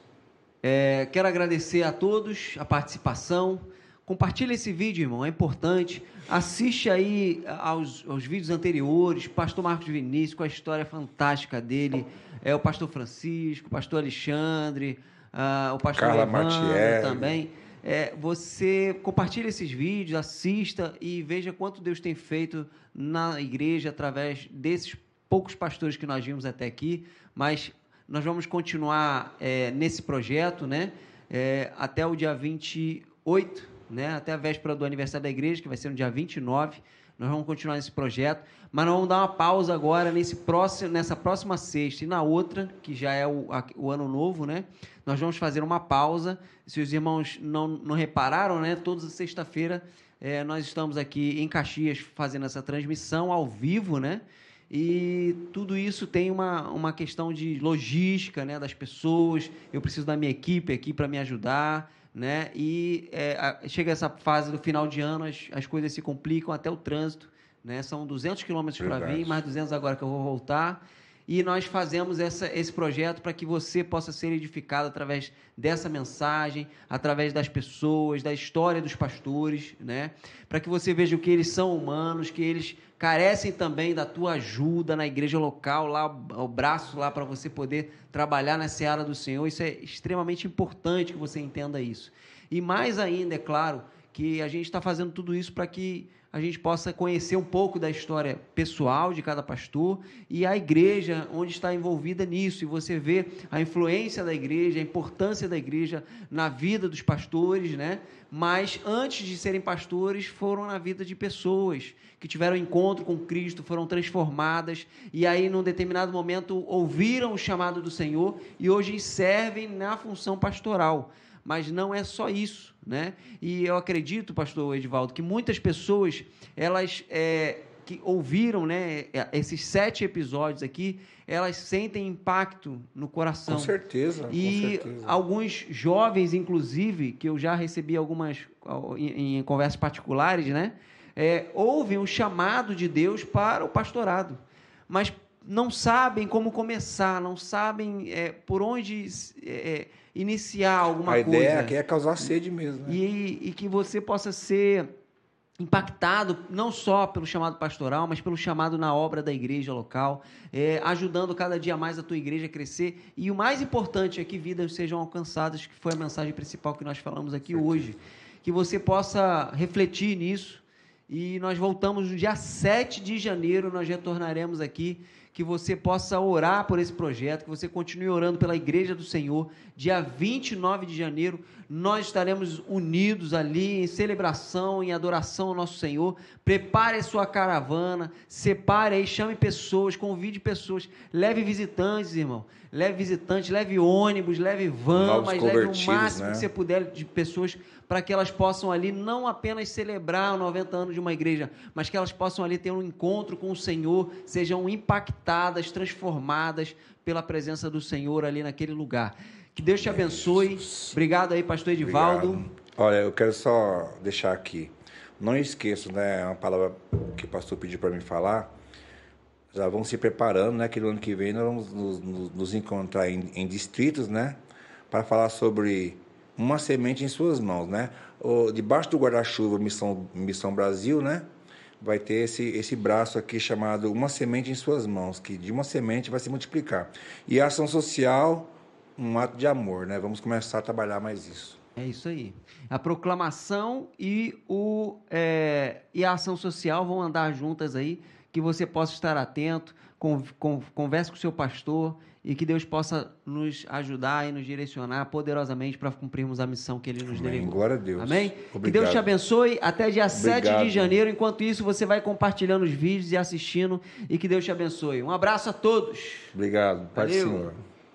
Speaker 1: É, quero agradecer a todos a participação. Compartilhe esse vídeo, irmão, é importante. Assiste aí aos, aos vídeos anteriores, Pastor Marcos Vinícius, com a história fantástica dele, é o Pastor Francisco, o Pastor Alexandre, uh, o Pastor
Speaker 2: Carla Evandro
Speaker 1: também. É, você compartilhe esses vídeos, assista e veja quanto Deus tem feito na igreja através desses poucos pastores que nós vimos até aqui, mas nós vamos continuar é, nesse projeto, né? É, até o dia 28 8, né? Até a véspera do aniversário da igreja, que vai ser no dia 29. Nós vamos continuar nesse projeto, mas nós vamos dar uma pausa agora nesse próximo, nessa próxima sexta e na outra, que já é o, a, o ano novo, né? Nós vamos fazer uma pausa. Se os irmãos não, não repararam, né? Toda sexta-feira é, nós estamos aqui em Caxias fazendo essa transmissão ao vivo, né? E tudo isso tem uma, uma questão de logística, né? Das pessoas. Eu preciso da minha equipe aqui para me ajudar né? E é, a, chega essa fase do final de ano, as, as coisas se complicam, até o trânsito, né? São 200 quilômetros para vir, mais 200 agora que eu vou voltar. E nós fazemos essa, esse projeto para que você possa ser edificado através dessa mensagem, através das pessoas, da história dos pastores, né? Para que você veja que eles são humanos, que eles carecem também da tua ajuda na igreja local, lá o braço lá para você poder trabalhar na seara do Senhor. Isso é extremamente importante que você entenda isso. E mais ainda, é claro, que a gente está fazendo tudo isso para que a gente possa conhecer um pouco da história pessoal de cada pastor e a igreja onde está envolvida nisso. E você vê a influência da igreja, a importância da igreja na vida dos pastores, né? Mas antes de serem pastores, foram na vida de pessoas que tiveram encontro com Cristo, foram transformadas e aí, num determinado momento, ouviram o chamado do Senhor e hoje servem na função pastoral mas não é só isso, né? E eu acredito, pastor Edivaldo, que muitas pessoas, elas é, que ouviram, né, é, esses sete episódios aqui, elas sentem impacto no coração.
Speaker 2: Com certeza.
Speaker 1: E
Speaker 2: com certeza.
Speaker 1: alguns jovens, inclusive, que eu já recebi algumas em, em conversas particulares, né, é, ouvem o chamado de Deus para o pastorado, mas não sabem como começar, não sabem é, por onde é, iniciar alguma
Speaker 2: coisa.
Speaker 1: A ideia
Speaker 2: aqui é causar sede mesmo. Né?
Speaker 1: E, e que você possa ser impactado não só pelo chamado pastoral, mas pelo chamado na obra da igreja local, é, ajudando cada dia mais a tua igreja a crescer. E o mais importante é que vidas sejam alcançadas, que foi a mensagem principal que nós falamos aqui Certo. hoje. Que você possa refletir nisso. E nós voltamos no dia 7 de janeiro, nós retornaremos aqui que você possa orar por esse projeto, que você continue orando pela Igreja do Senhor. Dia 29 de janeiro, nós estaremos unidos ali em celebração, em adoração ao nosso Senhor. Prepare a sua caravana, separe aí, chame pessoas, convide pessoas, leve visitantes, irmão. Leve visitantes, leve ônibus, leve van, mas leve o máximo né? que você puder de pessoas para que elas possam ali não apenas celebrar os 90 anos de uma igreja, mas que elas possam ali ter um encontro com o Senhor, sejam impactadas, transformadas pela presença do Senhor ali naquele lugar. Que Deus te abençoe. Obrigado aí, pastor Edivaldo. Obrigado.
Speaker 2: Olha, eu quero só deixar aqui. Não esqueço, né, uma palavra que o pastor pediu para mim falar. Já vamos se preparando, né, que no ano que vem nós vamos nos, nos, nos encontrar em, em distritos, né, para falar sobre uma semente em suas mãos, né? O, debaixo do guarda-chuva Missão, Missão Brasil, né? Vai ter esse, esse braço aqui chamado Uma Semente em Suas Mãos, que de uma semente vai se multiplicar. E a ação social, um ato de amor, né? Vamos começar a trabalhar mais isso.
Speaker 1: É isso aí. A proclamação e, o, é, e a ação social vão andar juntas aí, que você possa estar atento, con, con, converse com o seu pastor e que Deus possa nos ajudar e nos direcionar poderosamente para cumprirmos a missão que Ele nos Amém.
Speaker 2: delegou. Glória a Deus.
Speaker 1: Amém? Obrigado. Que Deus te abençoe até dia Obrigado. 7 de janeiro. Enquanto isso, você vai compartilhando os vídeos e assistindo. E que Deus te abençoe. Um abraço a todos.
Speaker 2: Obrigado. Pai Senhor.